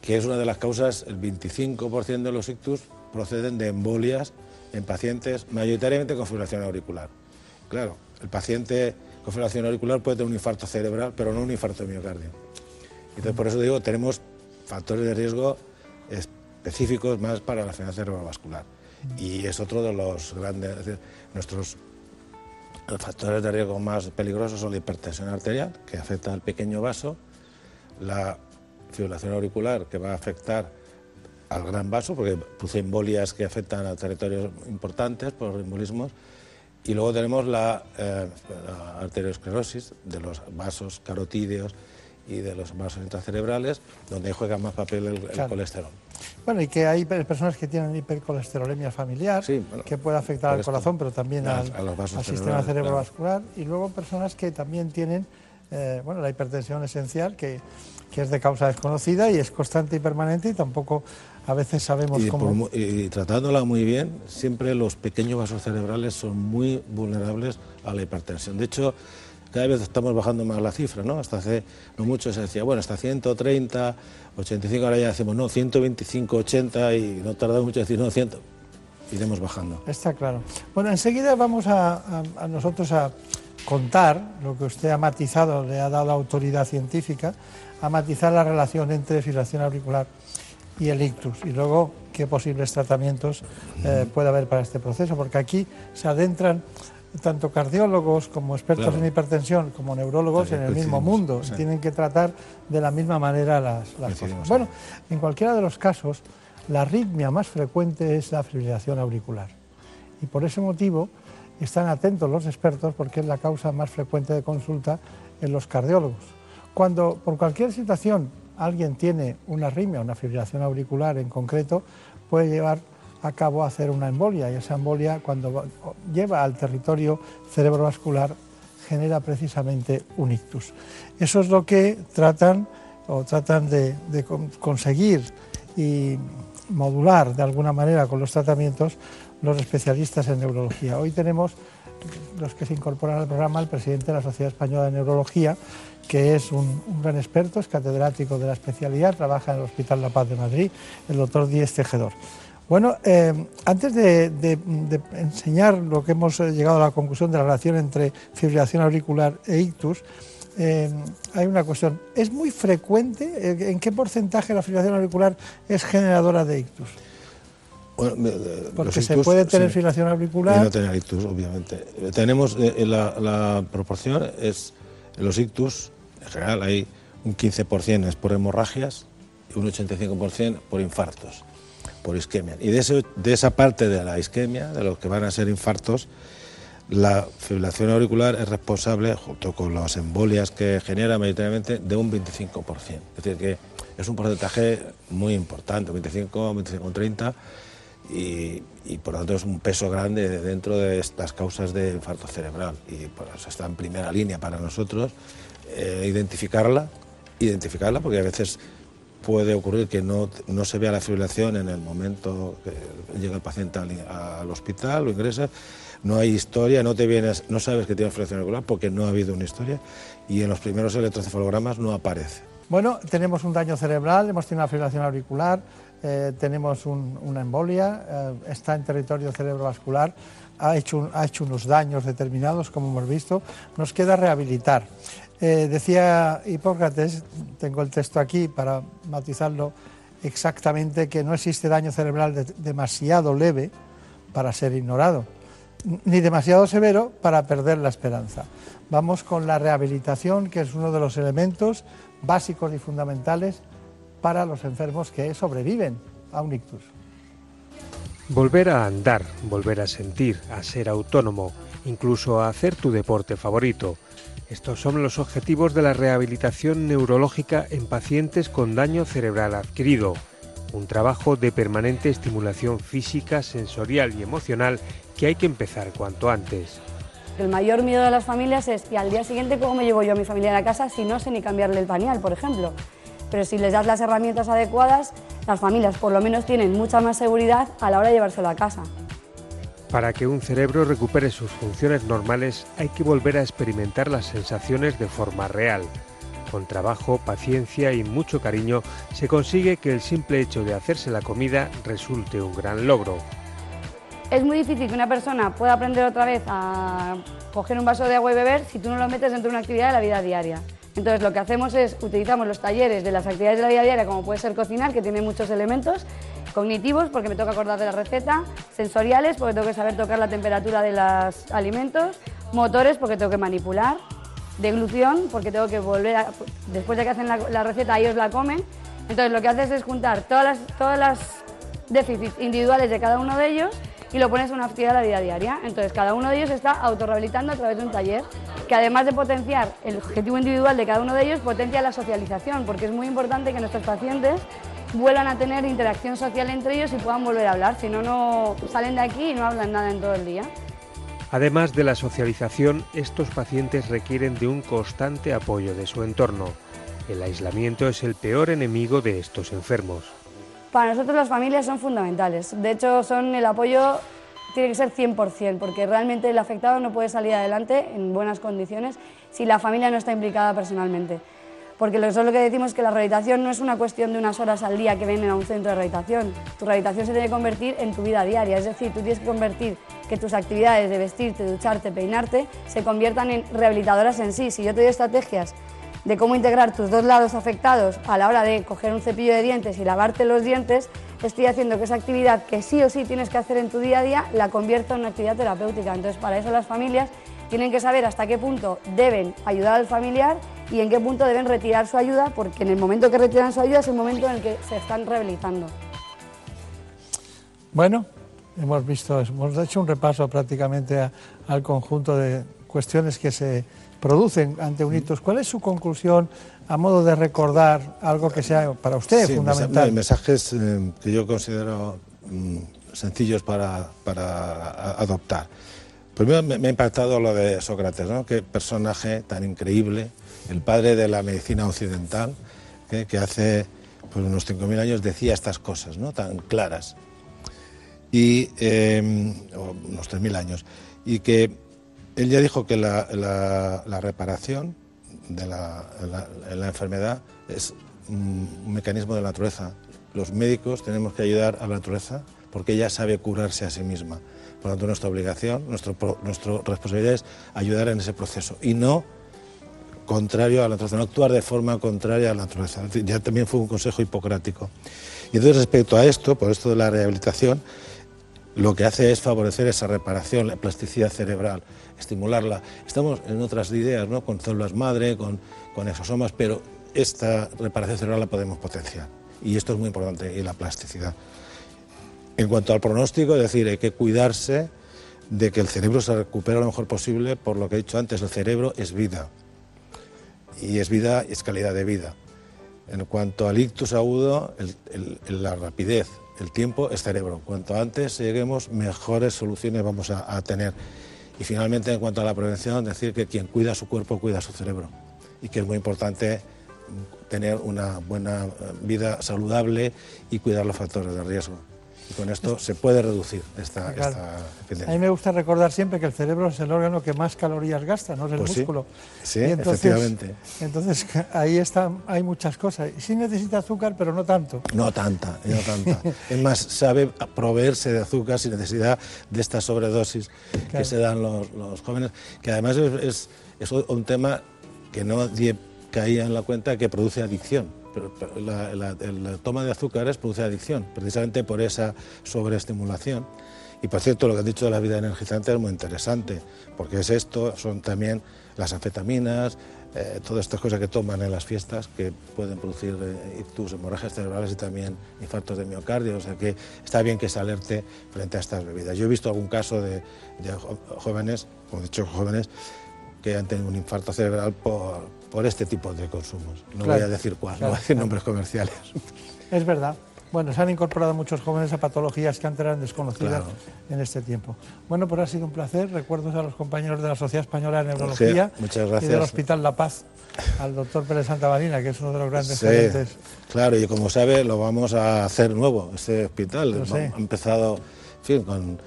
Speaker 29: que es una de las causas, el 25% de los ictus proceden de embolias en pacientes mayoritariamente con fibrilación auricular. Claro, el paciente con fibrilación auricular puede tener un infarto cerebral, pero no un infarto de miocardio. Entonces, por eso digo, tenemos factores de riesgo específicos más para la enfermedad cerebrovascular. Y es otro de los grandes, nuestros factores de riesgo más peligrosos son la hipertensión arterial, que afecta al pequeño vaso, la fibrilación auricular, que va a afectar al gran vaso, porque produce embolias que afectan a territorios importantes por embolismos, y luego tenemos la, eh, la arteriosclerosis de los vasos carotídeos y de los vasos intracerebrales, donde juega más papel el, el
Speaker 1: Claro.
Speaker 29: colesterol.
Speaker 1: Bueno, y que hay per- personas que tienen hipercolesterolemia familiar, que puede afectar al corazón, pero también
Speaker 29: a-
Speaker 1: al,
Speaker 29: a
Speaker 1: sistema cerebrovascular. Y luego personas que también tienen eh, bueno, la hipertensión esencial, que, que es de causa desconocida y es constante y permanente y tampoco a veces sabemos
Speaker 29: Y,
Speaker 1: cómo...
Speaker 29: por y tratándola muy bien, siempre los pequeños vasos cerebrales son muy vulnerables a la hipertensión. De hecho, cada vez estamos bajando más la cifra, ¿no? Hasta hace no mucho se decía, bueno, hasta 130, 85, ahora ya decimos, no, 125, 80 y no tardamos mucho en decir, no, 100. Iremos bajando.
Speaker 1: Está claro. Bueno, enseguida vamos a, a- a nosotros a contar lo que usted ha matizado, le ha dado autoridad científica, a matizar la relación entre fibrilación auricular y el ictus y luego qué posibles tratamientos eh, puede haber para este proceso, porque aquí se adentran tanto cardiólogos como expertos
Speaker 29: Claro.
Speaker 1: en hipertensión como neurólogos en el mismo mundo
Speaker 29: sí.
Speaker 1: y tienen que tratar de la misma manera las, las cosas. Bueno, en cualquiera de los casos, la arritmia más frecuente es la fibrilación auricular. Y por ese motivo están atentos los expertos porque es la causa más frecuente de consulta en los cardiólogos. Cuando por cualquier situación alguien tiene una arritmia, una fibrilación auricular en concreto, puede llevar a cabo hacer una embolia y esa embolia cuando va- lleva al territorio cerebrovascular genera precisamente un ictus. Eso es lo que tratan o tratan de, de con- conseguir y modular de alguna manera con los tratamientos los especialistas en neurología. Hoy tenemos los que se incorporan al programa el presidente de la Sociedad Española de Neurología, que es un, un gran experto, es catedrático de la especialidad, trabaja en el Hospital La Paz de Madrid, el doctor Díez Tejedor. Bueno, eh, antes de, de- de enseñar lo que hemos eh, llegado a la conclusión de la relación entre fibrilación auricular e ictus, eh, hay una cuestión. ¿Es muy frecuente? ¿En qué porcentaje la fibrilación auricular es generadora de ictus?
Speaker 29: Bueno,
Speaker 1: Porque
Speaker 29: los
Speaker 1: se
Speaker 29: ictus,
Speaker 1: puede tener
Speaker 29: sí.
Speaker 1: fibrilación auricular.
Speaker 29: Y no tener ictus, obviamente. Tenemos eh, la, la proporción es los ictus, en general hay un 15% es por hemorragias y un 85% por infartos, por isquemia. Y de, esa parte de la isquemia, de los que van a ser infartos, la fibrilación auricular es responsable, junto con las embolias que genera mayoritariamente, de un 25%. Es decir, que es un porcentaje muy importante, 25, 25, 30, y, y, por lo tanto es un peso grande dentro de estas causas de infarto cerebral. Y pues, está en primera línea para nosotros eh, identificarla, identificarla, porque a veces puede ocurrir que no, no se vea la fibrilación en el momento que llega el paciente al, al hospital o ingresa, no hay historia, no te vienes, no sabes que tienes fibrilación auricular porque no ha habido una historia y en los primeros electrocefalogramas no aparece.
Speaker 1: Bueno, tenemos un daño cerebral, hemos tenido una fibrilación auricular, eh, tenemos una embolia, eh, está en territorio cerebrovascular, ha hecho, ha hecho unos daños determinados, como hemos visto, nos queda rehabilitar. Eh, decía Hipócrates, tengo el texto aquí para matizarlo exactamente, que no existe daño cerebral demasiado leve para ser ignorado, ni demasiado severo para perder la esperanza. Vamos con la rehabilitación, que es uno de los elementos básicos y fundamentales para los enfermos que sobreviven a un ictus.
Speaker 30: Volver a andar, volver a sentir, a ser autónomo, incluso a hacer tu deporte favorito. Estos son los objetivos de la rehabilitación neurológica en pacientes con daño cerebral adquirido, un trabajo de permanente estimulación física, sensorial y emocional que hay que empezar cuanto antes.
Speaker 31: El mayor miedo de las familias es, ¿y al día siguiente cómo me llevo yo a mi familia a la casa si no sé ni cambiarle el pañal, por ejemplo? Pero si les das las herramientas adecuadas, las familias por lo menos tienen mucha más seguridad a la hora de llevárselo a casa.
Speaker 30: Para que un cerebro recupere sus funciones normales hay que volver a experimentar las sensaciones de forma real. Con trabajo, paciencia y mucho cariño se consigue que el simple hecho de hacerse la comida resulte un gran logro.
Speaker 31: Es muy difícil que una persona pueda aprender otra vez a coger un vaso de agua y beber si tú no lo metes dentro de una actividad de la vida diaria. Entonces lo que hacemos es utilizamos los talleres de las actividades de la vida diaria, como puede ser cocinar, que tiene muchos elementos, cognitivos, porque me toca acordar de la receta, sensoriales, porque tengo que saber tocar la temperatura de los alimentos, motores, porque tengo que manipular, deglución, porque tengo que volver, a, después de que hacen la, receta, ellos la comen. Entonces lo que haces es juntar todas las, todas las déficits individuales de cada uno de ellos y lo pones en una actividad de la vida diaria. Entonces cada uno de ellos está autorrehabilitando a través de un taller que además de potenciar el objetivo individual de cada uno de ellos, potencia la socialización, porque es muy importante que nuestros pacientes vuelvan a tener interacción social entre ellos y puedan volver a hablar, si no, no salen de aquí y no hablan nada en todo el día.
Speaker 30: Además de la socialización, estos pacientes requieren de un constante apoyo de su entorno. El aislamiento es el peor enemigo de estos enfermos.
Speaker 31: Para nosotros las familias son fundamentales. De hecho, son el apoyo tiene que ser 100%, porque realmente el afectado no puede salir adelante en buenas condiciones si la familia no está implicada personalmente. Porque eso es lo que decimos que la rehabilitación no es una cuestión de unas horas al día que vienen a un centro de rehabilitación. Tu rehabilitación se tiene que convertir en tu vida diaria, es decir, tú tienes que convertir que tus actividades de vestirte, ducharte, peinarte, se conviertan en rehabilitadoras en sí. Si yo te doy estrategias de cómo integrar tus dos lados afectados a la hora de coger un cepillo de dientes y lavarte los dientes, estoy haciendo que esa actividad que sí o sí tienes que hacer en tu día a día la convierta en una actividad terapéutica. Entonces, para eso las familias tienen que saber hasta qué punto deben ayudar al familiar y en qué punto deben retirar su ayuda, porque en el momento que retiran su ayuda es el momento en el que se están rehabilitando.
Speaker 1: Bueno, hemos visto, hemos hecho un repaso prácticamente al conjunto de cuestiones que se producen ante un hito. ¿Cuál es su conclusión a modo de recordar algo que sea para usted fundamental?
Speaker 29: mensajes eh, que yo considero mm, sencillos para, adoptar. Primero me, ha impactado lo de Sócrates, ¿no? Qué personaje tan increíble, el padre de la medicina occidental, que hace pues, unos 5.000 años decía estas cosas, ¿no? Tan claras. Y, eh, unos 3.000 años. Y que él ya dijo que la, reparación de la, enfermedad es un mecanismo de la naturaleza. Los médicos tenemos que ayudar a la naturaleza porque ella sabe curarse a sí misma. Por lo tanto, nuestra obligación, nuestra responsabilidad es ayudar en ese proceso y no contrario a la naturaleza, no actuar de forma contraria a la naturaleza. Ya también fue un consejo hipocrático. Y entonces, respecto a esto, por esto de la rehabilitación, lo que hace es favorecer esa reparación, la plasticidad cerebral, estimularla. Estamos en otras ideas, ¿no? con células madre, con, con exosomas, pero esta reparación cerebral la podemos potenciar. Y esto es muy importante, y la plasticidad. En cuanto al pronóstico, es decir, hay que cuidarse de que el cerebro se recupere lo mejor posible, por lo que he dicho antes, el cerebro es vida. Y es vida, es calidad de vida. En cuanto al ictus agudo, la rapidez, el tiempo es cerebro. Cuanto antes lleguemos, mejores soluciones vamos a, tener. Y finalmente, en cuanto a la prevención, decir que quien cuida su cuerpo cuida su cerebro y que es muy importante tener una buena vida saludable y cuidar los factores de riesgo. Y con esto se puede reducir esta,
Speaker 1: Claro.
Speaker 29: esta
Speaker 1: A mí me gusta recordar siempre que el cerebro es el órgano que más calorías gasta, no es el
Speaker 29: Pues
Speaker 1: músculo.
Speaker 29: Sí,
Speaker 1: Y entonces,
Speaker 29: efectivamente.
Speaker 1: Entonces ahí está, hay muchas cosas. Sí necesita azúcar, pero no tanto.
Speaker 29: No tanta, no tanta. Es más, sabe proveerse de azúcar sin necesidad de esta sobredosis que se dan los, los jóvenes, que además es, es- es un tema que nadie caía en la cuenta que produce adicción. Pero- la, toma de azúcares produce adicción, precisamente por esa sobreestimulación. Y por cierto, lo que has dicho de la vida energizante es muy interesante, porque es esto, son también las anfetaminas, eh, todas estas cosas que toman en las fiestas que pueden producir eh, ictus, hemorragias cerebrales y también infartos de miocardio. O sea que está bien que se alerte frente a estas bebidas. Yo he visto algún caso de, de jóvenes, como he dicho, jóvenes, que han tenido un infarto cerebral por, por este tipo de consumos. No
Speaker 1: Claro,
Speaker 29: voy a decir cuál,
Speaker 1: claro,
Speaker 29: no voy a decir nombres comerciales.
Speaker 1: Es verdad. Bueno, se han incorporado muchos jóvenes a patologías que antes eran desconocidas
Speaker 29: Claro.
Speaker 1: en este tiempo. Bueno, pues ha sido un placer. Recuerdos a los compañeros de la Sociedad Española de Neurología y del Hospital La Paz, al doctor Pérez Santamarina, que es uno de los grandes
Speaker 29: Sí,
Speaker 1: gerentes.
Speaker 29: claro, y como sabe, lo vamos a hacer nuevo, este hospital.
Speaker 1: Lo sé.
Speaker 29: Ha empezado, en fin, con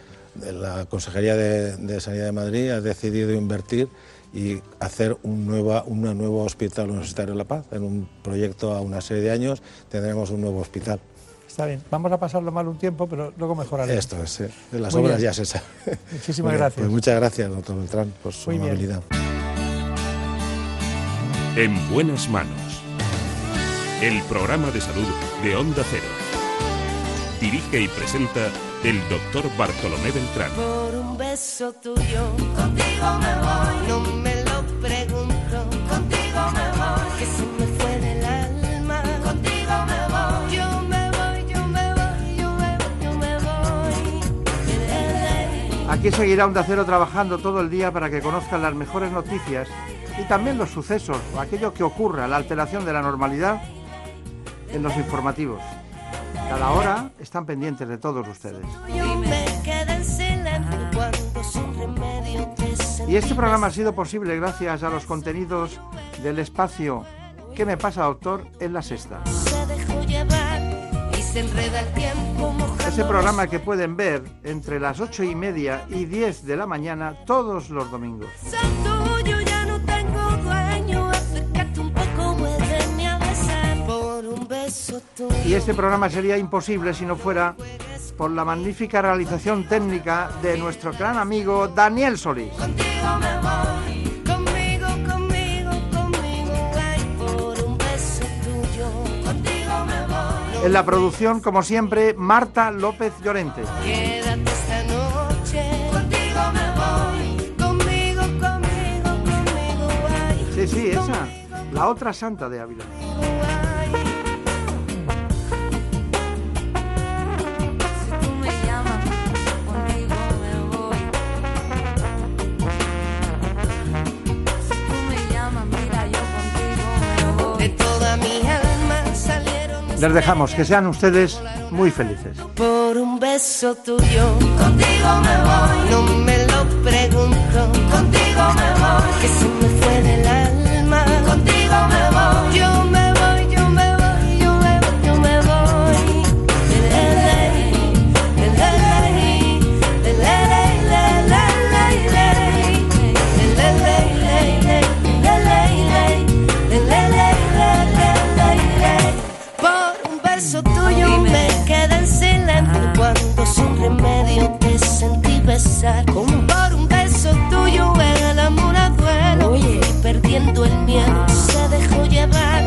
Speaker 29: la Consejería de, de Sanidad de Madrid, ha decidido invertir y hacer un, nueva, un nuevo hospital universitario de La Paz. En un proyecto a una serie de años tendremos un nuevo hospital.
Speaker 1: Está bien. Vamos a pasarlo mal un tiempo, pero luego mejoraremos.
Speaker 29: Esto es, sí. de las
Speaker 1: Muy
Speaker 29: obras
Speaker 1: bien.
Speaker 29: ya se sabe.
Speaker 1: Muchísimas
Speaker 29: bien,
Speaker 1: gracias.
Speaker 29: pues muchas gracias, doctor Beltrán, por su
Speaker 1: Muy bien.
Speaker 29: amabilidad.
Speaker 2: En buenas manos. El programa de salud de Onda Cero. Dirige y presenta el doctor Bartolomé Beltrán.
Speaker 32: Por un beso tuyo, contigo me voy. No me lo pregunto, contigo me voy. Que se me fue del alma, contigo me voy. Yo me voy, yo me voy, yo me voy, yo me voy.
Speaker 23: Aquí seguirá Onda Cero trabajando todo el día para que conozcan las mejores noticias y también los sucesos o aquello que ocurra, la alteración de la normalidad en los informativos. Cada hora están pendientes de todos ustedes. Y este programa ha sido posible gracias a los contenidos del espacio ¿Qué me pasa, doctor? en la sexta. Ese programa que pueden ver entre las ocho y media y 10 de la mañana todos los domingos. Y este programa sería imposible si no fuera por la magnífica realización técnica de nuestro gran amigo Daniel Solís. En la producción, como siempre, Marta López Llorente. Sí, sí, esa. La otra santa de Ávila. Les dejamos que sean ustedes muy felices.
Speaker 32: por un beso tuyo. Contigo me voy, no me lo pregunto. Contigo me voy, que se me Como por un beso tuyo el amor a duelo. Y perdiendo el miedo se dejó llevar.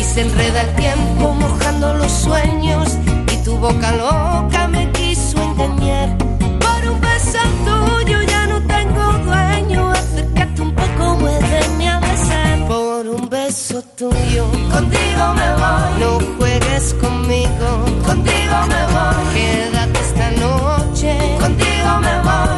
Speaker 32: Y se enreda el tiempo mojando los sueños. Y tu boca loca me quiso engañar. Por un beso tuyo ya no tengo dueño, acércate un poco, muéveme a besar. Por un beso tuyo, contigo me voy, no juegues conmigo, contigo me voy, quédate esta noche, contigo me voy.